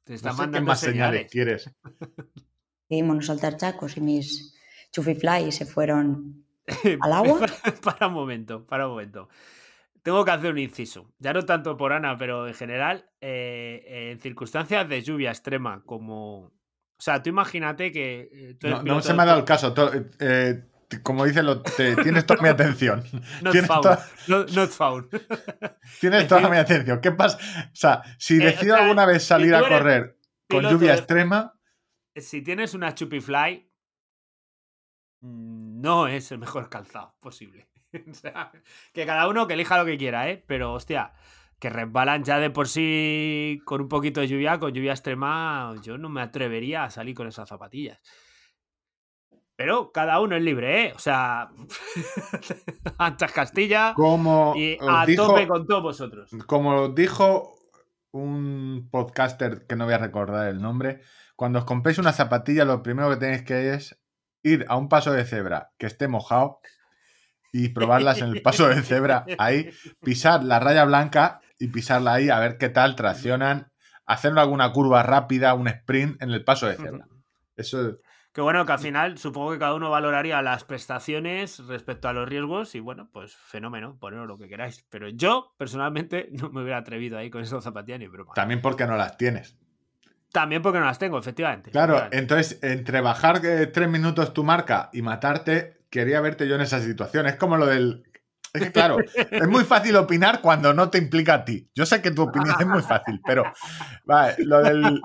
te están mandando más señales. quieres. Decidimos no saltar charcos y mis Chufifly se fueron al agua. para un momento, para un momento. Tengo que hacer un inciso. Ya no tanto por Ana, pero en general, eh, en circunstancias de lluvia extrema, como. O sea, tú imagínate que. Eh, no, se me ha dado el caso. Eh, como dice, lo, tienes toda mi atención. Not tienes found. not, found. tienes toda mi atención. ¿Qué pasa? O sea, si decido alguna vez salir a correr con lluvia extrema. Si tienes una Chupifly, no es el mejor calzado posible. o sea, que cada uno que elija lo que quiera, ¿eh? Pero, hostia, que resbalan ya de por sí con un poquito de lluvia, con lluvia extrema, yo no me atrevería a salir con esas zapatillas. Pero cada uno es libre, ¿eh? O sea, anchas Castilla como y a tope con todos vosotros. Como dijo un podcaster que no voy a recordar el nombre, cuando os compréis una zapatilla, lo primero que tenéis que es ir a un paso de cebra que esté mojado y probarlas en el paso de cebra ahí, pisar la raya blanca y pisarla ahí a ver qué tal traccionan, hacer alguna curva rápida, un sprint en el paso de cebra. Eso que bueno, que al final supongo que cada uno valoraría las prestaciones respecto a los riesgos y bueno, pues fenómeno, poneros lo que queráis. Pero yo, personalmente, no me hubiera atrevido ahí con esas zapatillas ni broma. También porque no las tienes. También porque no las tengo, efectivamente. Claro, entonces, entre bajar eh, tres minutos tu marca y matarte, quería verte yo en esa situación. Es como lo del es que claro, es muy fácil opinar cuando no te implica a ti. Yo sé que tu opinión es muy fácil, pero vale, lo, del,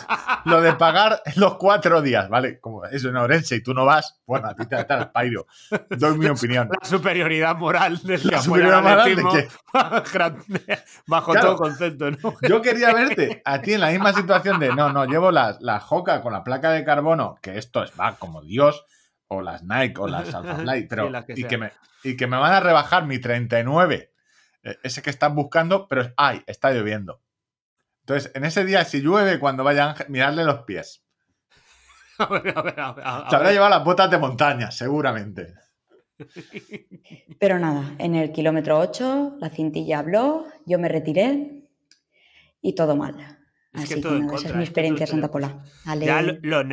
lo de pagar los cuatro días, ¿vale? Como es en Orense y tú no vas, bueno, a ti te da el pairo. Doy mi opinión. La superioridad moral del la superioridad moral de que... bajo todo concepto, ¿no? Yo quería verte a ti en la misma situación de no, no, llevo la, la joca con la placa de carbono, que esto es, va como Dios, o las Nike o las Alpha Fly, pero y, que me, y que me van a rebajar mi 39, eh, ese que están buscando, pero ay, está lloviendo. Entonces, en ese día, si llueve, cuando vayan, mirarle los pies. A ver, a ver, Se habrá llevado las botas de montaña, seguramente. Pero nada, en el kilómetro 8 la cintilla habló, yo me retiré y todo mal. Así que, esa es mi experiencia en Santa Pola. Ya los,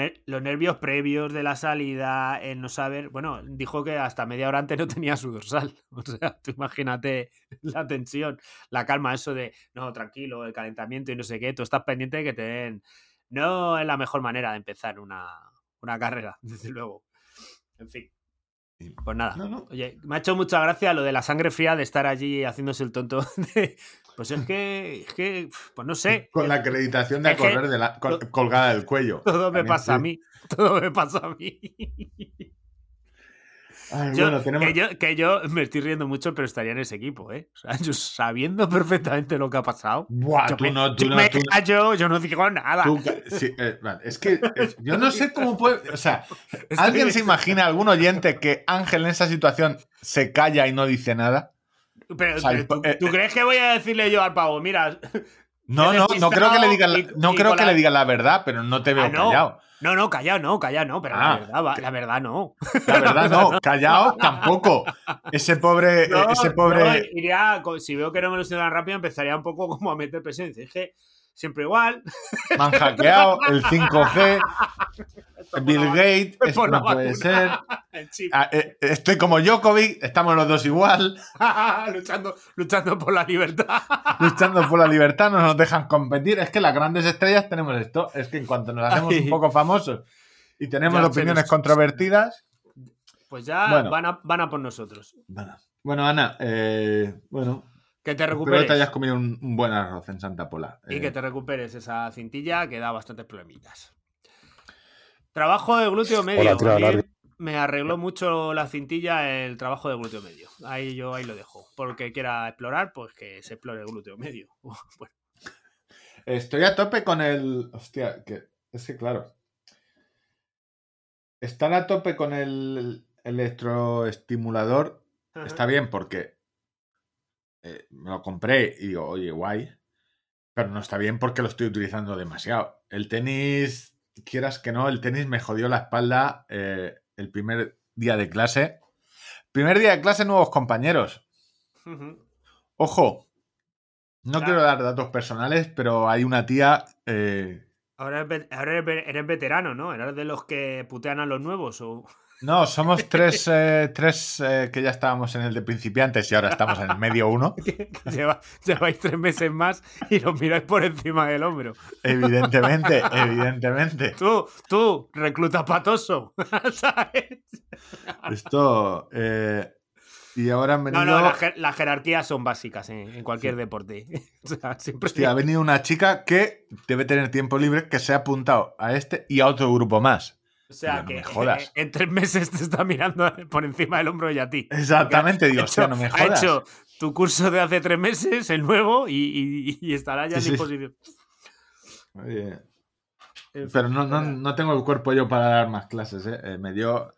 nervios previos de la salida, el no saber. Bueno, dijo que hasta media hora antes no tenía su dorsal. O sea, tú imagínate la tensión, la calma, eso de no, tranquilo, el calentamiento y no sé qué. Tú estás pendiente de que te den. No es la mejor manera de empezar una, una carrera, desde luego. En fin. Pues nada, oye, me ha hecho mucha gracia lo de la sangre fría de estar allí haciéndose el tonto. pues es que, es que, pues no sé. Con la acreditación de correr de la, colgada del cuello. Todo me pasa a mí, todo me pasa a mí que, yo, me estoy riendo mucho, pero estaría en ese equipo, ¿eh? O sea, yo sabiendo perfectamente lo que ha pasado. yo tú no, tú yo no, yo no digo nada. Eh, es que yo no sé cómo puede. O sea, ¿alguien se imagina, algún oyente, que Ángel en esa situación se calla y no dice nada? Pero, ¿tú, eh, crees que voy a decirle yo al pavo, mira, no, no, no creo que le diga, no creo que le diga la verdad, pero no te veo ah, callado. No, no, callado no, callado no, pero la, ah, verdad, la verdad no. La verdad no, callado tampoco. Ese pobre. ese pobre... iría, si veo que no me lo tan rápido, empezaría un poco como a meter presión. Es que siempre igual. Me han hackeado el 5G. Bill Gates, esto no puede ser. Ah, eh, estoy como Djokovic, estamos los dos igual. luchando, luchando por la libertad. luchando por la libertad, no nos dejan competir. Es que las grandes estrellas tenemos esto. Es que en cuanto nos hacemos un poco famosos y tenemos opiniones controvertidas. Pues ya van, a, van a por nosotros. Bueno, Ana, eh, bueno, que te recuperes. Espero que te hayas comido un, buen arroz en Santa Pola. Y que eh. te recuperes esa cintilla que da bastantes problemitas. Trabajo de glúteo medio. me arregló mucho la cintilla el trabajo de glúteo medio. Ahí yo ahí lo dejo. Porque quiera explorar, pues que se explore el glúteo medio. Estoy a tope con el. Hostia, que es que claro. Estar a tope con el electroestimulador está bien porque eh, me lo compré y digo, oye, guay. Pero no está bien porque lo estoy utilizando demasiado. El tenis, quieras que no, el tenis me jodió la espalda eh, el primer día de clase. Primer día de clase, nuevos compañeros. Ojo, no quiero dar datos personales, pero hay una tía. Eh, ahora, eres, veterano, ¿no? ¿Eres de los que putean a los nuevos? O... No, somos tres, eh, tres eh, que ya estábamos en el de principiantes y ahora estamos en el medio uno. lleváis tres meses más y lo miráis por encima del hombro. Evidentemente, evidentemente. Tú, tú, recluta patoso. ¿Sabes? Esto. Eh, y ahora han venido. No, no, las jerarquías son básicas en, cualquier deporte. O sea, siempre... Hostia, ha venido una chica que debe tener tiempo libre, que se ha apuntado a este y a otro grupo más. O sea, que en tres meses te está mirando por encima del hombro y a ti. Exactamente, Dios, no me jodas. Ha hecho tu curso de hace tres meses, el nuevo, y, estará ya en disposición. Oye. Pero no, no, no, tengo el cuerpo yo para dar más clases, ¿eh? eh me dio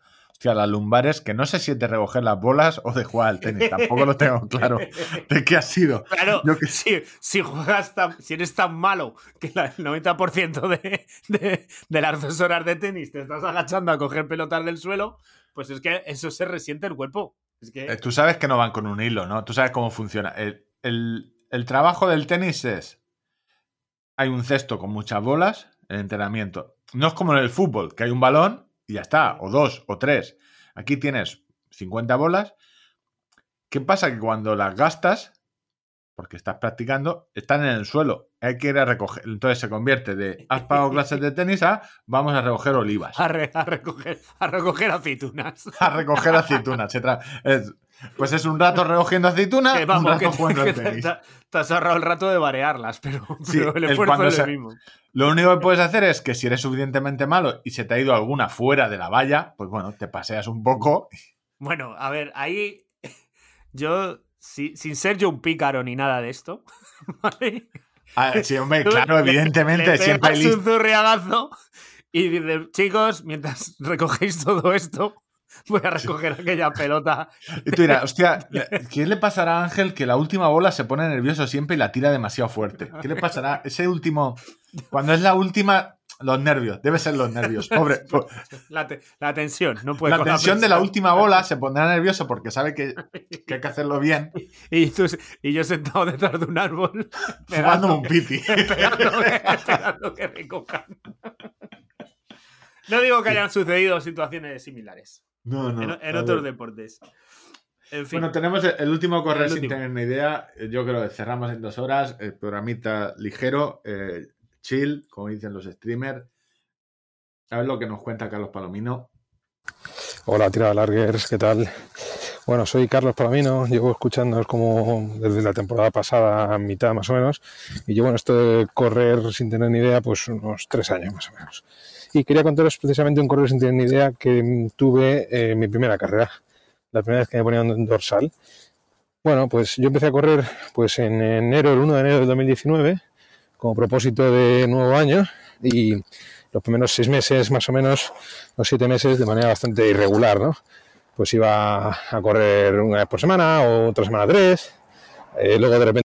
a las lumbares, que no sé si es de recoger las bolas o de jugar al tenis, tampoco lo tengo claro de qué ha sido. Claro, que... si, si, juegas si eres tan malo que el 90% de, de, las dos horas de tenis te estás agachando a coger pelotas del suelo, pues es que eso se resiente el cuerpo. Es que... Eh, tú sabes que no van con un hilo, ¿no? Tú sabes cómo funciona. El, el trabajo del tenis es, hay un cesto con muchas bolas, el entrenamiento. No es como en el fútbol, que hay un balón y ya está, o dos, o tres. Aquí tienes 50 bolas. ¿Qué pasa? Que cuando las gastas, porque estás practicando, están en el suelo. Hay que ir a recoger. Entonces se convierte de has pagado clases de tenis a vamos a recoger olivas. A, recoger, a recoger aceitunas. A recoger aceitunas. pues es un rato recogiendo aceitunas, un rato jugando tenis. Te, has ahorrado el rato de variarlas, pero, el esfuerzo es el mismo. Lo único que puedes hacer es que si eres suficientemente malo y se te ha ido alguna fuera de la valla, pues bueno, te paseas un poco. Bueno, a ver, ahí yo, sin ser yo un pícaro ni nada de esto, ¿vale? Ah, sí, hombre, claro, evidentemente, siempre hay un zurriagazo y dices, chicos, mientras recogéis todo esto, voy a recoger aquella pelota. Y tú dirás, hostia, ¿qué le pasará a Ángel que la última bola se pone nervioso siempre y la tira demasiado fuerte? ¿Qué le pasará? Ese último, cuando es la última, los nervios, debe ser los nervios, pobre. La, tensión, no puede La tensión de la última bola se pondrá nervioso porque sabe que, hay que hacerlo bien. Y, y yo sentado detrás de un árbol. Fumando un pipi. Esperando, que recojan. No digo que hayan sucedido situaciones similares. No, no. En, otros deportes. Bueno, tenemos el, último correr sin tener ni idea. Yo creo que cerramos en dos horas. El programita ligero, eh, chill, como dicen los streamers. A ver lo que nos cuenta Carlos Palomino. Hola, Tira Larguers, ¿qué tal? Bueno, soy Carlos Palamino, llevo escuchando como desde la temporada pasada, mitad más o menos, y llevo en esto de correr sin tener ni idea, pues unos tres años más o menos. Y quería contaros precisamente un correr sin tener ni idea que tuve en mi primera carrera, la primera vez que me ponía en dorsal. Bueno, pues yo empecé a correr pues en enero, el 1 de enero del 2019, como propósito de nuevo año, y los primeros seis meses, más o menos, los siete meses, de manera bastante irregular, ¿no? Pues iba a correr una vez por semana o otra semana tres. Eh, luego de repente.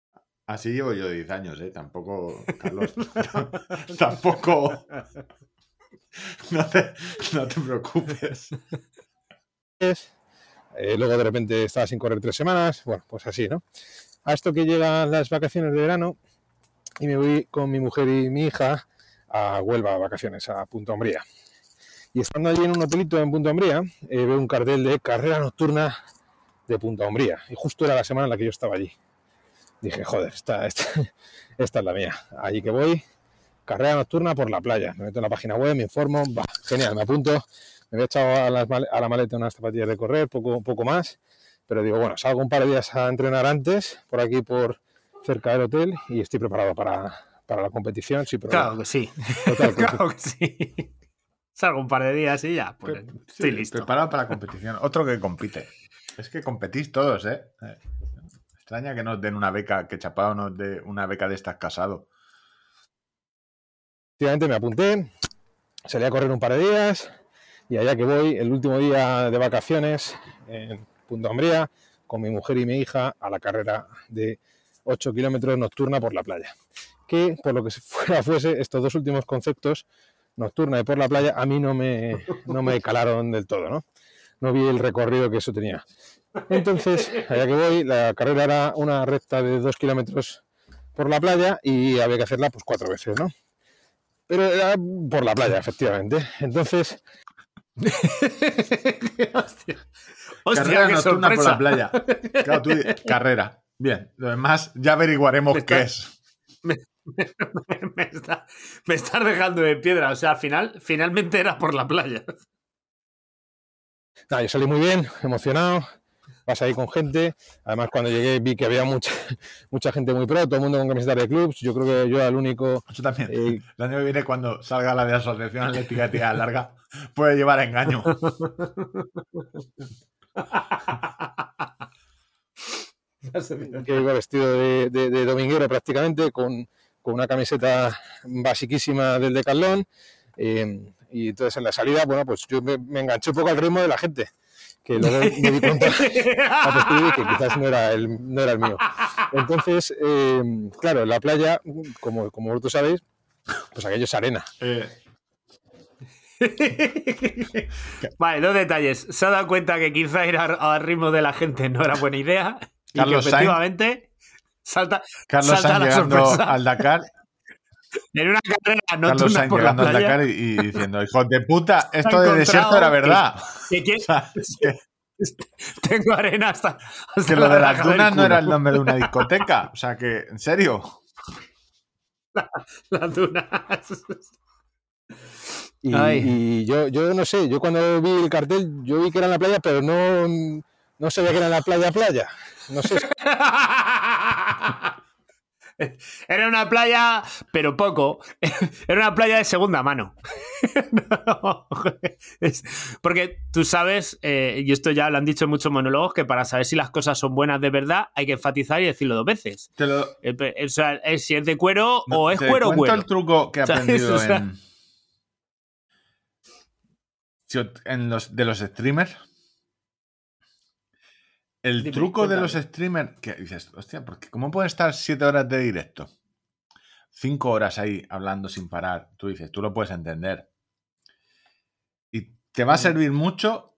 Así llevo yo 10 años, ¿eh? Tampoco, Carlos. tampoco. No te, no te preocupes. Eh, luego de repente estaba sin correr tres semanas. Bueno, pues así, ¿no? A esto que llegan las vacaciones de verano y me voy con mi mujer y mi hija a Huelva a vacaciones, a Punta Umbría. Y estando allí en un hotelito en Punta Umbría, eh, veo un cartel de carrera nocturna de Punta Umbría. Y justo era la semana en la que yo estaba allí. Dije, joder, esta, esta, es la mía. Allí que voy, carrera nocturna por la playa. Me meto en la página web, me informo, va, genial, me apunto. Me había echado a, la maleta unas zapatillas de correr, poco, poco más. Pero digo, bueno, salgo un par de días a entrenar antes, por aquí, por cerca del hotel, y estoy preparado para, para la competición, sí, pero Claro que sí. claro que sí. Salgo un par de días y ya, pues estoy listo. Preparado para la competición. Otro que compite. Es que competís todos, ¿eh? ¿eh? Extraña que nos den una beca, que Chapado nos dé una beca de estas casado. Efectivamente me apunté, salí a correr un par de días y allá que voy, el último día de vacaciones en Punta Umbría, con mi mujer y mi hija a la carrera de 8 kilómetros nocturna por la playa que por lo que fuera fuese, estos dos últimos conceptos, nocturna y por la playa, a mí no me, no me calaron del todo, ¿no? No vi el recorrido que eso tenía. Entonces, allá que voy, la carrera era una recta de dos kilómetros por la playa y había que hacerla pues cuatro veces, ¿no? Pero era por la playa, efectivamente. Entonces... Hostia. carrera nocturna por la playa. carrera. Bien, lo demás ya averiguaremos qué es. me, está, estás dejando de piedra. O sea, al final, finalmente era por la playa. yo salí muy bien, emocionado. Vas ahí con gente. Además, cuando llegué vi que había mucha, mucha gente muy pro, todo el mundo con camisetas de clubs. Yo creo que yo era el único. Yo también. Eh, el año que viene, cuando salga la de Asociación Atlética de Tía Larga, puede llevar engaño. que iba vestido de, de dominguero prácticamente, con, con una camiseta basiquísima del Decathlon. Eh, y entonces en la salida, bueno, pues yo me, enganché un poco al ritmo de la gente, que luego me di cuenta que quizás no era el, no era el mío. Entonces, eh, claro, en la playa, como, como vosotros sabéis, pues aquello es arena. Eh. vale, dos detalles. Se ha dado cuenta que quizá ir al ritmo de la gente no era buena idea. Y que efectivamente. Salta, Carlos salta llegando al Dakar. En una carrera no Carlos Sainz llegando al Dakar y, diciendo, hijo de puta, esto de desierto era verdad. Tengo arena hasta. que lo de las dunas no era el nombre de una discoteca. O sea que, en serio. las dunas. Y, yo, yo no sé, yo cuando vi el cartel, yo vi que era en la playa, pero no, no sabía que era en la playa playa. No sé. Era una playa, pero poco. Era una playa de segunda mano. porque tú sabes, eh, y esto ya lo han dicho en muchos monólogos, que para saber si las cosas son buenas de verdad hay que enfatizar y decirlo dos veces. Eh, o sea, si es de cuero o es cuero cuero. el truco que he aprendido en, en los, de los streamers el truco de los streamers, que dices, hostia, porque ¿cómo pueden estar siete horas de directo? Cinco horas ahí hablando sin parar. Tú dices, tú lo puedes entender. Y te va a servir mucho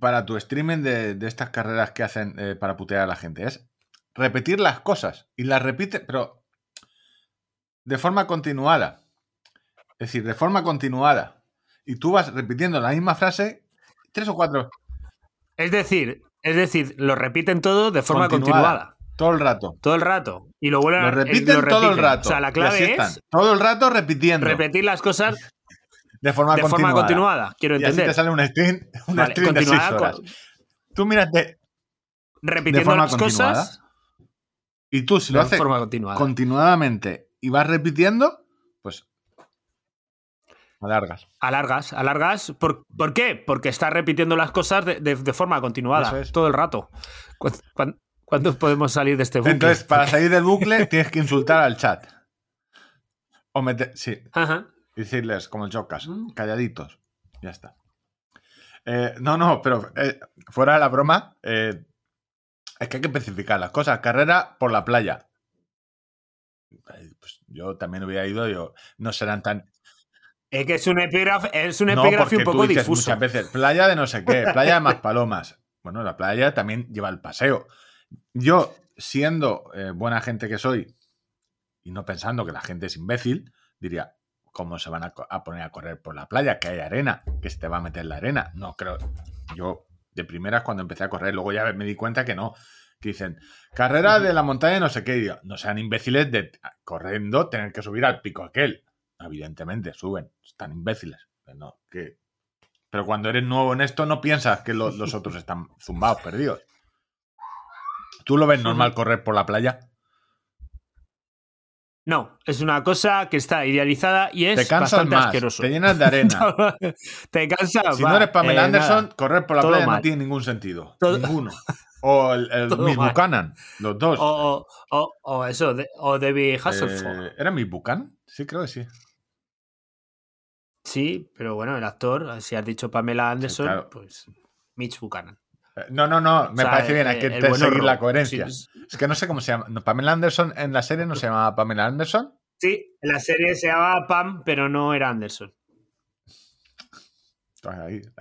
para tu streaming de, estas carreras que hacen eh, para putear a la gente. Es repetir las cosas. Y las repite, pero de forma continuada. Es decir, de forma continuada. Y tú vas repitiendo la misma frase tres o cuatro. Es decir, es decir, lo repiten todo de forma continuada. Todo el rato. Todo el rato. Y lo vuelven lo repiten, todo el rato. O sea, la clave es. Todo el rato repitiendo. Repetir las cosas. De forma, de continuada. forma continuada. Quiero entender. Y así te sale un stream, un vale, stream de 6 horas. Con... Tú miras de, repitiendo de las cosas. Y tú, si lo haces continuadamente y vas repitiendo, pues alargas. Alargas, alargas. ¿Por, ¿por qué? Porque estás repitiendo las cosas de, de, de forma continuada es. todo el rato. ¿Cuándo, ¿Cuándo, podemos salir de este bucle? Entonces, para salir del bucle tienes que insultar al chat. O meter. Sí. Ajá. Decirles, como el Jocas, calladitos. Ya está. Eh, no, no, pero eh, fuera de la broma, eh, es que hay que especificar las cosas. Carrera por la playa. Pues yo también hubiera ido, yo no serán tan. Es que es un epígrafe, es un epígrafe no, un poco dices difuso. Muchas veces, playa de no sé qué, playa de más palomas. Bueno, la playa también lleva el paseo. Yo, siendo eh, buena gente que soy, y no pensando que la gente es imbécil, diría, ¿cómo se van a, a, poner a correr por la playa? Que hay arena, que se te va a meter la arena. No creo. Yo, de primeras, cuando empecé a correr, luego ya me di cuenta que no. Que dicen, carrera de la montaña, no sé qué. Y yo, no sean imbéciles de corriendo tener que subir al pico aquel. Evidentemente, suben. Están imbéciles. No, que... Pero cuando eres nuevo en esto, no piensas que lo, los otros están zumbados, perdidos. ¿Tú lo ves normal correr por la playa? No, es una cosa que está idealizada y es te cansas bastante más, asqueroso. Te llenas de arena. te cansas. Si va, no eres Pamela eh, Anderson, nada. correr por la Todo playa mal. no tiene ningún sentido. Todo- Ninguno. O el, el Miss mal. Buchanan, los dos. O, o, o, o eso, de, o David Hasselhoff. Eh, ¿Era Miss Buchanan? Sí, creo que sí. Sí, pero bueno, el actor, si has dicho Pamela Anderson, claro. pues Mitch Buchanan. Eh, No, no, no, me O sea, parece bien, hay el- que seguir la coherencia. Sí, Es que no sé cómo se llama. Pamela Anderson en la serie no se llamaba Pamela Anderson. Sí, en la serie se llamaba Pam, pero no era Anderson.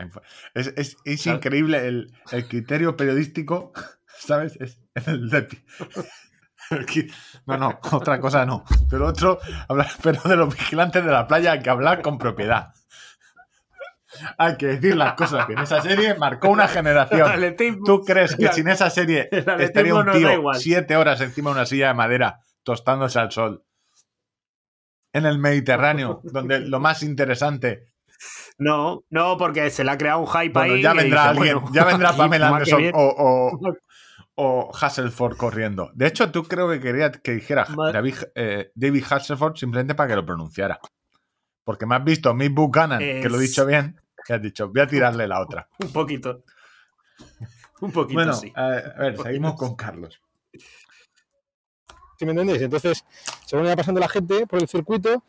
Info- Es, es- es ¿Sabes? increíble el, el criterio periodístico, ¿sabes? Es el de... No, no, otra cosa no. Pero otro, hablar, pero de los vigilantes de la playa hay que hablar con propiedad. Hay que decir las cosas que en esa serie marcó una generación. ¿Tú crees que sin esa serie estaría un tío siete horas encima de una silla de madera tostándose al sol? En el Mediterráneo, donde lo más interesante No, no, porque se le ha creado un hype Bueno, ahí. ya vendrá dice, alguien, bueno, ya vendrá Pamela Anderson o, o Hasselford corriendo. De hecho, tú creo que quería que dijera David, eh, David Hasselford simplemente para que lo pronunciara. Porque me has visto Miss Buchanan, que lo he dicho bien, que has dicho, voy a tirarle la otra. Un poquito. Un poquito, Bueno, sí. a a ver, seguimos con Carlos. ¿Sí me entendéis? Entonces, según iba pasando la gente por el circuito,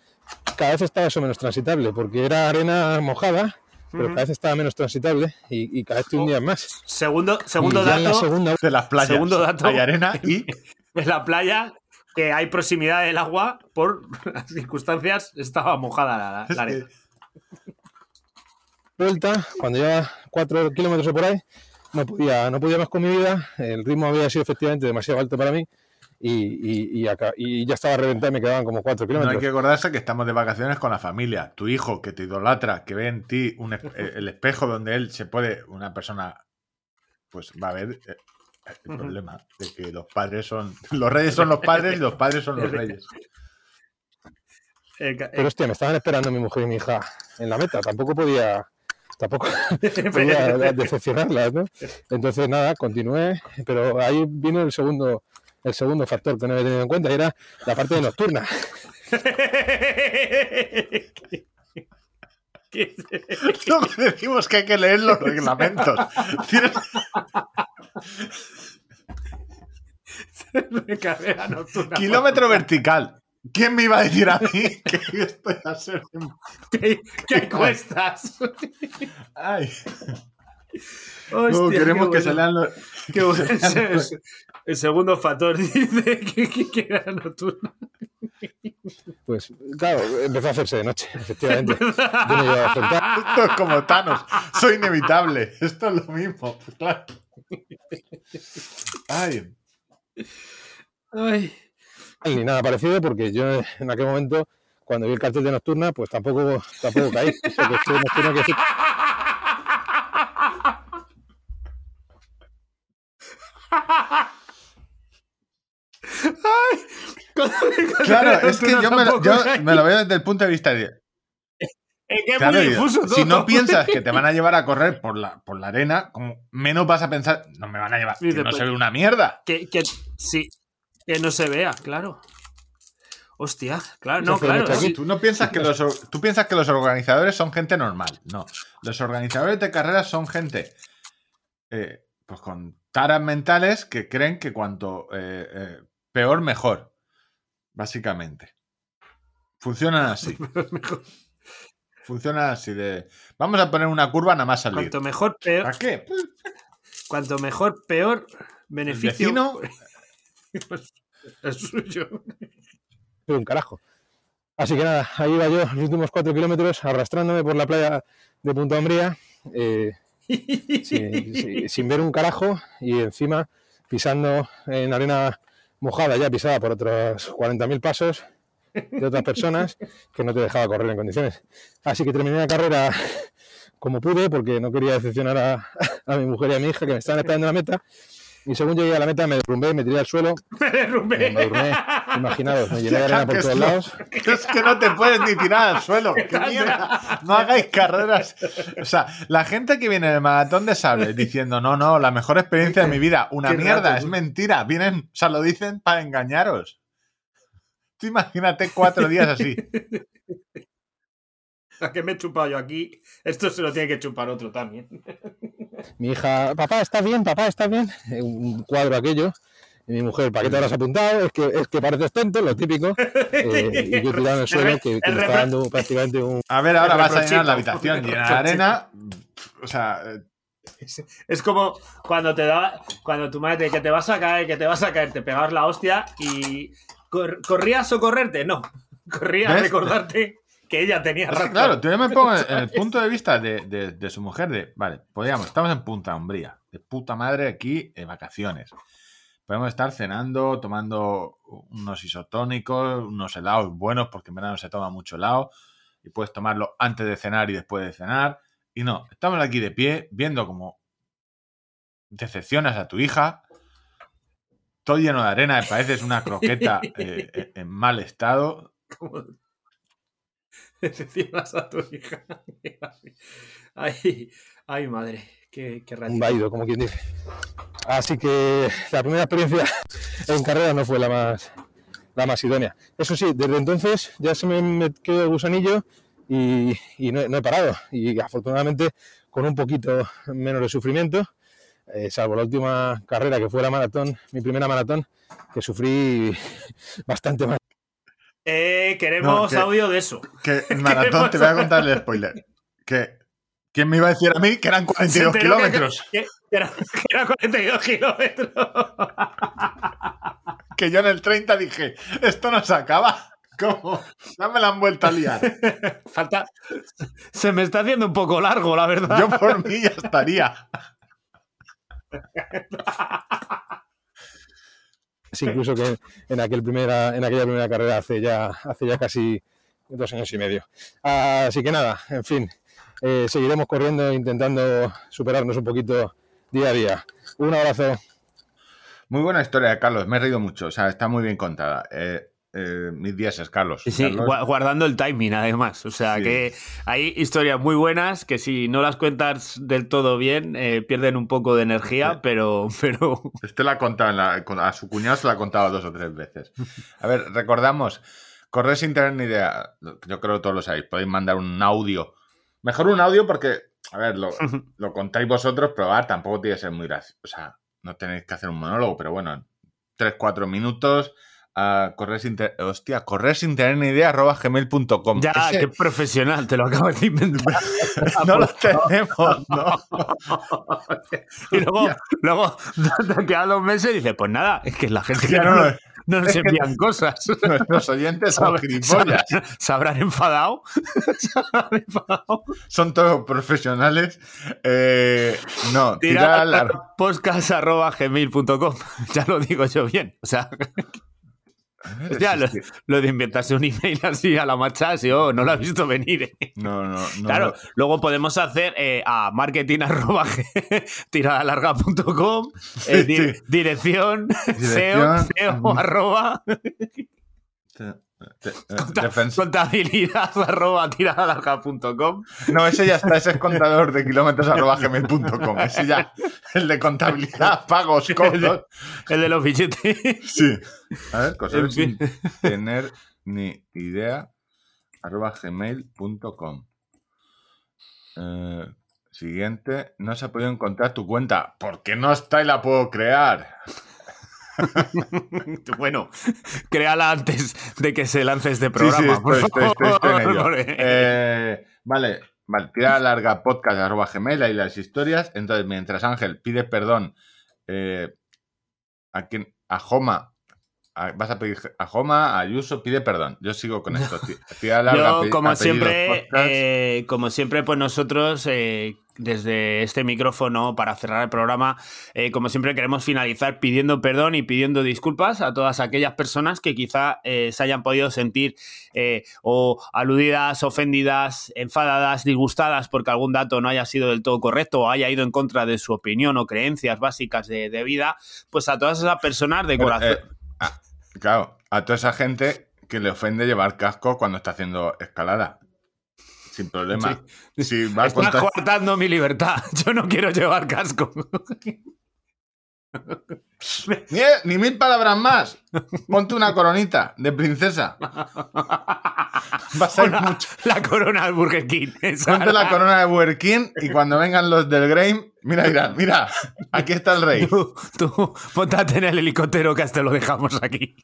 cada vez estaba eso menos transitable, porque era arena mojada, pero cada vez estaba menos transitable y, y cada vez te hundías más. Segundo, segundo y ya en la dato, segunda De las playas. Segundo dato. Hay arena y en la playa, que hay proximidad del agua, por las circunstancias, estaba mojada la, la arena. vuelta, cuando llevaba cuatro kilómetros o por ahí, no podía, no podía más con mi vida, el ritmo había sido efectivamente demasiado alto para mí y, y- y acá- y ya estaba reventado, me quedaban como cuatro no hay kilómetros. que acordarse que estamos de vacaciones con la familia. Tu hijo que te idolatra, que ve en ti un eh, el espejo donde él se puede, una persona, pues va a ver eh, el problema de que los padres son, los reyes son los padres y los padres son los reyes. Pero hostia, me estaban esperando mi mujer y mi hija en la meta, tampoco podía... Tampoco podía decepcionarlas, ¿no? Entonces, nada, continué, pero ahí vino el segundo, el segundo factor que no había tenido en cuenta, y era la parte de nocturna. ¿Qué- Luego decimos que hay que leer los reglamentos. Kilómetro vertical. ¿Quién me iba a decir a mí que esto iba a ser... ¿Qué, qué cuestas? Ay, Hostia, no, queremos qué que lean los... Qué bueno. El segundo factor dice que, que, que era nocturna. Pues, claro, empezó a hacerse de noche, efectivamente. Yo no llevaba frontal. Esto es como Thanos. Soy inevitable. Esto es lo mismo. Pues claro. Ay, Ay. ni nada parecido, porque yo en aquel momento, cuando vi el cartel de nocturna, pues tampoco, tampoco caí. Porque estoy nocturna que cuando claro, es que yo me, lo, tampoco yo caí. me lo veo desde el punto de vista de... Si no piensas que te van a llevar a correr por la, por la arena, como menos vas a pensar, no me van a llevar, que no se ve una mierda. Que, que, sí, que no se vea, claro. Hostia, claro, no, claro. Tú no piensas que los, tú piensas que los organizadores son gente normal. No. Los organizadores de carreras son gente eh, pues con taras mentales que creen que cuanto eh, eh, peor, mejor. Básicamente. Funcionan así. Funcionan así de. Vamos a poner una curva nada más salir. Cuanto mejor, peor. ¿Para qué? Cuanto mejor, peor beneficio. El pues, es suyo un carajo. Así que nada, ahí iba yo los últimos cuatro kilómetros arrastrándome por la playa de Punta Umbría, eh, sin, ver un carajo y encima pisando en arena mojada, ya pisada por otros 40.000 pasos de otras personas que no te dejaba correr en condiciones. Así que terminé la carrera como pude porque no quería decepcionar a, a mi mujer y a mi hija que me estaban esperando en la meta y según llegué a la meta me derrumbé, me tiré al suelo. Me derrumbé. Me, durmé. Imaginaos, me llené de arena por todos lados. Es que no te puedes ni tirar al suelo. ¡Qué mierda! No hagáis carreras. O sea, la gente que viene del maratón de sable diciendo, no, no, la mejor experiencia de mi vida, una mierda, es mentira. Vienen, o sea, lo dicen para engañaros. Tú imagínate cuatro días así. ¿A qué me he chupado yo aquí? Esto se lo tiene que chupar otro también. Mi hija, papá, ¿está bien? Papá, ¿está bien? Un cuadro aquello. Y mi mujer, ¿para qué te habrás apuntado? Es que, es que pareces tonto, lo típico. Eh, y yo tirado en el suelo, que, me está dando prácticamente un... A ver, ahora vas a llenar la habitación llena de arena. O sea... Es, como cuando te da, cuando tu madre te que te vas a caer, que te vas a caer, te pegas la hostia y corrías o correrte, no, corrías a recordarte que ella tenía razón. Claro, yo me pongo en el punto de vista de, su mujer de, vale, podríamos, estamos en Punta Umbría, de puta madre aquí en vacaciones. Podemos estar cenando, tomando unos isotónicos, unos helados buenos, porque en verano se toma mucho helado, y puedes tomarlo antes de cenar y después de cenar. Y no, estamos aquí de pie, viendo como decepcionas a tu hija, todo lleno de arena, me pareces una croqueta eh, en mal estado. Decepcionas a tu hija. ay, ay, madre, qué, qué Un vaído, como quien dice. Así que la primera experiencia en carrera no fue la más, la más idónea. Eso sí, desde entonces ya se me, quedó el gusanillo y, no, he parado. Y afortunadamente con un poquito menos de sufrimiento, eh, salvo la última carrera que fue la maratón, mi primera maratón, que sufrí bastante más. Eh, queremos audio de eso. Que maratón, te voy a contar el spoiler. Que, ¿Quién me iba a decir a mí que eran 42 kilómetros? Que, eran 42 kilómetros. que yo en el 30 dije, esto no se acaba. ¿Cómo? Ya me la han vuelto a liar. Falta. Se me está haciendo un poco largo, la verdad. Yo por mí ya estaría. Incluso que en, aquella primera carrera hace ya, hace ya casi dos años y medio. Así que nada, en fin, eh, seguiremos corriendo intentando superarnos un poquito día a día. Un abrazo. Muy buena historia, Carlos. Me he reído mucho. O sea, está muy bien contada. Eh, eh, mis días es Carlos. Sí, guardando el timing además. O sea que hay historias muy buenas que si no las cuentas del todo bien eh, pierden un poco de energía, pero, pero... Este la ha contado, a su cuñado se la ha contado dos o tres veces. A ver, recordamos, correr sin tener ni idea, yo creo que todos lo sabéis, podéis mandar un audio. Mejor un audio porque, a ver, lo, lo contáis vosotros, probar, tampoco tiene que ser muy gracioso. O sea, no tenéis que hacer un monólogo, pero bueno, tres, cuatro minutos a correr sin, hostia, correr sin tener ni idea arroba gmail.com. Ya, qué profesional, te lo acabas de inventar. no lo tenemos, no. y luego, luego, que a dos meses dice, pues nada, es que la gente que no, no, nos envían cosas. Nuestros oyentes son gilipollas. ¿Se habrán enfadado? Son todos profesionales. Eh, no, tirar la... podcast arroba gmail.com. Ya lo digo yo bien. O sea... Lo, de inventarse un email así a la marcha, si oh, no lo has visto venir. ¿eh? No, no, no. Claro, luego podemos hacer eh, a marketing arroba tiradalarga.com, eh, dirección, SEO, SEO arroba. Contabilidad arroba tiradalarga.com. No, ese ya está, ese es contador de kilómetros arroba gmail.com. Ese ya, el de contabilidad, pagos, costos. El, de los billetes. Sí. A ver, cosas sin tener ni idea arroba gmail.com. Eh, siguiente, no se ha podido encontrar tu cuenta. ¿Por qué no está y la puedo crear? bueno, créala antes de que se lance este programa. vale, vale, tira larga podcast arroba gmail y las historias. Entonces, mientras Ángel pide perdón eh, a quien a Joma vas a pedir a Joma, a Ayuso, pide perdón. Yo sigo con esto. Yo, como siempre, eh, como siempre, pues nosotros, eh, desde este micrófono, para cerrar el programa, eh, como siempre queremos finalizar pidiendo perdón y pidiendo disculpas a todas aquellas personas que quizá se hayan podido sentir o aludidas, ofendidas, enfadadas, disgustadas porque algún dato no haya sido del todo correcto o haya ido en contra de su opinión o creencias básicas de, vida, pues a todas esas personas de corazón Claro, a toda esa gente que le ofende llevar casco cuando está haciendo escalada. Sin problema. Si Estás cortando mi libertad. Yo no quiero llevar casco. Ni, mil palabras más. Ponte una coronita de princesa. Va a ser mucho. La corona de Burger King. Ponte la corona de Burger King y cuando vengan los del Grain, mira, mira, mira, aquí está el rey. Tú, tú en el helicóptero que hasta lo dejamos aquí.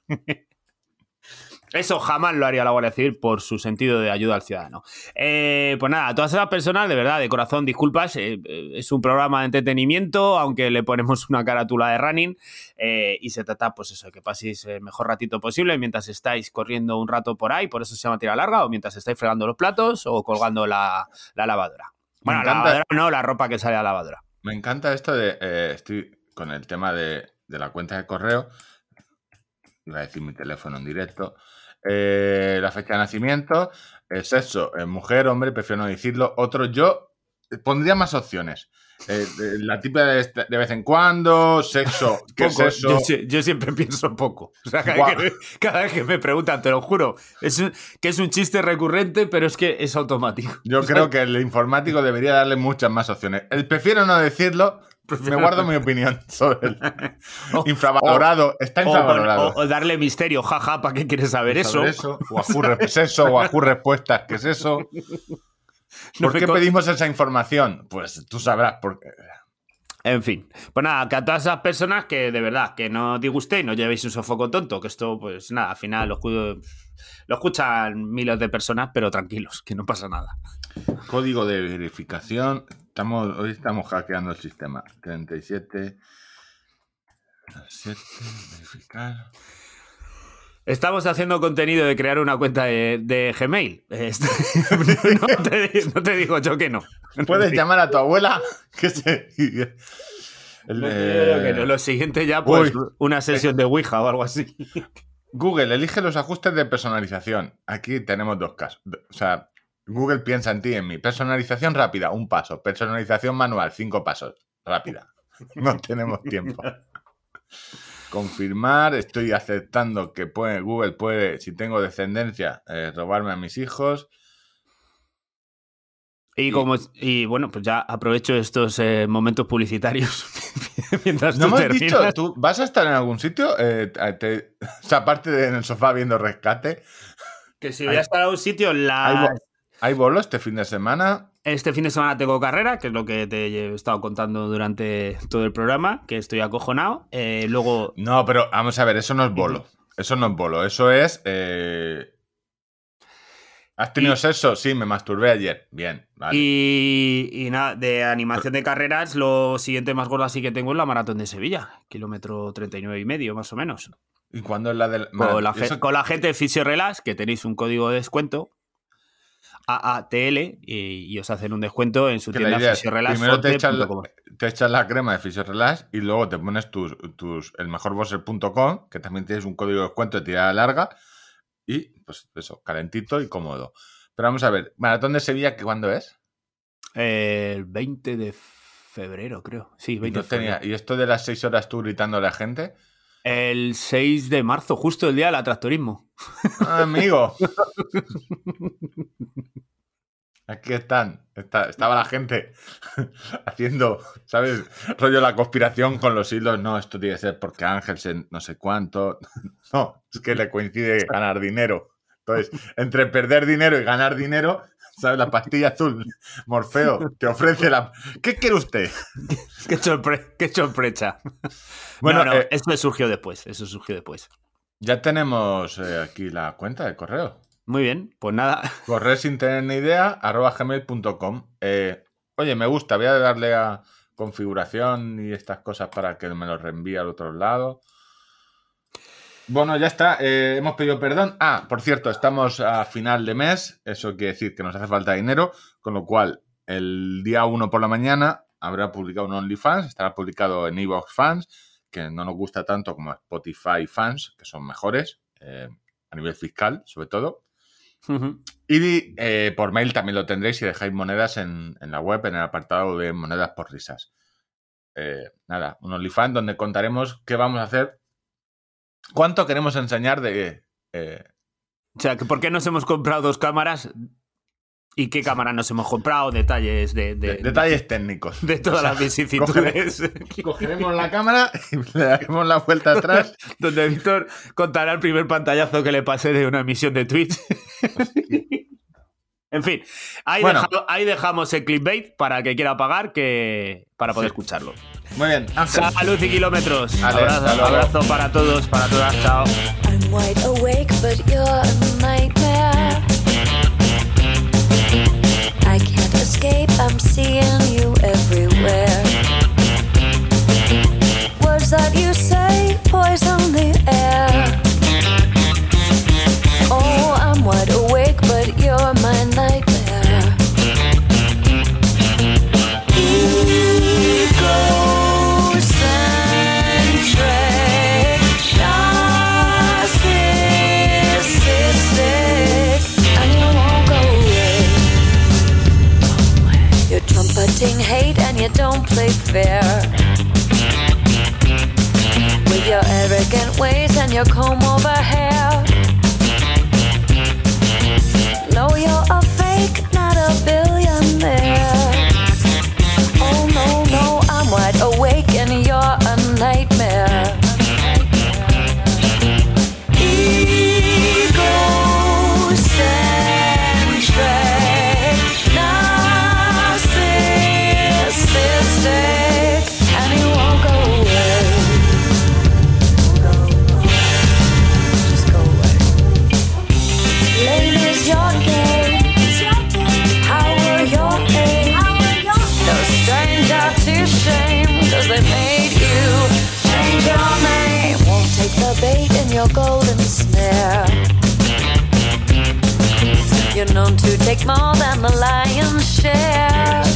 Eso jamás lo haría la Guardia Civil por su sentido de ayuda al ciudadano. Eh, pues nada, a todas esas personas, de verdad, de corazón, disculpas. Eh, eh, es un programa de entretenimiento, aunque le ponemos una carátula de running. y se trata, pues eso, de que paséis el mejor ratito posible mientras estáis corriendo un rato por ahí, por eso se llama tira larga, o mientras estáis fregando los platos o colgando la, lavadora. Bueno, la lavadora no, la ropa que sale a la lavadora. Me encanta esto de. estoy con el tema de, de la cuenta de correo. Iba a decir mi teléfono en directo. Eh, la fecha de nacimiento, el sexo, eh, mujer, hombre, prefiero no decirlo. Otro, yo pondría más opciones. Eh, la tipa de, vez en cuando, sexo, ¿qué es eso? Yo, siempre pienso poco. cada, vez que me preguntan, te lo juro, es que es un chiste recurrente, pero es que es automático. Yo creo que el informático debería darle muchas más opciones. El prefiero no decirlo me guardo mi opinión sobre el infravalorado. está infravalorado. O, darle misterio, jaja, ¿para qué quieres saber eso? O a eso, o a respuestas, ¿qué es eso? ¿Por qué pedimos esa información? Pues tú sabrás por qué. En fin, pues nada, que a todas esas personas que de verdad que no disgustéis, no llevéis un sofoco tonto, que esto, pues nada, al final lo, lo escuchan miles de personas, pero tranquilos, que no pasa nada. Código de verificación Estamos, hoy estamos hackeando el sistema. 37. 7, verificar. Estamos haciendo contenido de crear una cuenta de, Gmail. no, te, digo yo que no. Puedes llamar a tu abuela. Que se... Lo siguiente ya, pues, una sesión de Ouija o algo así. Google, elige los ajustes de personalización. Aquí tenemos dos casos. O sea, Google piensa en ti, en mí. Personalización rápida, un paso. Personalización manual, cinco pasos. Rápida. No tenemos tiempo. Confirmar, estoy aceptando que puede, Google puede, si tengo descendencia, eh, robarme a mis hijos. Y, como y bueno, pues ya aprovecho estos eh, momentos publicitarios mientras no hemos dicho, ¿tú vas a estar en algún sitio? Eh, o sea, aparte de en el sofá viendo rescate. Que si voy a estar en algún sitio, la, ¿Hay bolo este fin de semana? Este fin de semana tengo carrera, que es lo que te he estado contando durante todo el programa, que estoy acojonado. Eh, luego. No, pero vamos a ver, eso no es bolo. Eso no es bolo. Eso es. Eh, ¿Has tenido sexo? Sí, me masturbé ayer. Bien, vale. Y, nada, de animación de carreras, lo siguiente más gordo así que tengo es la maratón de Sevilla, kilómetro 39 y medio, más o menos. ¿Y cuándo es la del.? Con, la, con la gente de Fisio Relax, que tenéis un código de descuento AATL y, os hacen un descuento en su tienda Fisiorelax. Primero te echas, la, crema de Fisiorelax y luego te pones tus, tus el mejor que también tienes un código de descuento de tirada larga y pues eso, calentito y cómodo. Pero vamos a ver, Maratón de Sevilla, ¿cuándo es? El 20 de febrero, creo. Sí, 20 de febrero. ¿Y esto de las 6 horas tú gritando a la gente? El 6 de marzo, justo el día del atractorismo. Ah, amigo. Aquí están. estaba la gente haciendo, ¿sabes? Rollo la conspiración con los hilos. No, esto tiene que ser porque Ángel no sé cuánto. No, es que le coincide ganar dinero. Entonces, entre perder dinero y ganar dinero, ¿sabes? La pastilla azul, Morfeo, te ofrece la. ¿Qué quiere usted? qué, sorpresa. Bueno, no, eh, eso surgió después. Eso surgió después. Ya tenemos eh, aquí la cuenta de correo. Muy bien, pues nada. Correr sin tener ni idea, arroba gmail.com. Eh, oye, me gusta, voy a darle a configuración y estas cosas para que me lo reenvíe al otro lado. Bueno, ya está. Eh, hemos pedido perdón. Ah, por cierto, estamos a final de mes. Eso quiere decir que nos hace falta dinero. Con lo cual, el día 1 por la mañana habrá publicado un OnlyFans. Estará publicado en Evox Fans, que no nos gusta tanto como Spotify Fans, que son mejores eh, a nivel fiscal, sobre todo. Y eh, por mail también lo tendréis si dejáis monedas en, la web, en el apartado de monedas por risas. Eh, nada, un OnlyFans donde contaremos qué vamos a hacer, cuánto queremos enseñar de... Eh, o sea, por qué nos hemos comprado dos cámaras ¿Y qué cámara nos hemos comprado? Detalles de, detalles técnicos. De todas las vicisitudes. Cogeremos la cámara y le daremos la vuelta atrás. Donde Víctor contará el primer pantallazo que le pasé de una emisión de Twitch. En fin, ahí, dejamos el clickbait para el que quiera pagar que, para poder escucharlo. Muy bien. Salud y kilómetros. abrazo, abrazo para todos, para todas. Chao. escape, I'm seeing you everywhere. Words that you say poison the air. Don't play fair. With your arrogant ways and your comb over hair. No, you're a fake, not a billionaire. Oh no, no, I'm wide awake and you're a nightmare. You're known to take more than the lion's share.